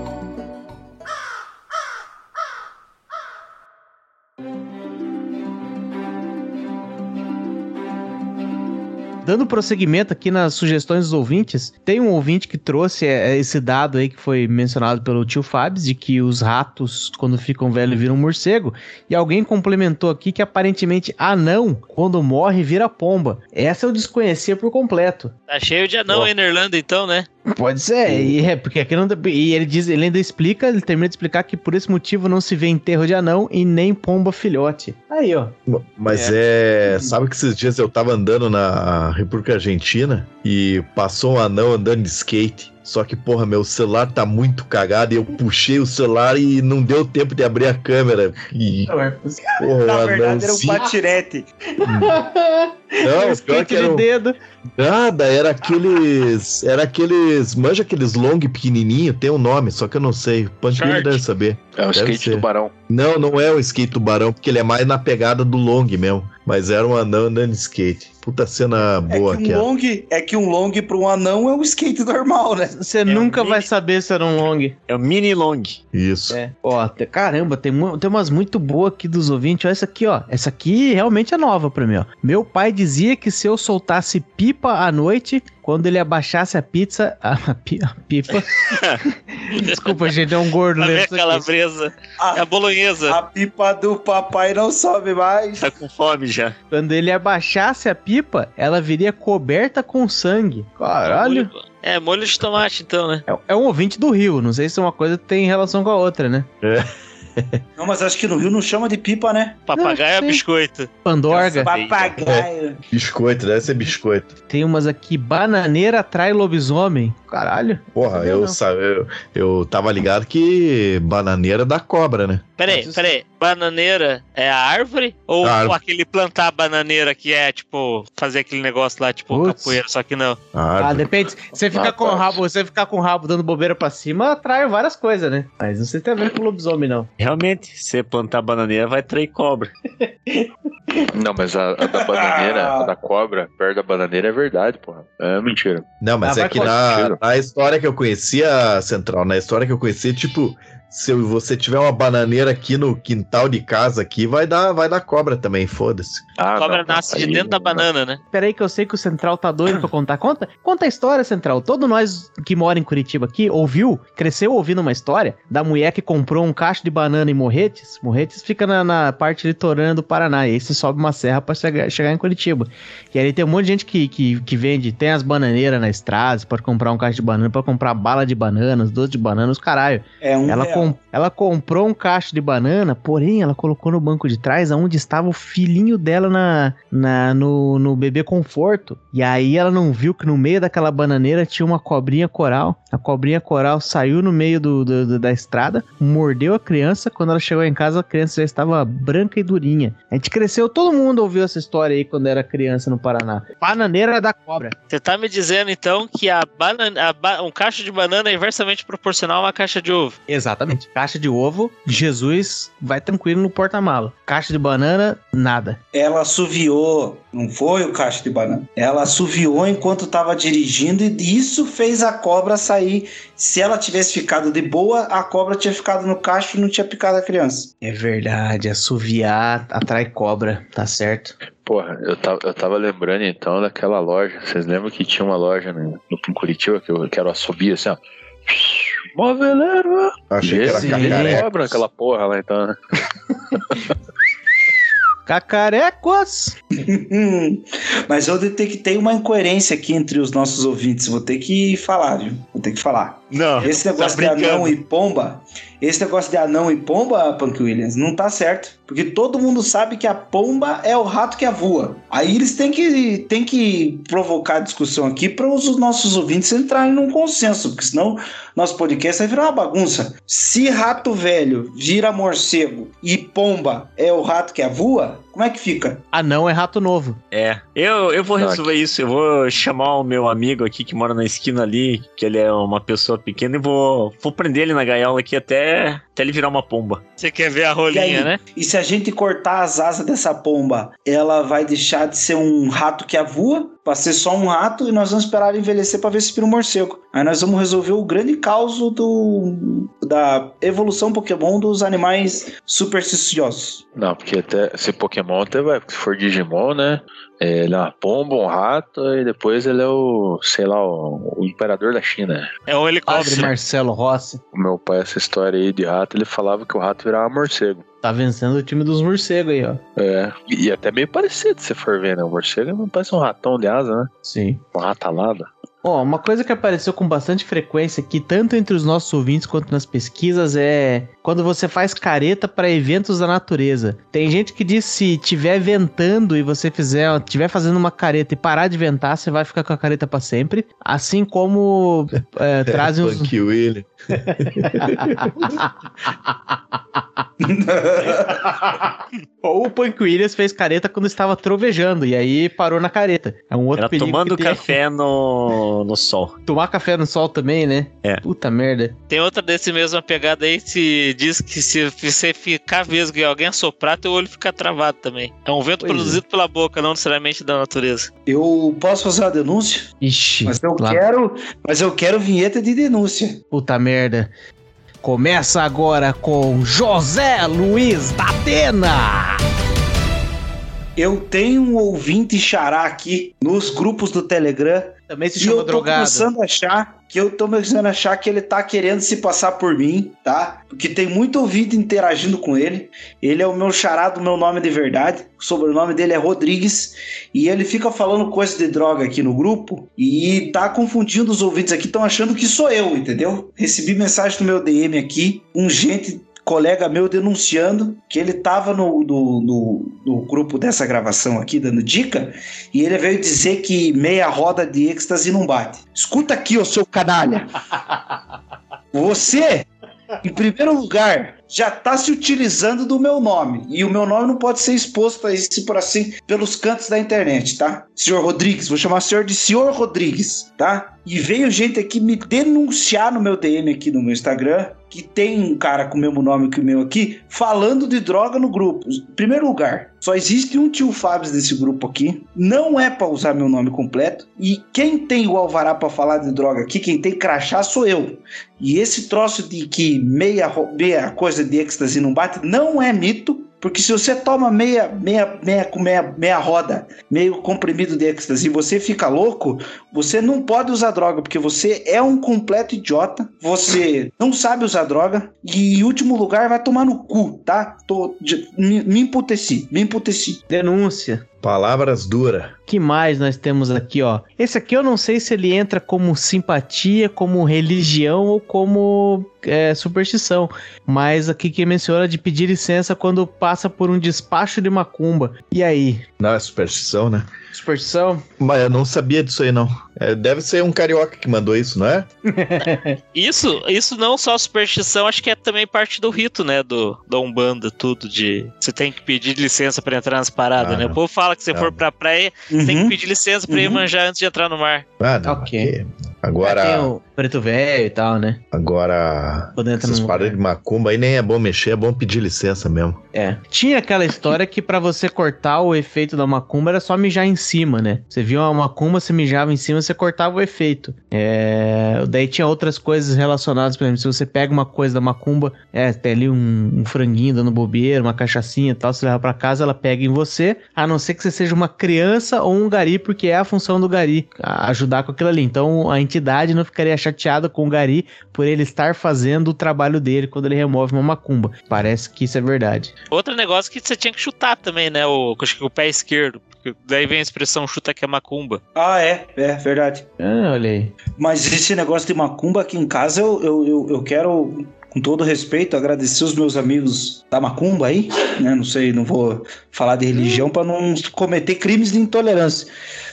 Dando prosseguimento aqui nas sugestões dos ouvintes, tem um ouvinte que trouxe é, esse dado aí que foi mencionado pelo tio Fabs, de que os ratos, quando ficam velhos, viram morcego. E alguém complementou aqui que aparentemente anão, quando morre, vira pomba. Essa eu desconhecia por completo.
Tá cheio de anão aí na Irlanda, então, né?
Pode ser, e é, porque aqui não. E ele diz, ele ainda explica, ele termina de explicar que por esse motivo não se vê enterro de anão e nem pomba filhote. Aí, ó.
Mas é. Sabe que esses dias eu tava andando na República Argentina e passou um anão andando de skate. Só que, porra, meu celular tá muito cagado e eu puxei o celular e não deu tempo de abrir a câmera. E, porra,
Na
o
verdade era um patinete.
Não,
um
o pior
skate
que era
de
um-
dedo.
Nada, era aqueles. Era aqueles. Manja aqueles long pequenininho, tem um nome, só que eu não sei.
Shark.
deve saber.
É o
Deve
skate
ser.
tubarão.
Não, não é o skate tubarão, porque ele é mais na pegada do long mesmo. Mas era um anão andando de skate. Puta cena
É
boa
que,
aqui,
um
ó.
long, é que um long pra um anão é um skate normal, né?
Você
um
nunca vai
mini-
saber se era um long.
É o mini long.
Isso.
É. Ó, caramba, tem, tem umas muito boas aqui dos ouvintes. Olha essa aqui, ó. Essa aqui realmente é nova pra mim, ó. Meu pai dizia que se eu soltasse pipa à noite, quando ele abaixasse a pizza. A, pi- a pipa. Desculpa, gente, é um gordo
A minha calabresa. É a bolonhesa.
A pipa do papai não sobe mais.
Tá com fome já.
Quando ele abaixasse a pipa, ela viria coberta com sangue. Caralho.
É, molho de tomate, então, né?
É, é um ouvinte do Rio. Não sei se uma coisa tem relação com a outra, né?
Não, mas acho que no Rio não chama de pipa, né?
Papagaio é
sim.
biscoito.
Pandorga.
Papagaio.
Biscoito, deve ser biscoito.
Tem umas aqui. Bananeira atrai lobisomem. Caralho.
Porra, eu,
não.
eu, eu tava ligado que bananeira da cobra, né?
Peraí,
Mas-
peraí. Bananeira é a árvore? Ou
A árvore.
aquele plantar bananeira que é, tipo, fazer aquele negócio lá, tipo, capoeira, só que não.
Ah, depende. Você ficar
Ah,
com o rabo, você ficar com o rabo dando bobeira pra cima, atrai várias coisas, né? Mas não sei se tem a ver com lobisomem, não.
Realmente, você plantar bananeira, vai trair cobra.
Não, mas a, a da bananeira, a da cobra, perto da bananeira é verdade, porra. É mentira.
Não, mas
Ah,
é que na, na história que eu conhecia, Central, na história que eu conhecia, tipo, se você tiver uma bananeira aqui no quintal de casa aqui, vai dar, vai dar cobra também, foda-se.
Ah,
A cobra
não,
nasce de dentro da banana, né?
Pera aí que eu sei que o Central tá doido pra contar. Conta, conta a história, Central. Todo nós que mora em Curitiba aqui ouviu, cresceu ouvindo uma história da mulher que comprou um cacho de banana em Morretes. Morretes fica na, na parte litorânea do Paraná. E aí você sobe uma serra pra chegar, chegar em Curitiba. E aí tem um monte de gente que, que, que vende, tem as bananeiras na estrada, pode comprar um cacho de banana, pode comprar bala de bananas, doce de bananas, caralho.
É um
Ela,
real.
Com- ela comprou um cacho de banana, porém ela colocou no banco de trás onde estava o filhinho dela na, na- no, no bebê conforto. E aí ela não viu que no meio daquela bananeira tinha uma cobrinha coral. A cobrinha coral saiu no meio do, do- do- da estrada, mordeu a criança. Quando ela chegou em casa, a criança já estava branca e durinha. A gente cresceu, todo mundo ouviu essa história aí quando era criança no Paraná. Bananeira da cobra.
Você tá me dizendo, então, que a banana, a ba- um cacho de banana é inversamente proporcional a uma caixa de ovo.
Exatamente. Caixa de ovo, Jesus vai tranquilo no porta-mala. Caixa de banana, nada.
Ela assoviou, não foi o cacho de banana. Ela assoviou enquanto estava dirigindo e isso fez a cobra sair. Se ela tivesse ficado de boa, a cobra tinha ficado no cacho e não tinha picado a criança.
É verdade, assoviar atrai cobra, tá certo.
Porra, eu tava, eu tava lembrando então daquela loja. Vocês lembram que tinha uma loja no, no em Curitiba que eu quero assobio assim, ó. Moveleiro!
Achei que era cacareco.
cobra aquela porra lá então, né?
Cacarecos!
Mas eu detectei uma incoerência aqui entre os nossos ouvintes. Vou ter que falar, viu? Vou ter que falar.
Não.
Esse negócio
tá
de anão e pomba, esse negócio de anão e pomba, Punk Williams, não tá certo. Porque todo mundo sabe que a pomba é o rato que a voa. Aí eles têm que, têm que provocar discussão aqui para os nossos ouvintes entrarem num consenso, porque senão nosso podcast vai virar uma bagunça. Se rato velho vira morcego e pomba é o rato que a voa, como é que fica?
Ah, não, é rato novo.
É, eu, eu vou
Tá
resolver isso. Eu vou chamar o meu amigo aqui que mora na esquina ali, que ele é uma pessoa pequena, e vou, vou prender ele na gaiola aqui até, até ele virar uma pomba.
Você quer ver a
E aí?
rolinha, né?
E se a gente cortar as asas dessa pomba, ela vai deixar de ser um rato que a voa, pra ser só um rato, e nós vamos esperar ela envelhecer pra ver se vira um morcego. Aí nós vamos resolver o grande caos do, da evolução Pokémon dos animais supersticiosos.
Não, porque até se Pokémon até vai, se for Digimon, né? Ele é uma pomba, um rato, e depois ele é o, sei lá, o, o imperador da China.
É um
Pobre
helicóptero.
Marcelo Rossi.
O meu pai, essa história aí de rato, ele falava que o rato virava morcego.
Tá vencendo o time dos morcegos aí, ó.
É, e até meio parecido se for ver, né? O morcego não parece um ratão de asa, né?
Sim.
Uma ratalada.
Ó, uma coisa que apareceu com bastante frequência aqui, tanto entre os nossos ouvintes quanto nas pesquisas, é quando você faz careta para eventos da natureza. Tem gente que diz se tiver ventando e você fizer, tiver fazendo uma careta e parar de ventar, você vai ficar com a careta para sempre. Assim como é, trazem os.
Punk William.
Ou o Punk Williams fez careta quando estava trovejando e aí parou na careta. É um outro
Era
perigo
tomando
tem.
café no, no sol.
Tomar café no sol também, né?
É.
Puta merda.
Tem outra desse mesma pegada aí que diz que se você ficar vesgo e alguém assoprar, teu olho fica travado também. É um vento
Pois é.
produzido pela boca, não necessariamente da natureza.
Eu posso fazer uma denúncia?
Ixi.
Mas eu
lá.
quero, mas eu quero vinheta de denúncia.
Puta merda. Começa agora com José Luiz da Atena.
Eu tenho um ouvinte xará aqui nos grupos do Telegram
Também se
e
chama
eu tô
drogado.
começando a achar que eu tô começando a achar que ele tá querendo se passar por mim, tá? Porque tem muito ouvinte interagindo com ele. Ele é o meu xará do meu nome de verdade. O sobrenome dele é Rodrigues. E ele fica falando coisa de droga aqui no grupo e tá confundindo os ouvintes aqui, estão achando que sou eu, entendeu? Recebi mensagem no meu DM aqui, um gente colega meu denunciando que ele tava no, no, no, no grupo dessa gravação aqui, dando dica, e ele veio dizer que meia roda de êxtase não bate. Escuta aqui, ô seu canalha. Você, em primeiro lugar, já tá se utilizando do meu nome. E o meu nome não pode ser exposto a esse por assim pelos cantos da internet, tá? Senhor Rodrigues, vou chamar o senhor de senhor Rodrigues, tá? E veio gente aqui me denunciar no meu DM aqui no meu Instagram que tem um cara com o mesmo nome que o meu aqui falando de droga no grupo. Em primeiro lugar, só existe um tio Fábio desse grupo aqui. Não é pra usar meu nome completo. E quem tem o alvará pra falar de droga aqui, quem tem crachá sou eu. E esse troço de que meia, meia coisa de êxtase não bate não é mito. Porque se você toma meia, meia, meia, meia, meia roda, meio comprimido de êxtase e você fica louco, você não pode usar droga, porque você é um completo idiota, você não sabe usar droga, e em último lugar vai tomar no cu, tá? Tô, me, me emputeci, me emputeci.
Denúncia.
Palavras duras.
que mais nós temos aqui, ó? Esse aqui eu não sei se ele entra como simpatia, como religião ou como é, superstição. Mas aqui que menciona de pedir licença quando passa por um despacho de macumba. E aí?
Não é superstição, né?
Superstição?
Mas eu não sabia disso aí, não. É, deve ser um carioca que mandou isso, não é?
Isso, isso não só superstição, acho que é também parte do rito, né? Do, da Umbanda, tudo de. Você tem que pedir licença pra entrar nas paradas,
Ah,
né?
não.
O povo fala que você
Não.
for pra praia, você tem que
Uhum.
pedir licença pra ir
Uhum.
manjar antes de entrar no mar.
Ah, não.
Ok.
aqui-
Tem
Agora,
o preto velho e tal, né?
agora, essas paradas de macumba aí nem é bom mexer, é bom pedir licença mesmo.
É. Tinha aquela história que pra você cortar o efeito da macumba era só mijar em cima, né? Você viu uma macumba, você mijava em cima, você cortava o efeito. É... Daí tinha outras coisas relacionadas, por exemplo, se você pega uma coisa da macumba, é, tem ali um, um franguinho dando bobeira, uma cachaçinha e tal, você leva pra casa, ela pega em você, a não ser que você seja uma criança ou um gari, porque é a função do gari, ajudar com aquilo ali. Então a entidade não ficaria chateada com o gari por ele estar fazendo o trabalho dele quando ele remove uma macumba. Parece que isso é verdade.
Outro negócio que você tinha que chutar também, né? O, acho que o pé esquerdo. porque Daí vem a expressão chuta que é macumba.
Ah, é, é verdade.
Ah, olha aí.
Mas esse negócio de macumba aqui em casa, eu, eu, eu, eu quero, com todo respeito, agradecer os meus amigos da macumba aí, né? Não sei, não vou falar de religião para não cometer crimes de intolerância.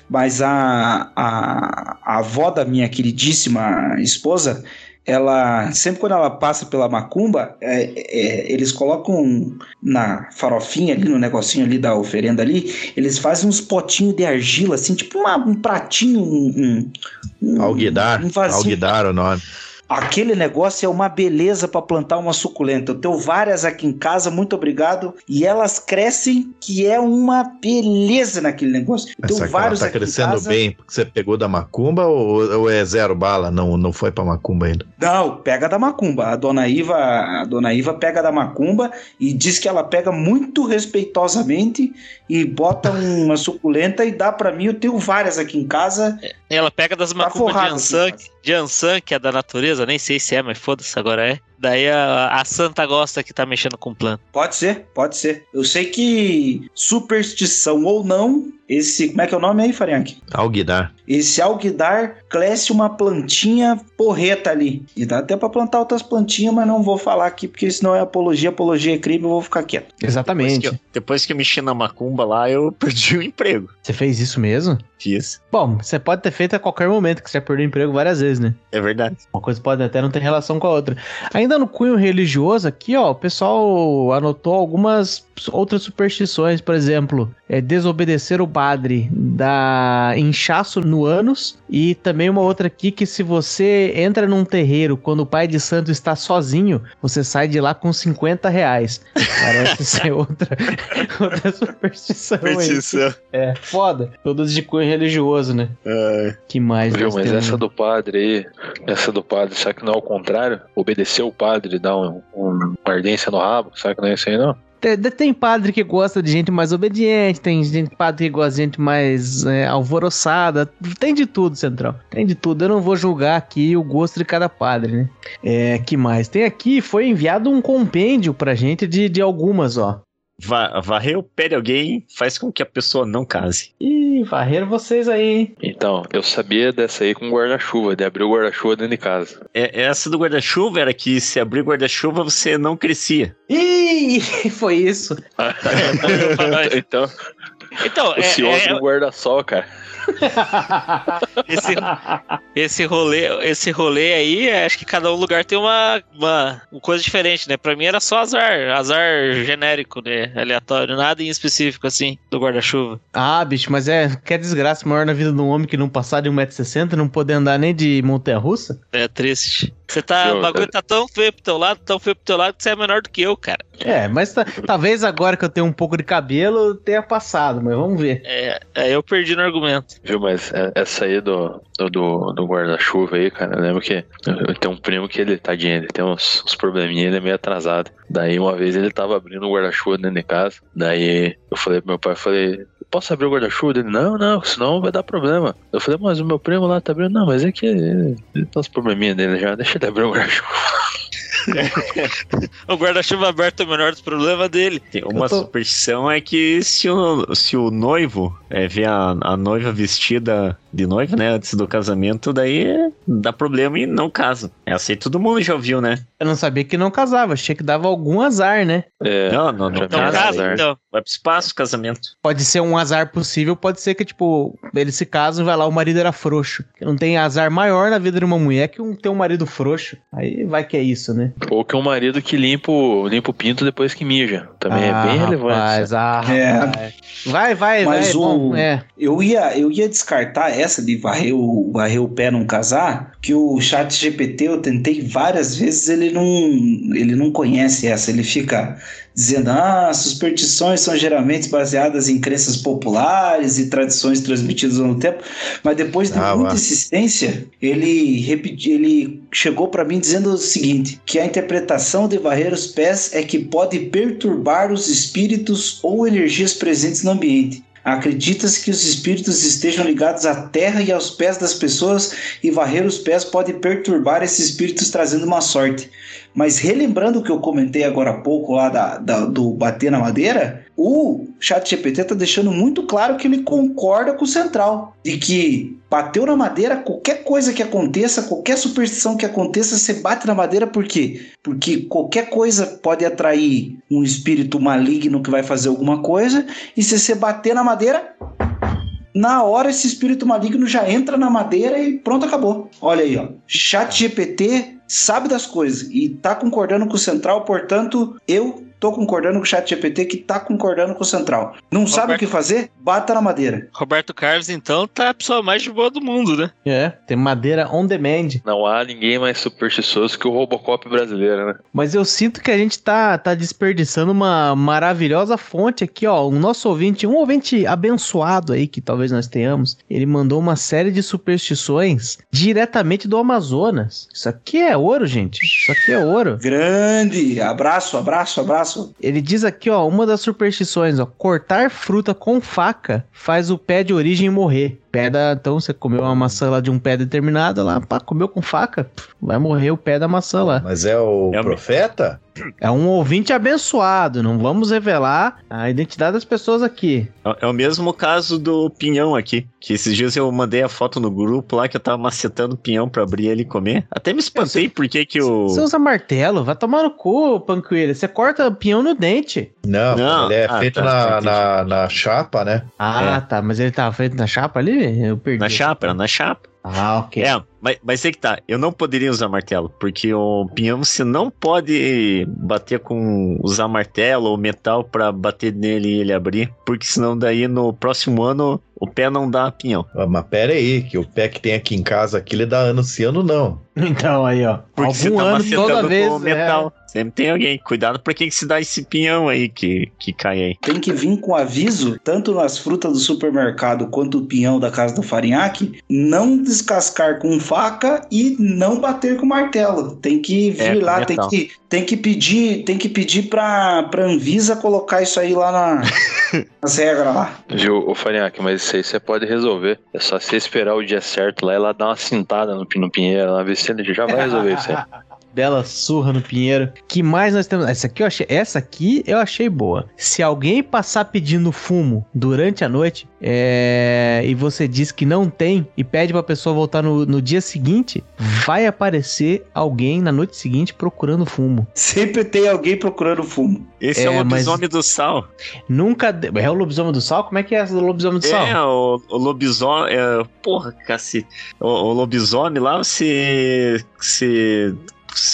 Mas a, a, a avó da minha queridíssima esposa, ela sempre quando ela passa pela macumba, é, é, eles colocam na farofinha ali, no negocinho ali da oferenda ali, eles fazem uns potinhos de argila, assim, tipo uma- um pratinho, um, um, um-
Alguidar,
um.
Alguidar o nome.
Aquele negócio é uma beleza para plantar uma suculenta. Eu tenho várias aqui em casa, muito obrigado. E elas crescem, que é uma beleza naquele negócio. Eu tenho
Essa
vários
tá
aqui em
crescendo
casa.
bem porque você pegou da macumba ou, ou é zero bala? Não, não foi pra macumba ainda.
Não, pega da macumba. A dona Iva, a dona Iva pega da macumba e diz que ela pega muito respeitosamente e bota uma suculenta e dá para mim. Eu tenho várias aqui em casa.
Ela pega das
Tá
macumbas de Ansan, de Ansan, que é da natureza, nem sei se é, mas foda-se, agora é. Daí a, a santa gosta que tá mexendo com planta.
Pode ser, pode ser. Eu sei que superstição ou não, esse. Como é que é o nome aí, Farinhaque?
Alguidar.
Esse alguidar cresce uma plantinha porreta ali. E dá até pra plantar outras plantinhas, mas não vou falar aqui, porque senão é apologia, apologia é crime, eu vou ficar quieto.
Depois
Exatamente.
que, eu, depois que eu mexi na macumba lá, eu perdi o emprego.
Você fez isso mesmo?
Fiz.
Bom, você pode ter feito a qualquer momento, que você já perdeu o emprego várias vezes, né?
É verdade.
Uma coisa pode até não ter relação com a outra. Ainda no cunho religioso aqui, ó, o pessoal anotou algumas outras superstições, por exemplo, é desobedecer o padre, dar inchaço no ânus e também uma outra aqui que se você entra num terreiro quando o pai de santo está sozinho, você sai de lá com 50 reais. Parece ser outra, outra superstição aí.
Superstição.
É, foda. Todas de cunho religioso, né?
É,
Que mais
Viu, mas
temos?
essa do padre aí, essa do padre, será que não é o contrário? Obedecer o padre e dar um, um- uma ardência no rabo? Será que não é isso aí, não?
Tem, tem padre que gosta de gente mais obediente, tem gente, padre que gosta de gente mais é, alvoroçada, tem de tudo, Central. Tem de tudo. Eu não vou julgar aqui o gosto de cada padre, né? É, que mais? Tem aqui, foi enviado um compêndio pra gente de, de algumas, ó.
Va- varrer o pé de alguém faz com que a pessoa não case.
Ih, varreram vocês aí, hein?
Então, eu sabia dessa aí com guarda-chuva, de abrir o guarda-chuva dentro de casa.
É, essa do guarda-chuva era que se abrir guarda-chuva você não crescia.
Ih, foi isso.
então,
Então,
o
é,
senhor
é-
do guarda-sol, cara.
esse, esse rolê, esse rolê aí, é, acho que cada um lugar tem uma, uma, uma coisa diferente, né? Pra mim era só azar, azar genérico, né? Aleatório, nada em específico, assim, do guarda-chuva.
Ah, bicho, mas é que é desgraça maior na vida de um homem que não passar de 1,60m, não poder andar nem de montanha-russa?
É triste. Você tá, o bagulho tá tão feio pro teu lado, tão feio pro teu lado, que você é menor do que eu, cara.
É, mas ta- talvez agora que eu tenho um pouco de cabelo tenha passado, mas vamos ver.
É, aí eu perdi no argumento.
Viu, mas é- essa aí do, do, do- guarda-chuva aí, cara, eu lembro que eu, tenho um primo que ele, tadinho, ele tem uns, uns probleminha, ele é meio atrasado. Daí uma vez ele tava abrindo o guarda-chuva dentro de casa, daí eu falei pro meu pai, falei, posso abrir o guarda-chuva dele? Não, não, senão vai dar problema. Eu falei, mas o meu primo lá tá abrindo, não, mas é que ele, ele tem uns probleminha dele já, deixa ele abrir o guarda-chuva.
O guarda-chuva aberto é o menor dos problemas dele.
Uma
tô-
superstição é que se o, se o noivo é, vê a, a noiva vestida de noiva, né, antes do casamento, daí dá problema e não casa. Essa aí todo mundo já ouviu, né?
Eu não sabia que não casava, achei que dava algum azar, né?
É,
Não, não, não
Então,
casa.
azar.
casa, então.
Vai pro espaço o casamento.
Pode ser um azar possível, pode ser que, tipo, eles se casam e vai lá, o marido era frouxo. Não tem azar maior na vida de uma mulher que um, ter um marido frouxo. Aí vai que é isso, né?
Ou que um marido que limpa o, limpa o pinto depois que mija. Também é bem relevante.
Rapaz, ah,
É.
Vai, vai,
Mas
vai.
o-
bom, é.
Eu ia, eu ia descartar essa de varrer o, varrer o pé não casar, que o chat GPT eu tentei várias vezes, ele não, ele não conhece essa, ele fica dizendo, ah, superstições são geralmente baseadas em crenças populares e tradições transmitidas no tempo, mas depois de
Ah,
muita insistência, ele, repeti, ele chegou para mim dizendo o seguinte, que a interpretação de varrer os pés é que pode perturbar os espíritos ou energias presentes no ambiente. Acredita-se que os espíritos estejam ligados à terra e aos pés das pessoas e varrer os pés pode perturbar esses espíritos trazendo uma sorte. Mas relembrando o que eu comentei agora há pouco lá da, da- do bater na madeira, o chat GPT está deixando muito claro que ele concorda com o Central. De que bateu na madeira, qualquer coisa que aconteça, qualquer superstição que aconteça, você bate na madeira por quê? Porque qualquer coisa pode atrair um espírito maligno que vai fazer alguma coisa, e se você bater na madeira, na hora esse espírito maligno já entra na madeira e pronto, acabou. Olha aí, ó. Chat GPT sabe das coisas e tá concordando com o Central, portanto, eu tô concordando com o Chat GPT que tá concordando com o Central. Não sabe o que fazer? Bata na madeira.
Roberto Carlos, então, tá a pessoa mais de boa do mundo, né?
É, tem madeira on demand.
Não há ninguém mais supersticioso que o Robocop brasileiro, né?
Mas eu sinto que a gente tá, tá desperdiçando uma maravilhosa fonte aqui, ó. O nosso ouvinte, um ouvinte abençoado aí, que talvez nós tenhamos, ele mandou uma série de superstições diretamente do Amazonas. Isso aqui é ouro, gente. Isso aqui é ouro.
Grande! Abraço, abraço, abraço.
Ele diz aqui, ó, uma das superstições, ó, cortar fruta com faca faz o pé de origem morrer. Pé da, então você comeu uma maçã lá de um pé determinado, lá, pá, comeu com faca, vai morrer o pé da maçã lá.
Mas é o
É
profeta?
É um ouvinte abençoado, não vamos revelar a identidade das pessoas aqui.
É é o mesmo caso do pinhão aqui. Que esses dias eu mandei a foto no grupo lá que eu tava macetando o pinhão pra abrir ele e comer. Até me espantei porque que o.
Você usa martelo, vai tomar no cu, pancoelho. Você corta o pinhão no dente.
Não,
Não.
ele é
Ah,
feito
tá,
na, na, na chapa, né?
Ah,
É.
tá, mas ele tava feito na chapa ali? Eu perdi.
Na chapa, era na chapa.
Ah, ok.
É, mas, mas é que tá. Eu não poderia usar martelo, porque o pinhão você não pode bater com. usar martelo ou metal pra bater nele e ele abrir, porque senão daí no próximo ano o pé não dá pinhão.
Ah, Mas pera aí, que o pé que tem aqui em casa aqui, ele dá ano sim, ano não.
Então aí, ó.
Porque você
Algum
tá
ano,
macetando
toda
com
vez. é.
metal. Sempre tem alguém. Cuidado pra quem que se dá esse pinhão aí que, que cai aí.
Tem que vir com aviso, tanto nas frutas do supermercado quanto o pinhão da casa do farinhaque, não descascar com faca e não bater com martelo. Tem que vir
É,
lá, tem que, tem que pedir, tem que pedir pra, pra Anvisa colocar isso aí lá na, nas regras lá.
Viu, ô Farinhaque, mas isso aí você pode resolver. É só você esperar o dia certo lá e lá dar uma cintada no, no Pinheiro, lá ver se ele já vai resolver isso aí.
Bela surra no Pinheiro. Que mais nós temos? Essa aqui eu achei, essa aqui eu achei boa. Se alguém passar pedindo fumo durante a noite, é, e você diz que não tem e pede pra pessoa voltar no, no dia seguinte, vai aparecer alguém na noite seguinte procurando fumo.
Sempre tem alguém procurando fumo.
Esse é,
É,
o
mas-
lobisomem do sal.
Nunca. de- É o lobisomem do sal? Como é que é essa do lobisomem do sal?
É, o, o lobisomem. É, porra, cacete. O, o lobisomem lá, você. Você.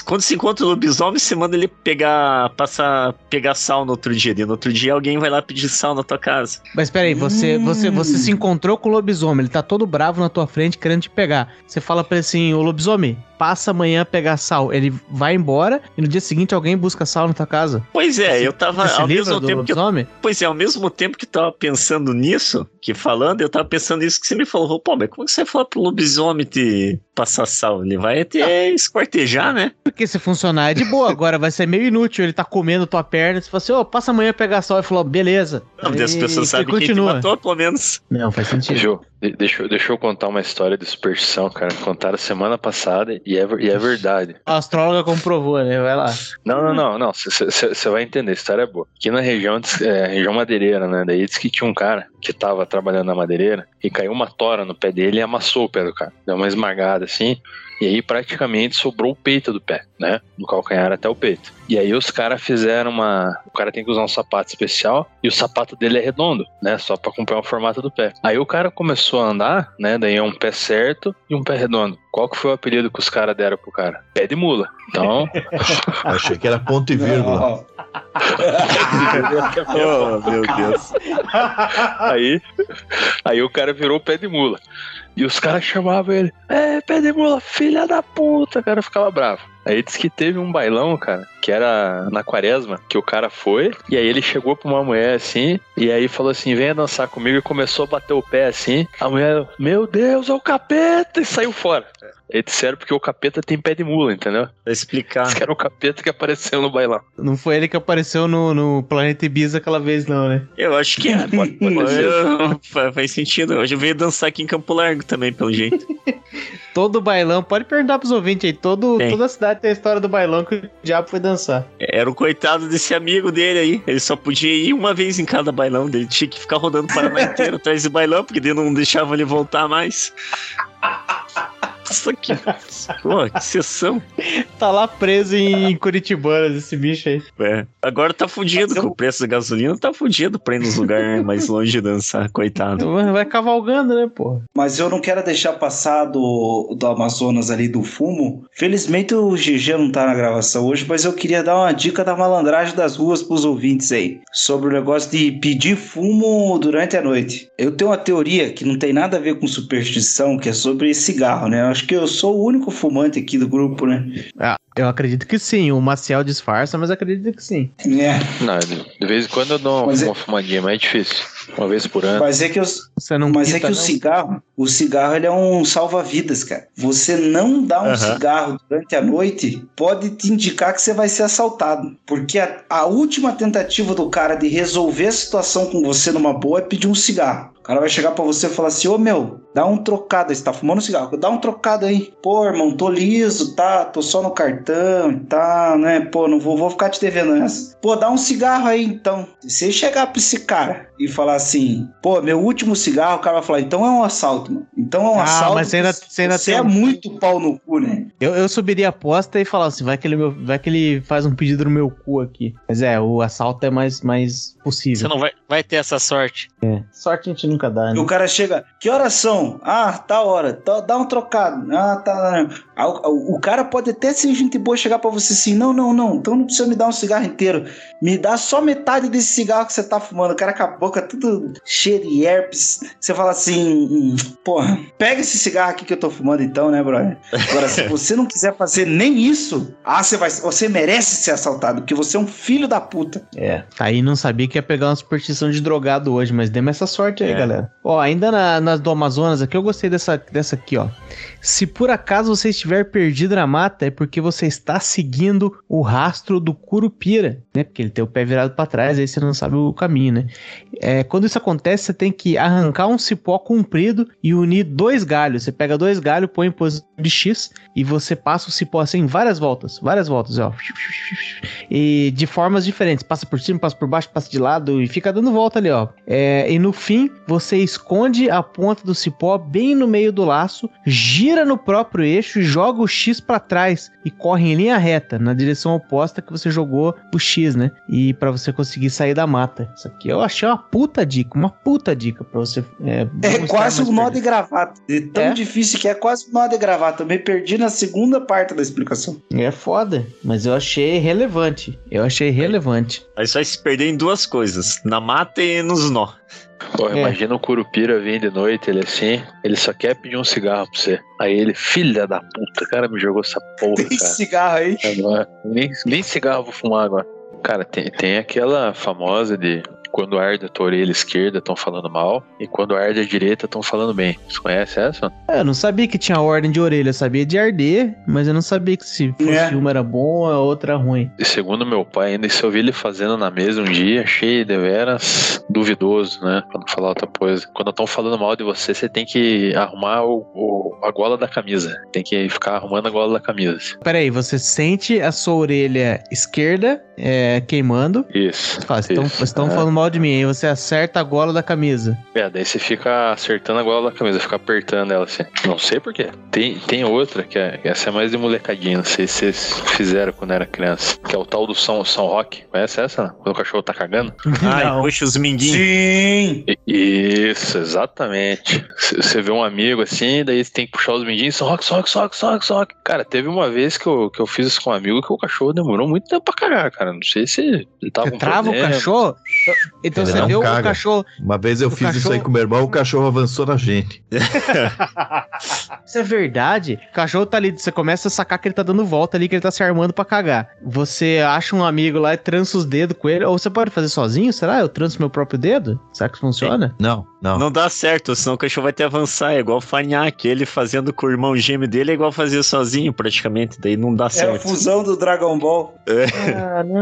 Quando se encontra o lobisomem, você manda ele pegar. passar. pegar sal no outro dia. E no outro dia alguém vai lá pedir sal na tua casa.
Mas peraí, você,
Hum.
você, você se encontrou com o lobisomem, ele tá todo bravo na tua frente querendo te pegar. Você fala pra ele assim, ô lobisomem, passa amanhã a pegar sal. Ele vai embora e no dia seguinte alguém busca sal na tua casa.
Pois é, eu tava.
Você
Ao mesmo
do
tempo que eu
lobisomem?
Pois é, ao mesmo tempo que eu tava pensando nisso, que falando, eu tava pensando nisso que você me falou, pô, mas como que você vai falar pro lobisomem te passar sal? Ele vai te esquartejar, né?
Porque se funcionar é de boa, agora vai ser meio inútil. Ele tá comendo tua perna, você fala assim, ô, passa amanhã pegar sal. Ele falou, beleza.
Não, porque as pessoas sabem quem te
continua.
matou, pelo menos.
Não, faz sentido.
De- deixa, eu- deixa eu contar uma história de superstição, cara. Contaram semana passada e é, e é verdade.
A astróloga comprovou, né? Vai lá.
Não, não, não, não. Você vai entender, a história é boa. Aqui na região, é, região madeireira, né? Daí diz que tinha um cara que tava trabalhando na madeireira e caiu uma tora no pé dele e amassou o pé do cara. Deu uma esmagada assim. E aí praticamente sobrou o peito do pé, né? Do calcanhar até o peito. E aí os caras fizeram uma. O cara tem que usar um sapato especial e o sapato dele é redondo, né? Só pra acompanhar o formato do pé. Aí o cara começou a andar, né? Daí é um pé certo e um pé redondo. Qual que foi o apelido que os caras deram pro cara? Pé de mula. Então,
Achei que era ponto e vírgula.
Oh, meu Deus.
Aí, aí o cara virou pé de mula. E os caras chamavam ele, é, pé de mula, filha da puta. O cara ficava bravo. Aí disse que teve um bailão, cara, que era na quaresma, que o cara foi, e aí ele chegou pra uma mulher assim, e aí falou assim: venha dançar comigo, e começou a bater o pé assim. A mulher, meu Deus, é o capeta! E saiu fora. Aí disseram porque o capeta tem pé de mula, entendeu?
Pra explicar.
Que era o capeta que apareceu no bailão.
Não foi ele que apareceu no, no Planeta Ibiza aquela vez, não, né?
Eu acho que é.
Pode, pode ser.
Eu- faz- faz sentido. Hoje eu veio dançar aqui em Campo Largo também, pelo jeito.
Todo bailão, pode perguntar pros ouvintes aí, todo, toda a cidade tem a história do bailão que o diabo foi dançar.
Era o coitado desse amigo dele aí. Ele só podia ir uma vez em cada bailão dele. Tinha que ficar rodando o Paraná inteiro atrás de bailão, porque ele não deixava ele voltar mais. Isso aqui. Pô, que sessão.
Tá lá preso em Curitibanas, esse bicho aí.
É. Agora tá fudido
Mas eu-
com o preço da gasolina. Tá fudido pra ir nos lugares mais longe de dançar, coitado.
Vai vai cavalgando, né, pô?
Mas eu não quero deixar passar do, do Amazonas ali do fumo. Felizmente o GG não tá na gravação hoje, mas eu queria dar uma dica da malandragem das ruas pros ouvintes aí. Sobre o negócio de pedir fumo durante a noite. Eu tenho uma teoria que não tem nada a ver com superstição, que é sobre cigarro, né? Eu acho que eu sou o único fumante aqui do grupo, né?
Ah, eu acredito que sim. O Maciel disfarça, mas acredito que sim.
É.
Não, De vez em quando eu dou
Mas é-
uma fumadinha, mas é difícil. Uma vez por ano.
Mas é que os,
Você não
Mas é que o
não?
cigarro, o cigarro ele é um salva-vidas, cara. Você não dá um cigarro durante a noite pode te indicar que você vai ser assaltado. Porque a, a última tentativa do cara de resolver a situação com você numa boa é pedir um cigarro. Cara vai chegar pra você e falar assim: Ô meu, dá um trocado aí. Você tá fumando cigarro? Dá um trocado aí. Pô, irmão, tô liso, tá? Tô só no cartão e tá, né? Pô, não vou, vou ficar te devendo essa. Pô, dá um cigarro aí então. Se você chegar pra esse cara e falar assim: pô, meu último cigarro, o cara vai falar: então é um assalto, mano. Então é um
Ah,
assalto.
mas você ainda- você ainda
você
tem
é muito pau no cu, né?
Eu, eu subiria a aposta e falava assim, vai que, ele, meu- vai que ele faz um pedido no meu cu aqui. Mas é, o assalto é mais, mais
Você
possível.
não vai, vai ter essa sorte.
Sorte a gente nunca dá,
E
né?
o cara chega, que horas são? Ah, tá hora, tá- dá um trocado. Ah, tá. O, cara pode até ser gente boa chegar pra você assim: não, não, não, então não precisa me dar um cigarro inteiro. Me dá só metade desse cigarro que você tá fumando. O cara com a boca tudo cheia de herpes. Você fala assim: hum, porra, pega esse cigarro aqui que eu tô fumando então, né, brother? Agora, se você não quiser fazer nem isso, ah, você, vai, você merece ser assaltado, porque você é um filho da puta.
É. Aí não sabia que ia pegar uma superstição de drogado hoje, mas demos essa sorte aí,
É.
galera. Ó, ainda na, nas do Amazonas aqui, eu gostei dessa, dessa aqui, ó. Se por acaso você estiver perdido na mata, é porque você está seguindo o rastro do Curupira, né? Porque ele tem o pé virado pra trás, aí você não sabe o caminho, né? É, quando isso acontece, você tem que arrancar um cipó comprido e unir dois galhos. Você pega dois galhos, põe em posição de X e você passa o cipó assim várias voltas, várias voltas, ó. E de formas diferentes. Passa por cima, passa por baixo, passa de lado e fica dando volta ali, ó. É, e no fim, você esconde a ponta do cipó bem no meio do laço, gira no próprio eixo joga o X pra trás e corre em linha reta, na direção oposta que você jogou o X, né? E pra você conseguir sair da mata. Isso aqui eu achei uma puta dica, uma puta dica pra você. É,
É quase um nó de gravata. É tão
É?
difícil que é quase um nó de gravata. Eu me perdi na segunda parte da explicação.
É foda, mas eu achei relevante. Eu achei relevante.
Aí você vai se perder em duas coisas: na mata e nos nó.
Porra,
É.
imagina o Curupira vir de noite, ele assim, ele só quer pedir um cigarro pra você. Aí ele, filha da puta, o cara me jogou essa porra,
Tem
cara.
cigarro aí.
Agora, nem, nem cigarro eu vou fumar agora. Cara, tem, tem aquela famosa de quando arde a tua orelha esquerda estão falando mal e quando arde a direita estão falando bem. Você conhece essa?
É, eu não sabia que tinha ordem de orelha, eu sabia de arder, mas eu não sabia que se fosse
É.
uma era bom a outra era ruim.
E segundo meu pai, ainda se eu vi ele fazendo na mesa um dia, achei deveras duvidoso, né? Pra não falar outra coisa. Quando estão falando mal de você, você tem que arrumar o, o- a gola da camisa. Tem que ficar arrumando a gola da camisa.
Peraí, você sente a sua orelha esquerda é, queimando.
Isso.
Fala, "Vocês tão-
isso.
vocês estão
É.
falando mal de mim, aí você acerta a gola da camisa.
É, daí você fica acertando a gola da camisa, fica apertando ela assim. Não sei porquê. Tem, tem outra, que é, essa é mais de molecadinha, não sei se vocês fizeram quando era criança. Que é o tal do São, São Roque. Conhece essa? não? Quando o cachorro tá cagando?
Ai, puxa os minguinhos.
Sim.
Isso, exatamente. C- Você vê um amigo assim, daí você tem que puxar os Roque, São Roque, São Roque, São Roque, São Roque. Cara, teve uma vez que eu, que eu fiz isso com um amigo que o cachorro demorou muito tempo pra cagar, cara. Não sei se ele tava
Você trava o
problema.
cachorro. Então
Ele
você
não
vê o
caga.
cachorro.
Uma vez eu
O
fiz isso
cachorro-
aí com meu irmão, o cachorro avançou na gente.
Isso é verdade. O cachorro tá ali, você começa a sacar que ele tá dando volta ali, que ele tá se armando pra cagar. Você acha um amigo lá e trança os dedos com ele. Ou você pode fazer sozinho? Será? Eu tranço meu próprio dedo? Será que funciona?
Não, não.
Não dá certo, senão o cachorro vai te avançar. É igual fanhaque. Ele fazendo com o irmão gêmeo dele é igual fazer sozinho, praticamente. Daí não dá
É a
certo.
fusão do Dragon Ball.
Caralho,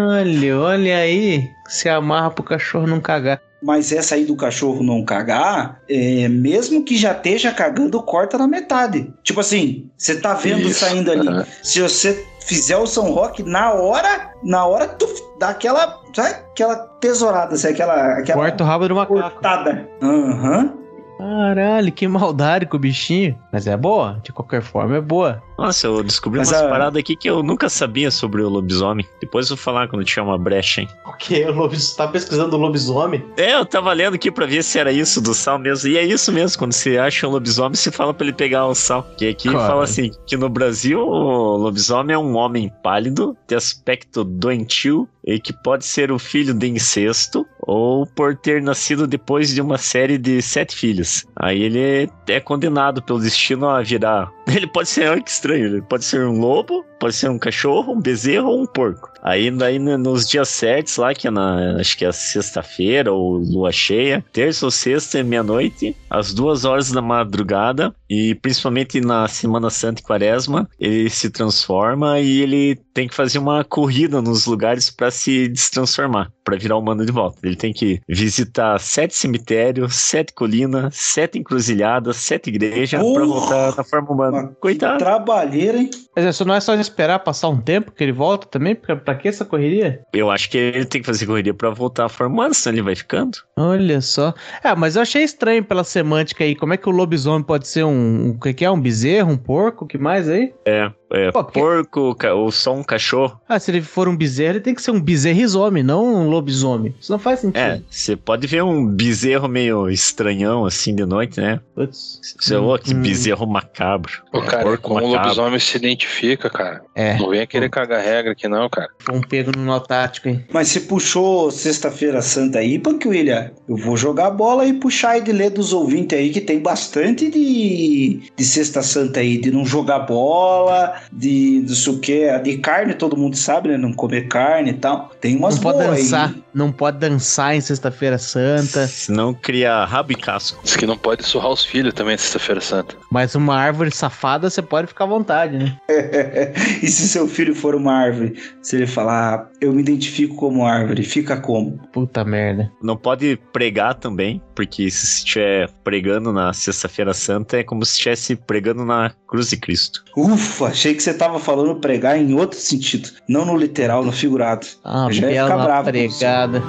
olha aí. Se amarra pro cachorro não cagar.
Mas essa aí do cachorro não cagar, é, mesmo que já esteja cagando, corta na metade. Tipo assim, você tá vendo
Isso,
saindo ali. Se você fizer o São Roque, na hora, na hora tu dá aquela, sabe? Aquela tesourada, sabe? Aquela, aquela
Corta o rabo do macaco.
cortada. Aham.
Caralho, que maldade com o bichinho. Mas é boa, de qualquer forma é boa.
Nossa, eu descobri
Mas
umas
a-
paradas aqui que eu nunca sabia sobre o lobisomem. Depois eu vou falar quando tiver uma brecha, hein?
O que? Você tá pesquisando o lobisomem?
É, eu tava lendo aqui pra ver se era isso do sal mesmo. E é isso mesmo, quando você acha um lobisomem, você fala pra ele pegar o sal. Que aqui
Caralho.
fala assim, que no Brasil o lobisomem é um homem pálido, de aspecto doentio, e que pode ser o filho de incesto, ou por ter nascido depois de uma série de sete filhos. Aí ele é condenado pelo destino a virar Ele pode ser olha que estranho, ele pode ser um lobo, pode ser um cachorro, um bezerro ou um porco. Aí daí nos dias certos lá, que é na, acho que é sexta-feira ou lua cheia, terça ou sexta é meia-noite, às duas horas da madrugada, e principalmente na Semana Santa e Quaresma, ele se transforma e ele tem que fazer uma corrida nos lugares para se destransformar, para virar humano de volta. Ele tem que visitar sete cemitérios, sete colinas, sete encruzilhadas, sete igrejas para
Porra!
voltar na forma humana.
Mas que
Coitado.
Trabalheira, hein?
Mas isso não é só esperar passar um tempo que ele volta também? Pra, pra que essa correria?
Eu acho que ele tem que fazer correria para voltar à forma humana, senão ele vai ficando.
Olha só. É, mas eu achei estranho pela semântica aí. Como é que o lobisomem pode ser um. O que, que é? Um bezerro, um porco? O que mais aí?
É, é
Pô, porque-
porco ou só um cachorro.
Ah, se ele for um bezerro, ele tem que ser um bezerrisomem, não um lobisomem. Isso não faz sentido.
É, você pode ver um bezerro meio estranhão assim de noite, né?
Putz.
Você, ô, que
Hum.
bezerro macabro.
Ô, cara,
porco
como o
macabro.
lobisomem se identifica, cara.
É,
Não venha querer cagar regra aqui, não, cara.
foi um pego no nó tático, hein?
Mas se puxou Sexta-feira Santa aí, Punk William, eu vou jogar a bola e puxar aí de ler dos ouvintes aí, que tem bastante de, de Sexta Santa aí, de não jogar bola, de o que, de carne, todo mundo sabe, né? Não comer carne e tal. Tem umas
Não pode
boas
dançar.
aí.
Não pode dançar em Sexta-feira Santa.
Senão cria rabo e casco.
Diz que não pode surrar os filhos também sexta-feira santa.
Mas uma árvore safada, você pode ficar à vontade, né?
e se seu filho for uma árvore, se ele falar, "Ah, eu me identifico como árvore, fica como?
Puta merda.
Não pode pregar também, porque se estiver pregando na Sexta-feira Santa é como se estivesse pregando na Cruz de Cristo.
Ufa, achei que você tava falando pregar em outro sentido, não no literal, no figurado.
Ah,
Eu já ia ficar bravo com
pregada.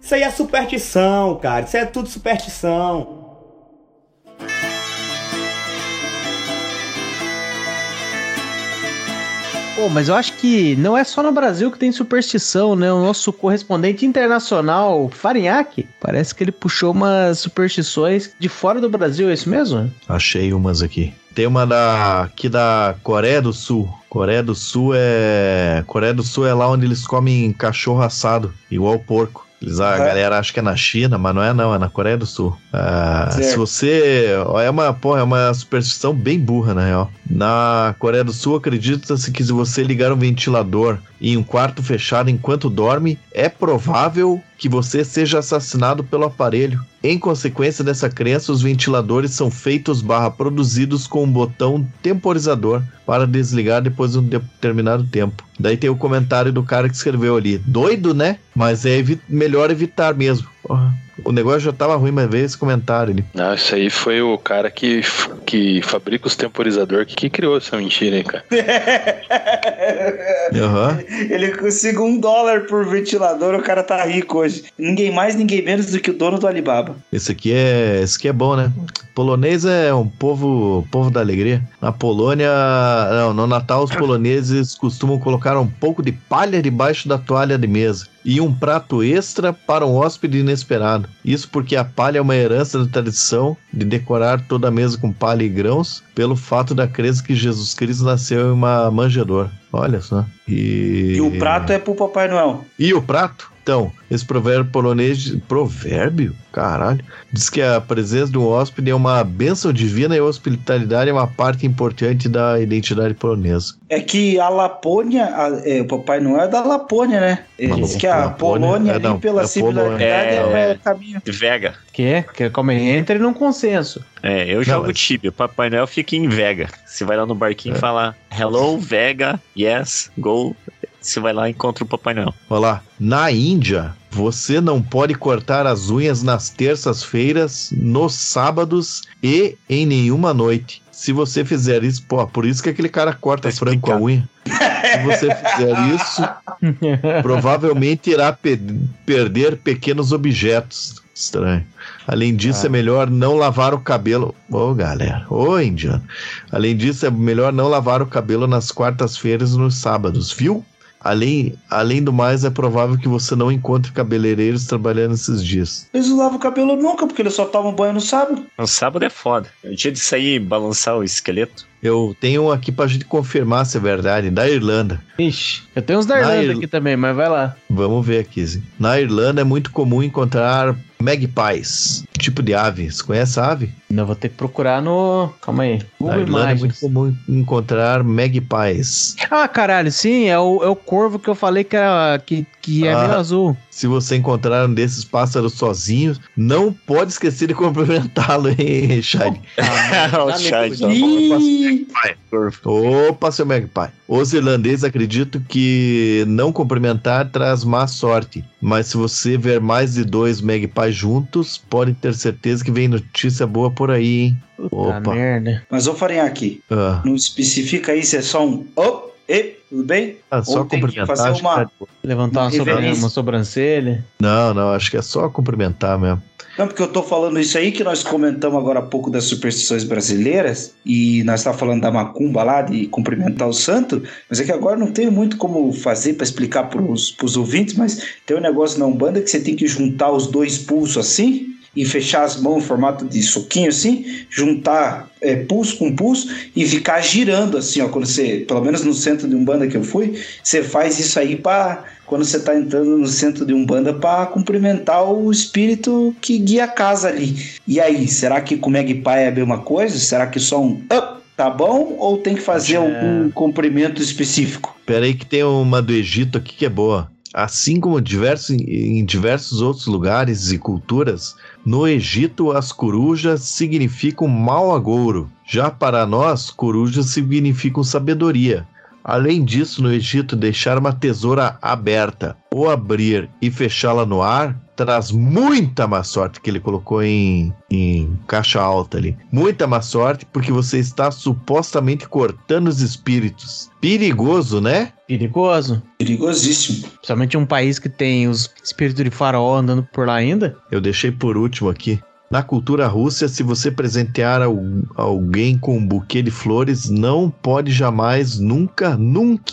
Isso aí é superstição, cara. Isso é tudo superstição.
Pô, mas eu acho que não é só no Brasil que tem superstição, né? O nosso correspondente internacional, Farinhaque, parece que ele puxou umas superstições de fora do Brasil, é isso mesmo?
Achei umas aqui. Tem uma da, aqui da Coreia do Sul. Coreia do Sul é. Coreia do Sul é lá onde eles comem cachorro assado, igual porco. Eles, a galera acha que é na China, mas não é não, é na Coreia do Sul. Ah, se você. É uma, porra, é uma superstição bem burra, na real. Na Coreia do Sul, acredita-se que se você ligar um ventilador em um quarto fechado enquanto dorme, é provável que você seja assassinado pelo aparelho. Em consequência dessa crença, os ventiladores são feitos barra produzidos com um botão temporizador para desligar depois de um determinado tempo. Daí tem o comentário do cara que escreveu ali. Doido, né? Mas é evi- melhor evitar mesmo. Porra, o negócio já tava ruim, mas veio esse comentário ali.
Não, isso aí foi o cara que, que fabrica os temporizadores que, que criou essa mentira, hein, cara.
Aham.
Ele conseguiu um dólar por ventilador, o cara tá rico hoje. Ninguém mais, ninguém menos do que o dono do Alibaba.
Esse aqui é, esse aqui é bom, né? Polonês é um povo, povo da alegria. Na Polônia, não, no Natal os poloneses costumam colocar um pouco de palha debaixo da toalha de mesa e um prato extra para um hóspede inesperado. Isso porque a palha é uma herança da tradição de decorar toda a mesa com palha e grãos, pelo fato da crença que Jesus Cristo nasceu em uma manjedoura. Olha só. E,
E o prato é pro Papai Noel.
e o prato? Então, esse provérbio polonês. Provérbio? Caralho. Diz que a presença de um hóspede é uma bênção divina e a hospitalidade é uma parte importante da identidade polonesa.
É que a Lapônia, a- é, o Papai Noel é da Lapônia, né? Ele diz que a
Lapônia-
Polônia
é,
ali
não,
pela
é
similaridade é,
Polônia.
é
É.
o caminho.
De Vega.
Que é? Que como ele entra num consenso.
É, eu jogo
mas-
Tibia. Papai Noel fica em Vega. Você vai lá no barquinho e
É.
fala Hello, Vega, yes, go. Você vai lá e encontra o Papai Noel.
Olha lá. Na Índia, você não pode cortar as unhas nas terças-feiras, nos sábados e em nenhuma noite. Se você fizer isso, pô, por isso que aquele cara corta
Tá
frango com a unha. Se você fizer isso, provavelmente irá pe- perder pequenos objetos. Estranho. Além disso,
Ah.
é melhor não lavar o cabelo. Ô, galera. Ô, indiano. Além disso, é melhor não lavar o cabelo nas quartas-feiras e nos sábados, viu? Além, além do mais, é provável que você não encontre cabeleireiros trabalhando esses dias.
Eles não lavam o cabelo nunca, porque eles só tomam banho no sábado.
No sábado é foda. É o dia de sair e balançar o esqueleto.
Eu tenho um aqui pra gente confirmar se é verdade, da Irlanda.
Ixi, eu tenho uns da
Na
Irlanda
Ir-
aqui também, mas vai lá.
Vamos ver aqui. Zé. Na Irlanda é muito comum encontrar magpies, tipo de ave. Você conhece a ave?
Ainda vou ter que procurar no. Calma aí.
Na
Google
Irlanda é muito
Imagens.
comum encontrar magpies.
Ah, caralho, sim, é o, é o corvo que eu falei que, era, que, que é
Ah.
meio azul.
Se você encontrar um desses pássaros sozinhos, não pode esquecer de cumprimentá-lo, hein, Shine?
o Chad.
Opa, seu magpie. Os irlandeses acreditam que não cumprimentar traz má sorte. Mas se você ver mais de dois magpies juntos, pode ter certeza que vem notícia boa por aí, hein?
Puta
Opa.
merda.
Mas ô Farinhaque,
Ah,
não especifica aí se é só um op, e, tudo bem?
ah, só
Ou tem
cumprimentar.
fazer
acho que
uma-
tá.
Levantar uma,
Uma
sobran-
reverência.
uma sobrancelha.
Não, não, acho que é só cumprimentar mesmo.
Não, porque eu tô falando isso aí que nós comentamos agora há pouco das superstições brasileiras e nós tá falando da macumba lá, de cumprimentar o santo, mas é que agora não tenho muito como fazer para explicar pros, pros ouvintes, mas tem um negócio na Umbanda que você tem que juntar os dois pulsos assim e fechar as mãos em formato de soquinho assim, juntar é, pulso com pulso e ficar girando assim, ó, quando você, pelo menos no centro de Umbanda que eu fui, você faz isso aí para quando você tá entrando no centro de Umbanda para cumprimentar o espírito que guia a casa ali. E aí, será que com o Magpie é a mesma coisa? Será que só um up tá bom ou tem que fazer
É.
algum cumprimento específico?
Pera aí que tem uma do Egito aqui que é boa. Assim como diversos, em diversos outros lugares e culturas, no Egito as corujas significam mau agouro. Já para nós, corujas significam sabedoria. Além disso, no Egito, deixar uma tesoura aberta ou abrir e fechá-la no ar traz muita má sorte, que ele colocou em, em caixa alta ali. Muita má sorte, porque você está supostamente cortando os espíritos. Perigoso, né?
Perigoso.
Perigosíssimo.
Principalmente um país que tem os espíritos de faraó andando por lá ainda.
Eu deixei por último aqui. Na cultura russa, se você presentear al- alguém com um buquê de flores, não pode jamais, nunca, nunca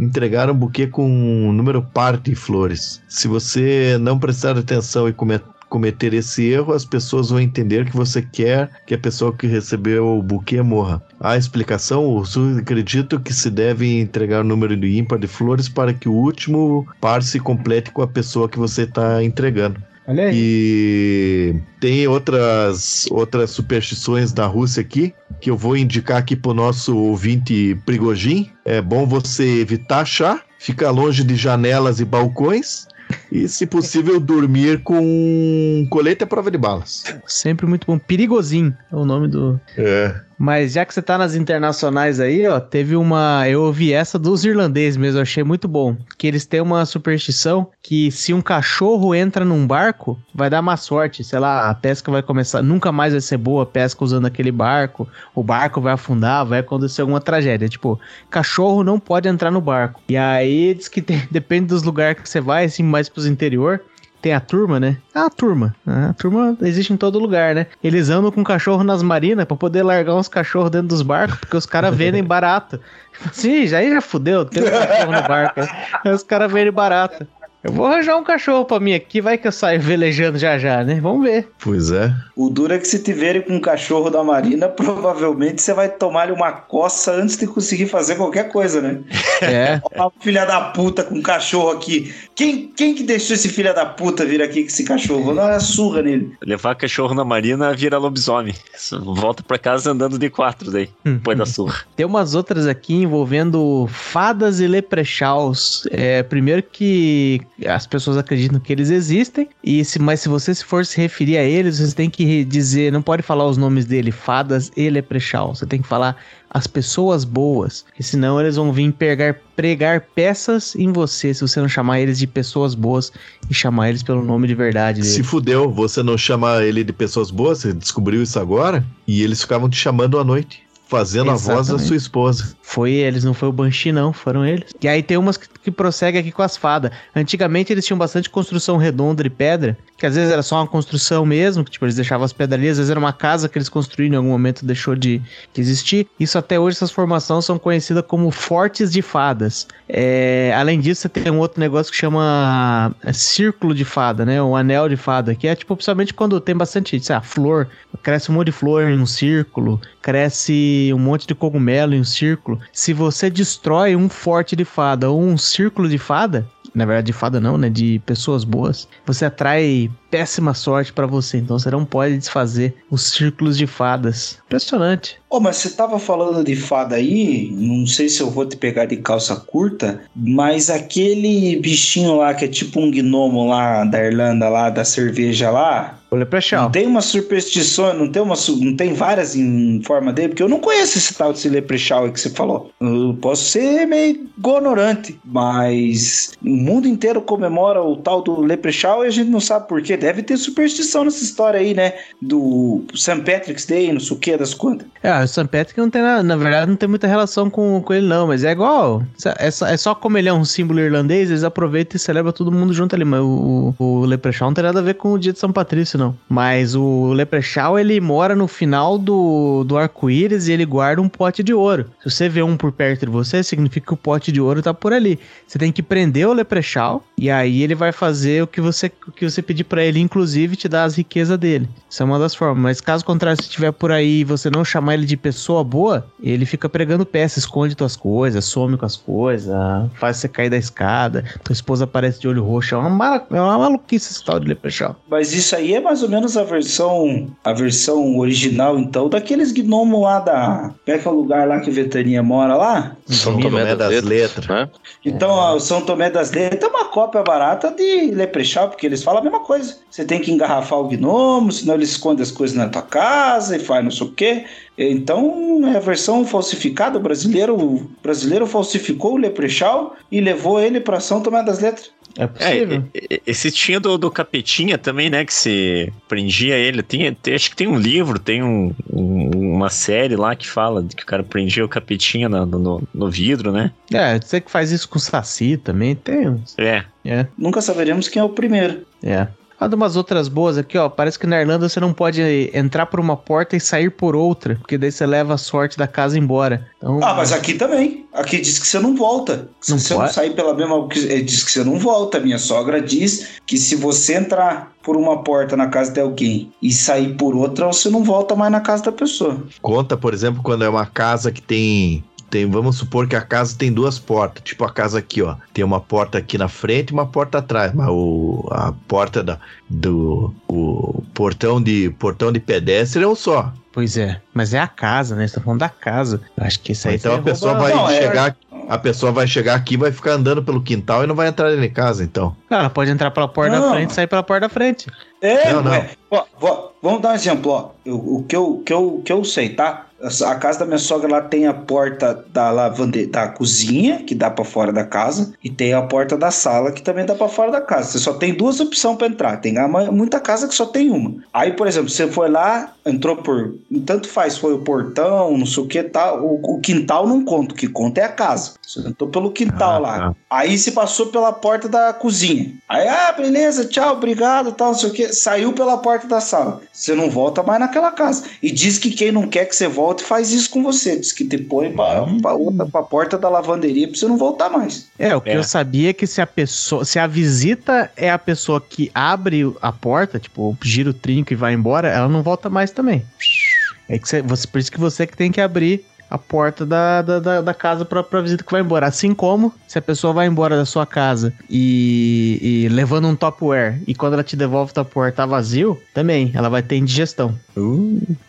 entregar um buquê com um número par de flores. Se você não prestar atenção e come- cometer esse erro, as pessoas vão entender que você quer que a pessoa que recebeu o buquê morra. A explicação, russos acreditam que se deve entregar o número ímpar de flores para que o último par se complete com a pessoa que você está entregando.
Olha aí.
E tem outras, outras superstições da Rússia aqui, que eu vou indicar aqui pro nosso ouvinte Prigojin. É bom você evitar chá, ficar longe de janelas e balcões. E, se possível, dormir com colete à prova de balas.
Sempre muito bom. Perigosinho é o nome do.
É.
Mas já que você tá nas internacionais aí, ó, teve uma. Eu ouvi essa dos irlandeses mesmo, eu achei muito bom. Que eles têm uma superstição que se um cachorro entra num barco, vai dar má sorte. Sei lá, a pesca vai começar. Nunca mais vai ser boa a pesca usando aquele barco. O barco vai afundar, vai acontecer alguma tragédia. Tipo, cachorro não pode entrar no barco. E aí diz que tem- depende dos lugares que você vai, assim, mais pros interior. Tem a turma, né? Ah, a turma. A turma existe em todo lugar, né? Eles andam com cachorro nas marinas pra poder largar uns cachorros dentro dos barcos, porque os caras vendem barato. Sim, já aí já fudeu, tem um cachorro no barco. Aí os caras vendem barato. Eu vou arranjar um cachorro pra mim aqui, vai que eu saio velejando já já, né? Vamos ver.
Pois é.
O duro é que se tiverem com um cachorro da Marina, provavelmente você vai tomar-lhe uma coça antes de conseguir fazer qualquer coisa, né?
É.
Ó, filha da puta com um cachorro aqui. Quem, quem que deixou esse filho da puta vir aqui com esse cachorro? Vou dar uma surra nele.
Levar cachorro na marina vira lobisomem. Volta pra casa andando de quatro daí, depois da surra.
Tem umas outras aqui envolvendo fadas e leprechauns. É, primeiro que as pessoas acreditam que eles existem, e se, mas se você se for se referir a eles, você tem que dizer, não pode falar os nomes dele, fadas e leprechauns. Você tem que falar as pessoas boas, porque senão eles vão vir pegar, pregar peças em você, se você não chamar eles de pessoas boas e chamar eles pelo nome de verdade deles.
Se fudeu, você não chama ele de pessoas boas, você descobriu isso agora? E eles ficavam te chamando à noite, fazendo a voz da
Exatamente.
sua esposa.
Foi eles, não foi o Banshee, não, foram eles. E aí tem umas que, que prosseguem aqui com as fadas. Antigamente eles tinham bastante construção redonda de pedra, que às vezes era só uma construção mesmo, que tipo, eles deixavam as pedrarias, às vezes era uma casa que eles construíram em algum momento deixou de, de existir. Isso até hoje, essas formações são conhecidas como fortes de fadas. É, além disso, você tem um outro negócio que chama é, círculo de fada, né? O anel de fada, que é tipo, principalmente quando tem bastante, sei lá, flor, cresce um monte de flor em um círculo, cresce um monte de cogumelo em um círculo. Se você destrói um forte de fada ou um círculo de fada, na verdade de fada não, né, de pessoas boas, você atrai péssima sorte pra você. Então você não pode desfazer os círculos de fadas. Impressionante.
Ô, mas você tava falando de fada aí, não sei se eu vou te pegar de calça curta, mas aquele bichinho lá que é tipo um gnomo lá da Irlanda, lá da cerveja lá,
O Leprechaun.
não tem uma superstição, não tem uma, não tem várias em forma dele, porque eu não conheço esse tal desse leprechaun aí que você falou. Eu posso ser meio ignorante, mas o mundo inteiro comemora o tal do leprechaun e a gente não sabe por quê. Deve ter superstição nessa história aí, né? Do St. Patrick's Day, não sei o que, das quantas.
É, o Sam Patrick não tem nada, na verdade não tem muita relação com, com ele não, mas é igual, é só, é só como ele é um símbolo irlandês, eles aproveitam e celebram todo mundo junto ali, mas o, o, Leprechaun não tem nada a ver com o dia de São Patrício não, mas o Leprechaun ele mora no final do, do arco-íris e ele guarda um pote de ouro, se você vê um por perto de você, significa que o pote de ouro tá por ali, você tem que prender o Leprechaun e aí ele vai fazer o que você, o que você pedir pra ele, inclusive te dar as riquezas dele, isso é uma das formas, mas caso contrário, se estiver por aí e você não chamar ele de pessoa boa, ele fica pregando peça, esconde tuas coisas, some com as coisas, faz você cair da escada, tua esposa aparece de olho roxo. É uma, mala- é uma maluquice esse tal de Leprechaun.
Mas isso aí é mais ou menos a versão a versão original, então, daqueles gnomos lá da. Como é que é o lugar lá que a Vetaninha mora lá?
São
Tomé
Tomé
das
das
Letras.
Letras, né?
Então, ó, o São Tomé das Letras é uma cópia barata de Leprechaun, porque eles falam a mesma coisa. Você tem que engarrafar o gnomo, senão ele esconde as coisas na tua casa e faz não sei o quê. Então, é a versão falsificada. O brasileiro, o brasileiro falsificou o Leprechaun e levou ele para São Tomé das Letras.
É
É,
possível.
e- esse tinha do, do Capetinha também, né? Que se prendia ele. Tem, tem- acho que tem um livro, tem um- um- uma série lá que fala de que o cara prendia o Capetinha no, no, no vidro, né?
É, você que faz isso com o Saci também, tem uns.
É.
É,
Nunca saberemos quem é o primeiro.
é. Olha de umas outras boas aqui, ó. Parece que na Irlanda você não pode entrar por uma porta e sair por outra, porque daí você leva a sorte da casa embora. Então,
Ah, mas aqui também. Aqui diz que você não volta. Se
Não
você
pode?
não sair pela mesma. eh, Diz que você não volta. Minha sogra diz que se você entrar por uma porta na casa de alguém e sair por outra, você não volta mais na casa da pessoa.
Conta, por exemplo, quando é uma casa que tem. Tem, vamos supor que a casa tem duas portas, tipo a casa aqui, ó. Tem uma porta aqui na frente e uma porta atrás, mas o, a porta da, do o portão de portão de pedestre é um só.
Pois é, mas é a casa, né? Você tá falando da casa. Acho que isso aí
então a pessoa vai
Não, é-
chegar, a pessoa vai chegar aqui, vai ficar andando pelo quintal e não vai entrar dentro de casa, então.
Não, ela pode entrar pela porta
Não.
da frente e sair pela porta da frente.
É,
Não, não.
Ó, vamos dar um exemplo, ó. Eu- o, que eu, que eu, que eu sei, tá? A casa da minha sogra lá tem a porta da lavande da cozinha, que dá pra fora da casa, e tem a porta da sala, que também dá pra fora da casa. Você só tem duas opções pra entrar. Tem muita casa que só tem uma. Aí, por exemplo, você foi lá, entrou por. Tanto faz, foi o portão, não sei o que tal. O, o quintal não conta, o que conta é a casa. Você entrou pelo quintal
Ah,
lá.
tá.
Aí se passou pela porta da cozinha. Aí, ah, beleza, tchau, obrigado, tal, não sei o quê. Saiu pela porta da sala. Você não volta mais naquela casa. E diz que quem não quer que você volte faz isso com você. Diz que te põe pra, pra, outra, pra porta da lavanderia pra você não voltar mais.
É, o que
É.
eu sabia é que se a pessoa, se a visita é a pessoa que abre a porta, tipo, gira o trinco e vai embora, ela não volta mais também. É que você, você- por isso que você que tem que abrir a porta da, da, da, da casa pra, pra visita que vai embora. Assim como se a pessoa vai embora da sua casa e, e levando um topware e quando ela te devolve o topware tá vazio, também ela vai ter indigestão.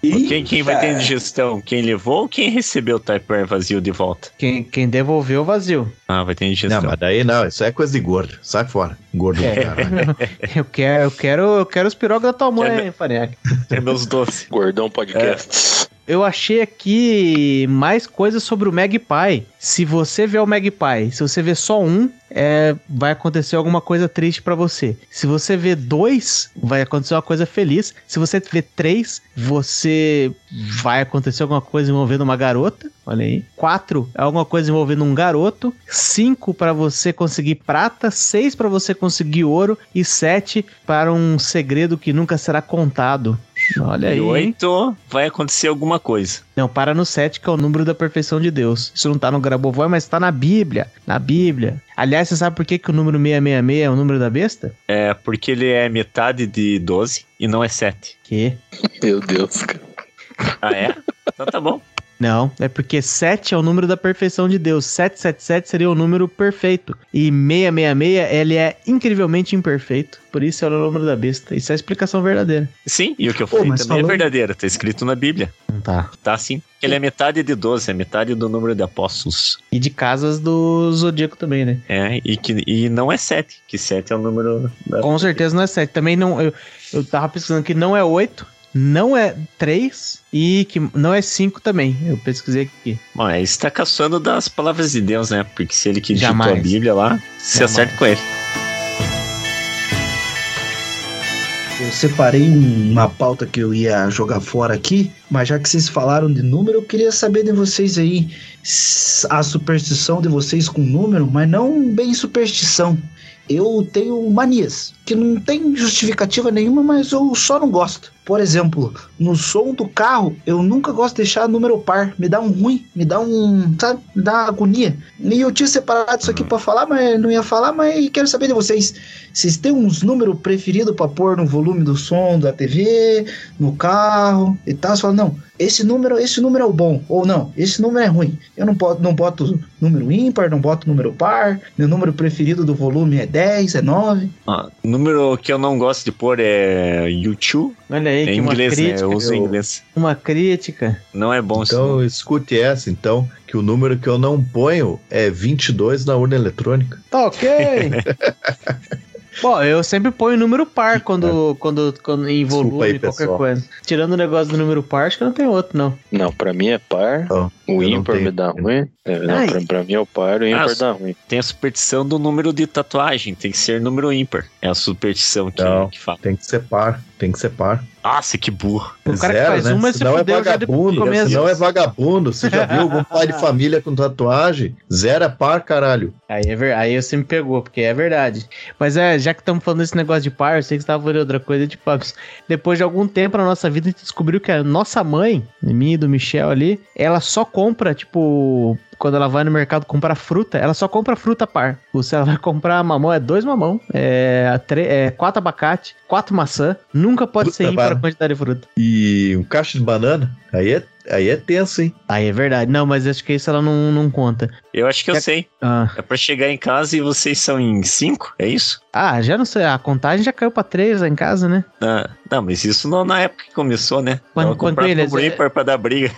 E,
Quem, quem vai ter indigestão? Quem levou ou quem recebeu o Tupperware vazio de volta?
Quem, quem devolveu, vazio.
Ah, vai ter indigestão.
Não, mas daí não, isso é coisa de gordo. Sai fora. Gordo do
É.
caralho.
Eu quero, eu quero, eu quero os pirocos da tua mãe, Farinhaque.
É meus doces.
Gordão Podcasts.
Eu achei aqui mais coisas sobre o Magpie. Se você vê o Magpie, se você vê só um, é, vai acontecer alguma coisa triste pra você. Se você vê dois, vai acontecer uma coisa feliz. Se você vê três, você vai acontecer alguma coisa envolvendo uma garota. Olha aí. Quatro é alguma coisa envolvendo um garoto. Cinco para você conseguir prata. Seis para você conseguir ouro. E sete para um segredo que nunca será contado. Olha aí.
E oito vai acontecer alguma coisa.
Não, para no 7, que é o número da perfeição de Deus. Isso não tá no Grabovoi, mas tá na Bíblia. Na Bíblia. Aliás, você sabe por que, que o número 666 é o número da besta?
É porque ele é metade de 12 e não é 7.
Que?
Meu Deus, cara.
Ah, é? Então tá bom.
Não, é porque 7 é o número da perfeição de Deus. 777 seria o número perfeito. E 666, ele é incrivelmente imperfeito. Por isso é o número da besta. Isso é a explicação verdadeira.
Sim, e o que eu
Pô,
falei
mas
também é
falando-
verdadeiro, tá escrito na Bíblia.
Não tá.
Tá sim. Ele é metade de 12, é metade do número de apóstolos.
E de casas do Zodíaco também, né?
É, e, que, e não é 7, que 7 é o número da.
Com certeza não é 7. Também não. Eu, eu tava pesquisando que não é 8, não é 3 e que não é 5 também. Eu pesquisei aqui.
Bom, aí você tá caçando das palavras de Deus, né? Porque se ele que digitou a Bíblia lá, se
Jamais.
acerta com ele.
Eu separei um- uma pauta que eu ia jogar fora aqui, mas já que vocês falaram de número, eu queria saber de vocês aí a superstição de vocês com número, mas não bem superstição. Eu tenho manias que não tem justificativa nenhuma, mas eu só não gosto. Por exemplo, no som do carro, eu nunca gosto de deixar número par. Me dá um ruim, me dá um, sabe, me dá agonia. E eu tinha separado isso aqui pra falar, mas não ia falar, mas quero saber de vocês. Vocês têm uns números preferidos pra pôr no volume do som da TV, no carro e tal? Você fala, não, esse número, esse número é o bom, ou não, esse número é ruim. Eu não boto, não boto número ímpar, não boto número par. Meu número preferido do volume é 10, é 9.
Ó, número que eu não gosto de pôr é YouTube.
Olha aí,
É
que
em
uma
inglês, né?
crítica.
Eu uso em
eu-
inglês.
Uma crítica.
Não é bom isso.
Então escute essa, então, que o número que eu não ponho é 22 na urna eletrônica.
Tá ok. Bom, eu sempre ponho número par quando, quando, quando em volume,
aí,
qualquer
pessoal.
coisa. Tirando o negócio do número par, acho que não tem outro, não.
Não, pra mim é par.
Eu
o ímpar me dá ruim. É, não, pra, pra mim é o par, o ímpar
Ah,
dá ruim.
Tem a superstição do número de tatuagem, tem que ser número ímpar. É a superstição que,
Não.
que fala.
Tem que ser par, tem que ser par.
Nossa, que burro.
O cara que
Zero,
faz
né?
uma se
Senão é
já de
vagabundo, senão é vagabundo. Você já viu algum pai de família com tatuagem? Zero é par, caralho.
Aí, é ver... Aí você me pegou, porque é verdade. Mas é, já que estamos falando desse negócio de par, eu sei que você tava falando outra coisa, tipo, depois de algum tempo na nossa vida, a gente descobriu que a nossa mãe, minha e do Michel ali, ela só compra, tipo, quando ela vai no mercado comprar fruta, ela só compra fruta par. Ou se ela vai comprar mamão, é dois mamão, é, é quatro abacate, quatro maçã. Nunca pode
Puta,
ser ímpar a
para.
quantidade de fruta.
E um caixa de banana, aí é, aí é tenso, hein?
Aí é verdade. Não, mas acho que isso ela não, não conta.
Eu acho que eu
É-
sei.
Ah.
É pra chegar em casa e vocês são em cinco? É isso?
ah, já não sei. A contagem já caiu pra três lá em casa, né?
Ah, não, mas isso não na época que começou, né?
Quando- quando eles-
ímpar pra dar briga.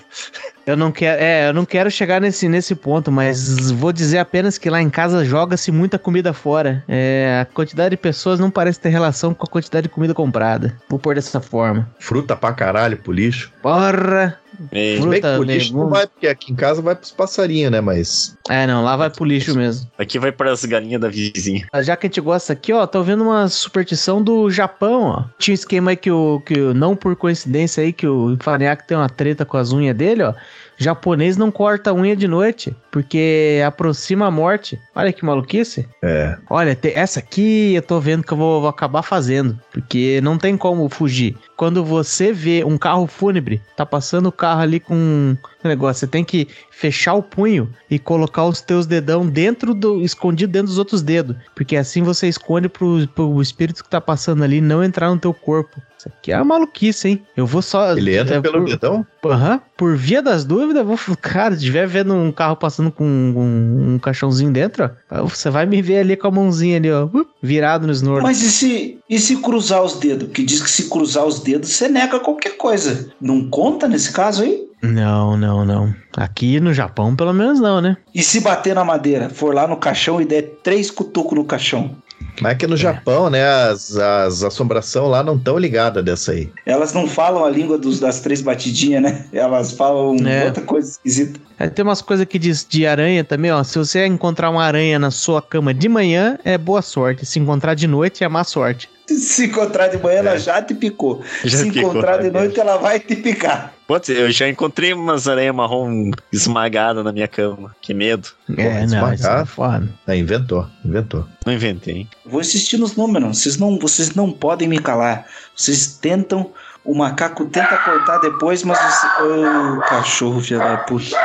Eu não quero, é, eu não quero chegar nesse, nesse ponto, mas vou dizer apenas que lá em casa joga-se muita comida fora. É, a quantidade de pessoas não parece ter relação com a quantidade de comida comprada. Vou pôr dessa forma.
Fruta pra caralho pro lixo.
Porra!
É,
Se bem que
Fruta,
pro lixo não vai, porque aqui em casa vai pros passarinhos, né? Mas
É, não, lá vai pro lixo mesmo.
aqui vai para as galinhas da vizinha.
Já que a gente gosta aqui, ó, tô vendo uma superstição do Japão, ó. Tinha um esquema aí que o, que não por coincidência aí, que o Faniac tem uma treta com as unhas dele, ó. Japonês não corta a unha de noite, porque aproxima a morte. Olha que maluquice.
é.
Olha, essa aqui eu tô vendo que eu vou, vou acabar fazendo, porque não tem como fugir. Quando você vê um carro fúnebre, tá passando o carro ali com um negócio, você tem que fechar o punho e colocar os teus dedão dentro do. escondido dentro dos outros dedos, porque assim você esconde pro, pro espírito que tá passando ali não entrar no teu corpo. Isso aqui é uma maluquice, hein? Eu vou só.
Ele entra
é,
pelo
por-
dedão?
Aham, por via das dúvidas, eu vou, cara, se estiver vendo um carro passando com um, um caixãozinho dentro, ó, você vai me ver ali com a mãozinha ali, ó, uh, virado no snor.
Mas e se, e se cruzar os dedos? Que diz que se cruzar os dedos, você nega qualquer coisa. Não conta nesse caso aí?
Não, não, não. Aqui no Japão, pelo menos não, né?
E se bater na madeira, for lá no caixão e der três cutucos no caixão?
Mas é que no Japão, né, as, as assombração lá não estão ligadas dessa aí.
Elas não falam a língua dos, das três batidinhas, né? Elas falam
É.
outra coisa esquisita.
Aí tem umas coisas que diz de aranha também, ó. Se você encontrar uma aranha na sua cama de manhã, é boa sorte. Se encontrar de noite, é má sorte.
Se encontrar de manhã,
É.
ela já te picou.
Já
se
picou,
encontrar de
né?
noite, ela vai te picar.
Putz, eu já encontrei umas aranhas marrom esmagadas na minha cama. Que medo.
é, não,
esmagar.
isso é foda.
Ah, inventou, inventou.
Não inventei.
Vou insistir nos números. Vocês não, vocês não podem me calar. Vocês tentam. O macaco tenta cortar depois, mas você. Ô, cachorro, filho da puta.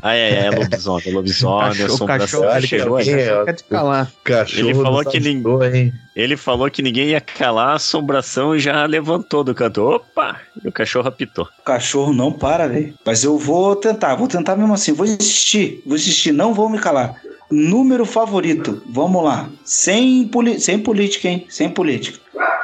Ai, ai, ai, lobisomem, lobisomem,
Cachorro-
assombração.
cachorro-
chegou
cachorro-
quer te calar.
Cachorro
Ele falou que ele-
hein?
Ele falou que ninguém ia calar a assombração e já levantou do canto. Opa! e o cachorro apitou.
O cachorro não para, velho. Mas eu vou tentar, vou tentar mesmo assim. Vou insistir, vou insistir, não vou me calar. Número favorito, vamos lá. Sem, poli sem política, hein? Sem política.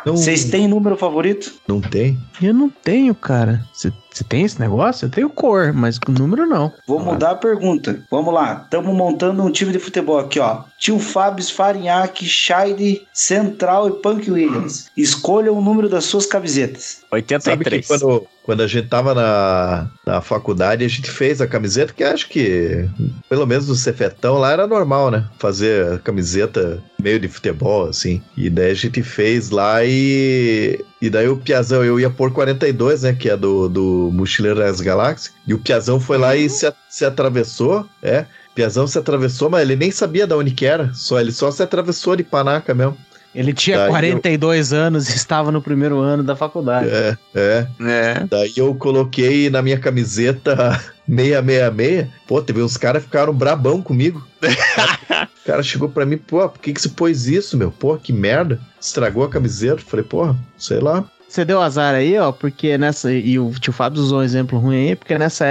Não,
Vocês têm número favorito?
não tem?
Eu não tenho, cara. Você tem esse negócio? Eu tenho cor, mas com número não.
Vou mudar a pergunta. Vamos lá. Estamos montando um time de futebol aqui, ó. Tio Fábio, Farinhaque, Scheide, Central e Punk Williams. Escolham o número das suas camisetas.
Sabe que
83.
quando, quando a gente tava na, na faculdade, a gente fez a camiseta, que acho que, pelo menos no Cefetão lá era normal, né? Fazer a camiseta meio de futebol, assim. E daí a gente fez lá e. E daí o Piazão, eu ia pôr 42, né? Que é do, do Mochileiro das Galáxias. E o Piazão foi lá e se, a- se atravessou, é. Piazão se atravessou, mas ele nem sabia de onde que era. Só, ele só se atravessou de panaca mesmo.
Ele tinha
Daí eu-
42 anos e estava no primeiro ano da faculdade.
É, é.
É.
Daí eu coloquei na minha camiseta 666. Pô, teve uns caras que ficaram brabão comigo. O cara chegou pra mim, pô, por que que você pôs isso, meu? Pô, que merda. Estragou a camiseta. Falei, porra, sei lá.
Você deu azar aí, ó, porque nessa. E o tio Fábio usou um exemplo ruim aí, porque nessa,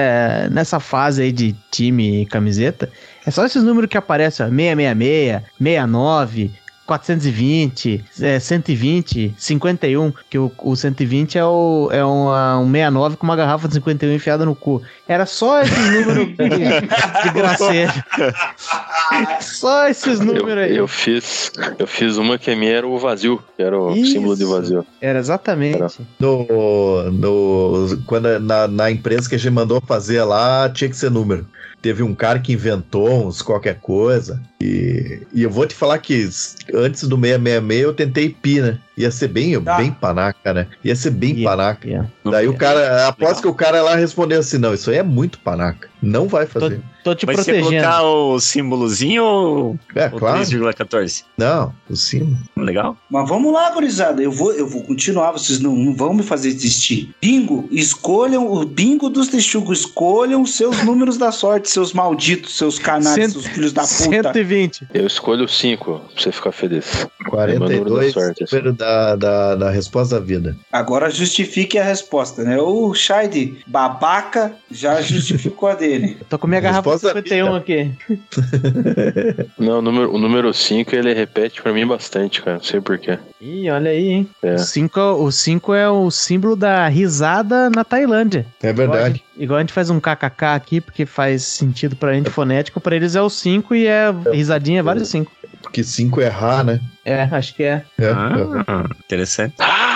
nessa fase aí de time e camiseta, é só esses números que aparecem, ó. 666, 69, 420, é, 120, 51, que o, o 120 é, o, é uma, um 69 com uma garrafa de 51 enfiada no cu. Era só esses números de, de graceiro. Só esses
Eu,
números aí.
eu fiz, eu fiz uma que a minha era o vazio, que era o
Isso.
símbolo de vazio.
Era exatamente.
No, no, quando, na, na empresa que a gente mandou fazer lá, tinha que ser número. Teve um cara que inventou uns qualquer coisa. E, e eu vou te falar que antes do 666 eu tentei pi, né? Ia ser bem,
Tá.
bem panaca, né? Ia ser bem
Ia.
panaca.
Yeah.
Daí o cara, após que o cara lá respondeu assim: não, isso aí é muito panaca. Não vai fazer.
Tô te
Vai ser
protegendo.
colocar o símbolozinho ou
É, claro.
3,14?
Não, o cima.
Legal?
Mas vamos lá, gurizada. Eu vou, eu vou continuar. Vocês não, não vão me fazer desistir. Bingo, escolham o bingo dos texugos. Escolham seus números da sorte, seus malditos, seus canais,
Cento-
seus filhos da puta.
120.
Eu escolho 5 pra você ficar feliz. É meu número da
42,
sorte, assim.
número da, da, da resposta da vida.
Agora justifique a resposta, né? O Shide, babaca, já justificou a dele.
Eu tô com minha garrafa de
Resposta
51 aqui.
Não, o número, o número 5 ele repete pra mim bastante, cara. Não sei porquê.
Ih, olha aí, hein?
É.
O 5 o cinco é o símbolo da risada na Tailândia.
É verdade.
Igual a gente faz um kkk aqui, porque faz sentido pra gente fonético, pra eles é o 5 e é risadinha, é vários 5.
Porque 5 é errar, né?
É, acho que é.
É, é.
Ah,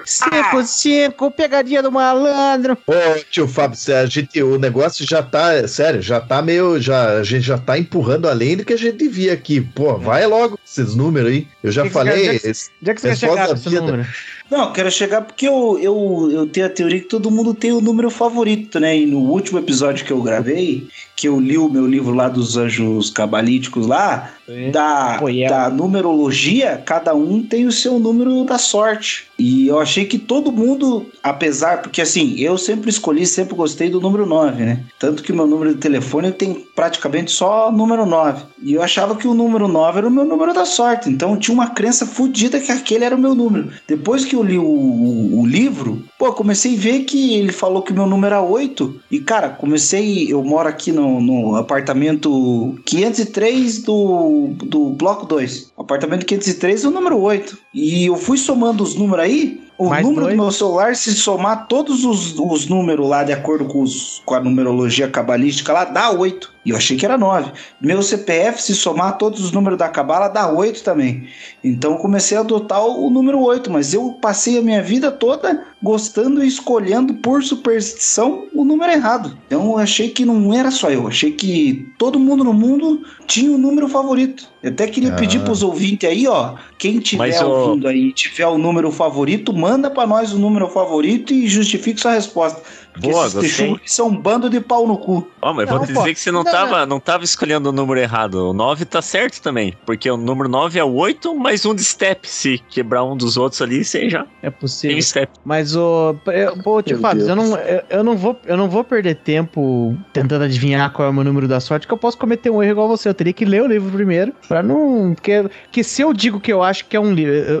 interessante.
5, 5, pegadinha do malandro.
Ô, tio Fábio, a gente, o negócio já tá, sério, já tá meio, já, a gente já tá empurrando além do que a gente devia aqui. Pô, vai logo com esses números aí. Eu já
Que
falei,
Onde é que você quer chegar com
da
esse
vida.
número?
Não, eu quero chegar porque eu, eu, eu tenho a teoria que todo mundo tem o número favorito, né? E no último episódio que eu gravei, que eu li o meu livro lá dos anjos cabalíticos lá, da,
Poiel.
da numerologia, cada um tem o seu número da sorte. E eu achei que todo mundo, apesar, porque assim, eu sempre escolhi, sempre gostei do número 9, né? Tanto que o meu número de telefone tem praticamente só número 9. E eu achava que o número 9 era o meu número da sorte. Então eu tinha uma crença fodida que aquele era o meu número. Depois que eu li o, o- o livro, pô, comecei a ver que ele falou que o meu número era 8. E, cara, comecei. Eu moro aqui no, no apartamento 503 do, do bloco 2. Apartamento 503 é o número 8. E eu fui somando os números aí. O
Mais
número
dois.
do meu celular, se somar todos os, os números lá, de acordo com, os- com a numerologia cabalística lá, dá 8. E eu achei que era 9. Meu CPF, se somar todos os números da cabala, dá 8 também. Então eu comecei a adotar o, o número 8, mas eu passei a minha vida toda gostando e escolhendo por superstição o número errado. Então eu achei que não era só eu, achei que todo mundo no mundo tinha um número favorito. Eu até queria
Ah.
pedir pros ouvintes aí, ó, quem tiver ouvindo aí, tiver o número favorito, manda pra nós o número favorito e justifique sua resposta. Porque
Boa,
esses
gostei.
são um bando de pau no cu.
Ó, mas
Não,
vou te
pô,
dizer que você não
não,
tava, não tava escolhendo o número errado. O 9 tá certo também. Porque o número 9 é o 8 mais um de step. Se quebrar um dos outros ali, você já
É
tem
possível.
um step.
Mas o. eu- Pô, tio
Meu
Fábio, eu não, eu, eu não vou, eu não vou perder tempo tentando adivinhar qual é o meu número da sorte, que eu posso cometer um erro igual você. Eu teria que ler o livro primeiro. Pra não. Porque, porque se eu digo que eu acho que é um,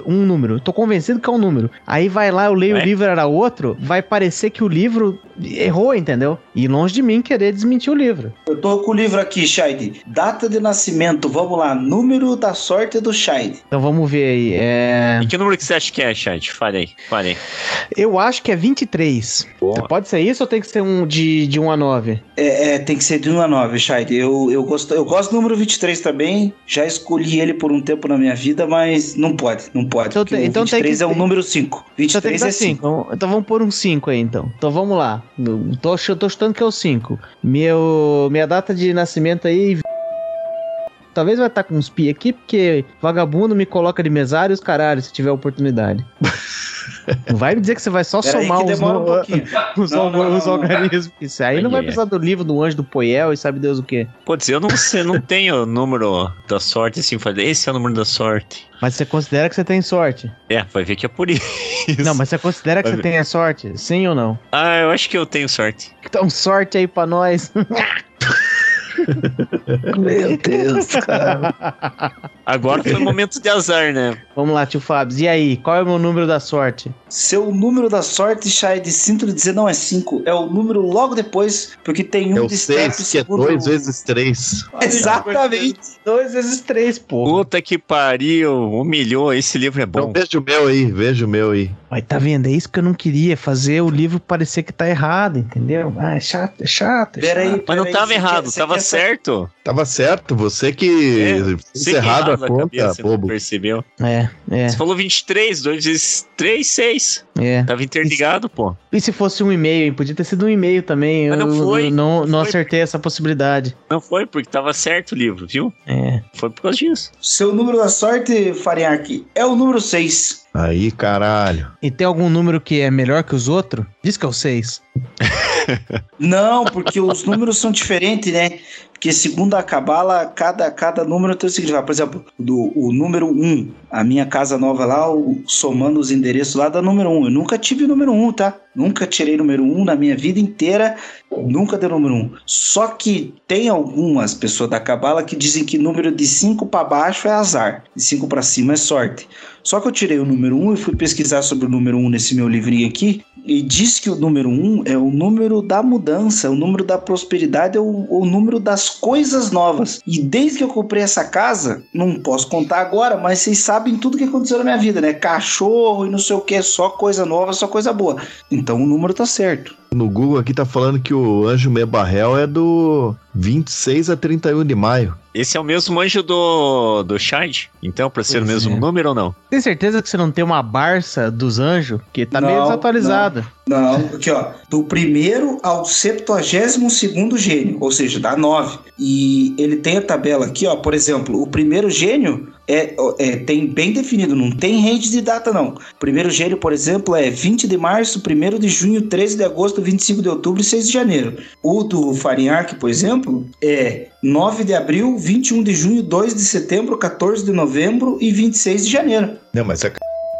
um número, tô convencido que é um número. Aí vai lá, eu leio
É?
o livro era outro, vai parecer que o livro errou, entendeu? E longe de mim querer desmentir o livro.
Eu tô com o livro aqui, Shide. Data de nascimento, vamos lá. Número da sorte do Shide.
Então vamos ver aí. É...
E que número que você acha que é, chat? Fale aí, fale aí.
Eu acho que é 23.
Boa.
Pode ser isso ou tem que ser um de, de 1 a 9?
É, é, tem que ser de 1 a 9, Shide. Eu, eu, gosto, eu gosto do número 23 também. Já escolhi ele por um tempo na minha vida, mas não pode, não pode.
Então
porque
tem-
o
então tem
23
que
é o número 5.
Então tem que
23
dar
é 5.
5. Então, então vamos pôr um 5 aí, então. Então vamos lá. Eu Tô, tô chutando que é o 5. Meu, minha data de nascimento aí. Talvez vai estar com uns pi aqui, porque vagabundo me coloca de mesário e os caralho, se tiver oportunidade. Não vai me dizer que você vai só
Pera aí
somar os,
demora um
no-
pouquinho.
os,
Não, não,
os
não, não.
organismos. Isso aí não
Ai,
vai
ai,
precisar do livro do anjo do Poel e sabe Deus o quê.
Pode ser, eu não sei, não tenho o número da sorte assim, falei, esse é o número da sorte.
Mas você considera que você tem sorte?
É, vai ver que é por isso.
Não, mas você considera que
Vai
você
ver.
tem a sorte? Sim ou não?
Ah, eu acho que eu tenho sorte.
Então sorte aí pra nós.
Meu Deus, cara.
Agora foi um momento de azar, né?
Vamos lá, tio Fábio. E aí, qual é o meu número da sorte?
Seu número da sorte, Shide, sinto lhe dizer, não é 5. É o número logo depois, porque tem um
É o
de step
6, que é
segundo-
2 vezes 3.
Exatamente.
Dois vezes três, pô.
Puta que pariu, humilhou. Esse livro é
Então
bom.
veja o meu aí, veja o meu aí.
Mas tá vendo? É isso que eu não queria. Fazer o livro parecer que tá errado, entendeu? Ah, é chato, é chato. É
Pera
chato.
aí,
Mas não tava errado, tava
sa-
certo.
Tava certo, você que
É,
fez
Você que
errado a conta,
cabeça, não
bobo.
percebeu.
É, é,
Você falou 23, 2 vezes 3, 6.
é.
Tava interligado, pô.
E se fosse um e-mail, hein? Podia ter sido um e-mail também.
Mas
eu
não foi,
eu não,
não
não
foi.
acertei essa possibilidade.
Não foi, porque tava certo o livro, viu?
É.
Foi por causa disso.
Seu número da sorte, Farinhaque, é o número 6.
Aí, caralho.
E tem algum número que é melhor que os outros? Diz que é o 6.
Não, porque os números são diferentes, né? Porque segundo a Cabala, cada, cada número tem o significado. Por exemplo, do, o número 1, a minha casa nova lá, o- somando os endereços lá, dá número 1. Eu nunca tive o número 1, tá? Nunca tirei número 1 na minha vida inteira, nunca deu número 1. Só que tem algumas pessoas da Cabala que dizem que número de 5 para baixo é azar, de 5 para cima é sorte. Só que eu tirei o número 1 e fui pesquisar sobre o número 1 nesse meu livrinho aqui. E diz que o número 1 é o número da mudança, o número da prosperidade, é o, o número das coisas novas. E desde que eu comprei essa casa, não posso contar agora, mas vocês sabem tudo que aconteceu na minha vida, né? Cachorro e não sei o que, só coisa nova, só coisa boa. Então o número tá certo.
No Google aqui tá falando que o Anjo Mebarrel é do 26 a 31 de maio.
Esse é o mesmo anjo do, do Shide? Então, pra ser o
Pois
mesmo
é.
número ou não?
Tem certeza que você não tem uma Barça dos anjos? Que tá meio
Não,
desatualizada.
Não, aqui ó, do primeiro ao 72 segundo gênio, ou seja, dá 9. E ele tem a tabela aqui, ó, por exemplo, o primeiro gênio é, é, tem bem definido, não tem range de data não. Primeiro gênio, por exemplo, é 20 de março, 1 de junho, 13 de agosto, 25 de outubro e 6 de janeiro. O do Farinhaque, por exemplo, é 9 de abril, 21 de junho, 2 de setembro, 14 de novembro e 26 de janeiro.
Não, mas é.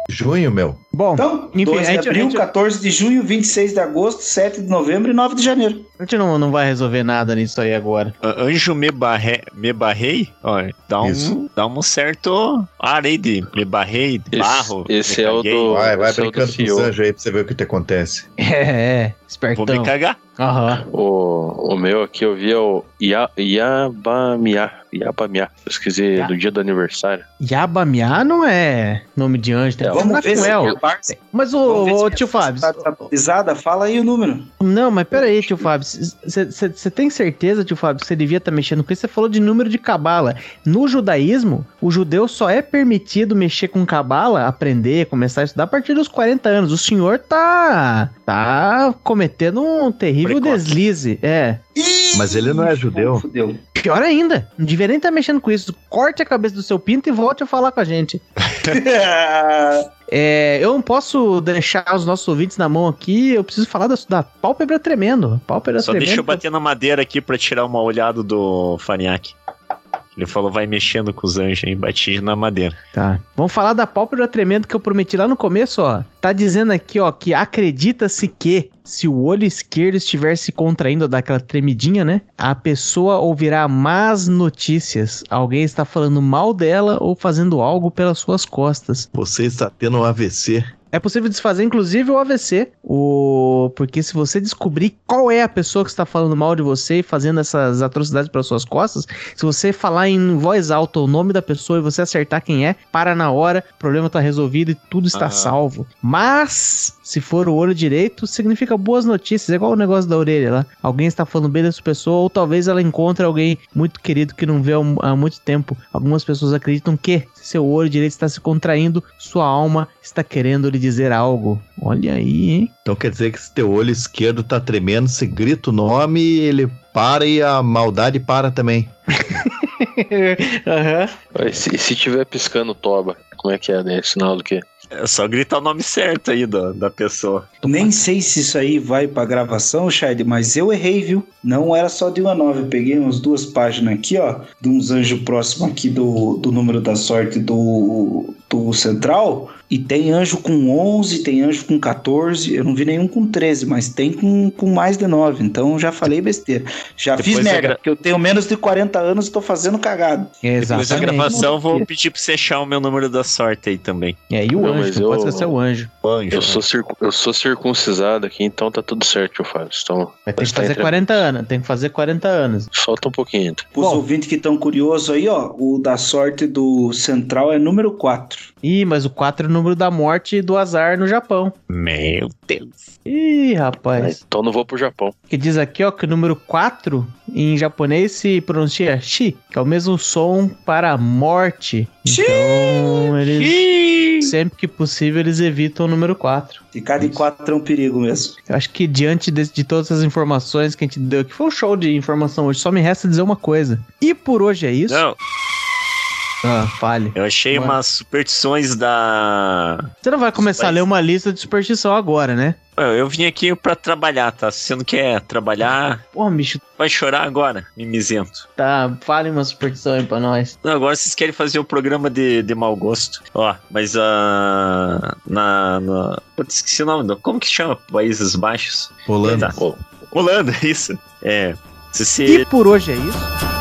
Junho, meu.
Bom,
Então,
Enfim,
2
a
de
gente-
abril,
a gente-
14 de junho, 26 de agosto, 7 de novembro e 9 de janeiro.
A gente não, não vai resolver nada nisso aí agora.
Anjo me, barre, me barrei, ó, dá um,
Isso.
dá um certo ar aí de me barrei, de
Esse-
barro.
esse é o do-
Vai, vai
é o do
brincando com os anjos aí pra você ver o que te acontece.
É, é,
Vou
espertão.
me cagar.
Aham.
O, o meu aqui eu vi é o Iabamiá. Iabamiá. Eu esqueci
Ya-
do dia do aniversário.
Yabamiá não é nome de anjo, tem que
Vamos ver
com
se Barça
Mas o,
a
tio Fábio,
tá atualizada, fala aí o número.
não, mas pera aí, tio Fábio, você tem certeza, tio Fábio, que você devia estar mexendo com isso? Você falou de número de cabala. No judaísmo, o judeu só é permitido mexer com cabala, aprender, começar a estudar a partir dos 40 anos. O senhor tá tá cometendo um terrível
Precoce.
deslize. É.
Mas ele não é judeu.
Fudeu.
Pior ainda, não deveria nem estar mexendo com isso. Corte a cabeça do seu pinto e volte a falar com a gente. É, eu não posso deixar os nossos ouvintes na mão aqui, eu preciso falar da, da pálpebra tremendo. Pálpebra
Só
tremendo.
deixa eu bater na madeira aqui pra tirar uma olhada do Faniac. Ele falou, vai mexendo com os anjos aí, bati na madeira.
Tá. Vamos falar da pálpebra tremendo que eu prometi lá no começo, ó. Tá dizendo aqui, ó, que acredita-se que se o olho esquerdo estiver se contraindo, daquela tremidinha, né? A pessoa ouvirá más notícias. Alguém está falando mal dela ou fazendo algo pelas suas costas.
Você está tendo um AVC.
É possível desfazer, inclusive, o AVC. O... Porque se você descobrir qual é a pessoa que está falando mal de você e fazendo essas atrocidades pelas suas costas, se você falar em voz alta o nome da pessoa e você acertar quem é, para na hora, o problema está resolvido e tudo está salvo. Mas, se for o olho direito, significa boas notícias. É igual o negócio da orelha lá. Alguém está falando bem dessa pessoa, ou talvez ela encontre alguém muito querido que não vê há muito tempo. Algumas pessoas acreditam que, se seu olho direito está se contraindo, sua alma está querendo lhe dizer algo. Olha aí, hein?
Então quer dizer que se teu olho esquerdo tá tremendo, você grita o nome, ele para e a maldade para também.
Aham.
E se, se tiver piscando toba, como é que é, né? Sinal do quê?
É só gritar o nome certo aí da, da pessoa.
Nem sei se isso aí vai pra gravação, Shade, mas eu errei, viu? Não era só de uma nove. Eu peguei umas duas páginas aqui, ó, de uns anjos próximos aqui do, do número da sorte do, do central. E tem anjo com 11, tem anjo com 14. Eu não vi nenhum com 13, mas tem com, com mais de 9. Então já falei besteira. Já
Depois
fiz
da
merda,
gra-
porque eu tenho menos de 40 anos e tô fazendo cagado.
Depois da
Exatamente.
gravação, vou pedir pra você achar o meu número da sorte aí também.
É, e o
Não,
anjo, não pode
eu-
ser o anjo.
Anjo.
Eu sou, circu- eu sou circuncisado aqui, então tá tudo certo, eu Fábio. Então,
ter que
tá
fazer
entre-
40 anos, tem que fazer 40 anos.
falta um pouquinho ainda.
Os ouvintes que estão curiosos aí, ó, o da sorte do central é número 4.
Ih, mas o 4 é o número da morte e do azar no Japão.
Meu Deus.
Ih, rapaz.
Então não vou pro Japão.
Que diz aqui, ó, que o número 4 em japonês se pronuncia shi, que é o mesmo som para morte. Então, eles sempre que possível eles evitam o número 4.
Ficar de 4 é um perigo mesmo.
Eu acho que diante de, de todas as informações que a gente deu, que foi um show de informação hoje, só me resta dizer uma coisa. E por hoje é isso?
Não,
Ah, fale.
eu achei
Mano.
umas superstições da.
Você não vai começar a ler uma lista de superstição agora, né?
Eu eu vim aqui pra trabalhar, tá? Se você não quer trabalhar,
Porra, bicho,
vai chorar agora, mimizento.
tá. Fale uma superstição aí pra nós.
Não, agora vocês querem fazer o programa de, de mau gosto. Ó, mas ah, na, na. Putz, esqueci o nome. do- Como que chama? Países Baixos?
Holanda.
Tá. Holanda, isso. É. Se você
E por hoje é isso.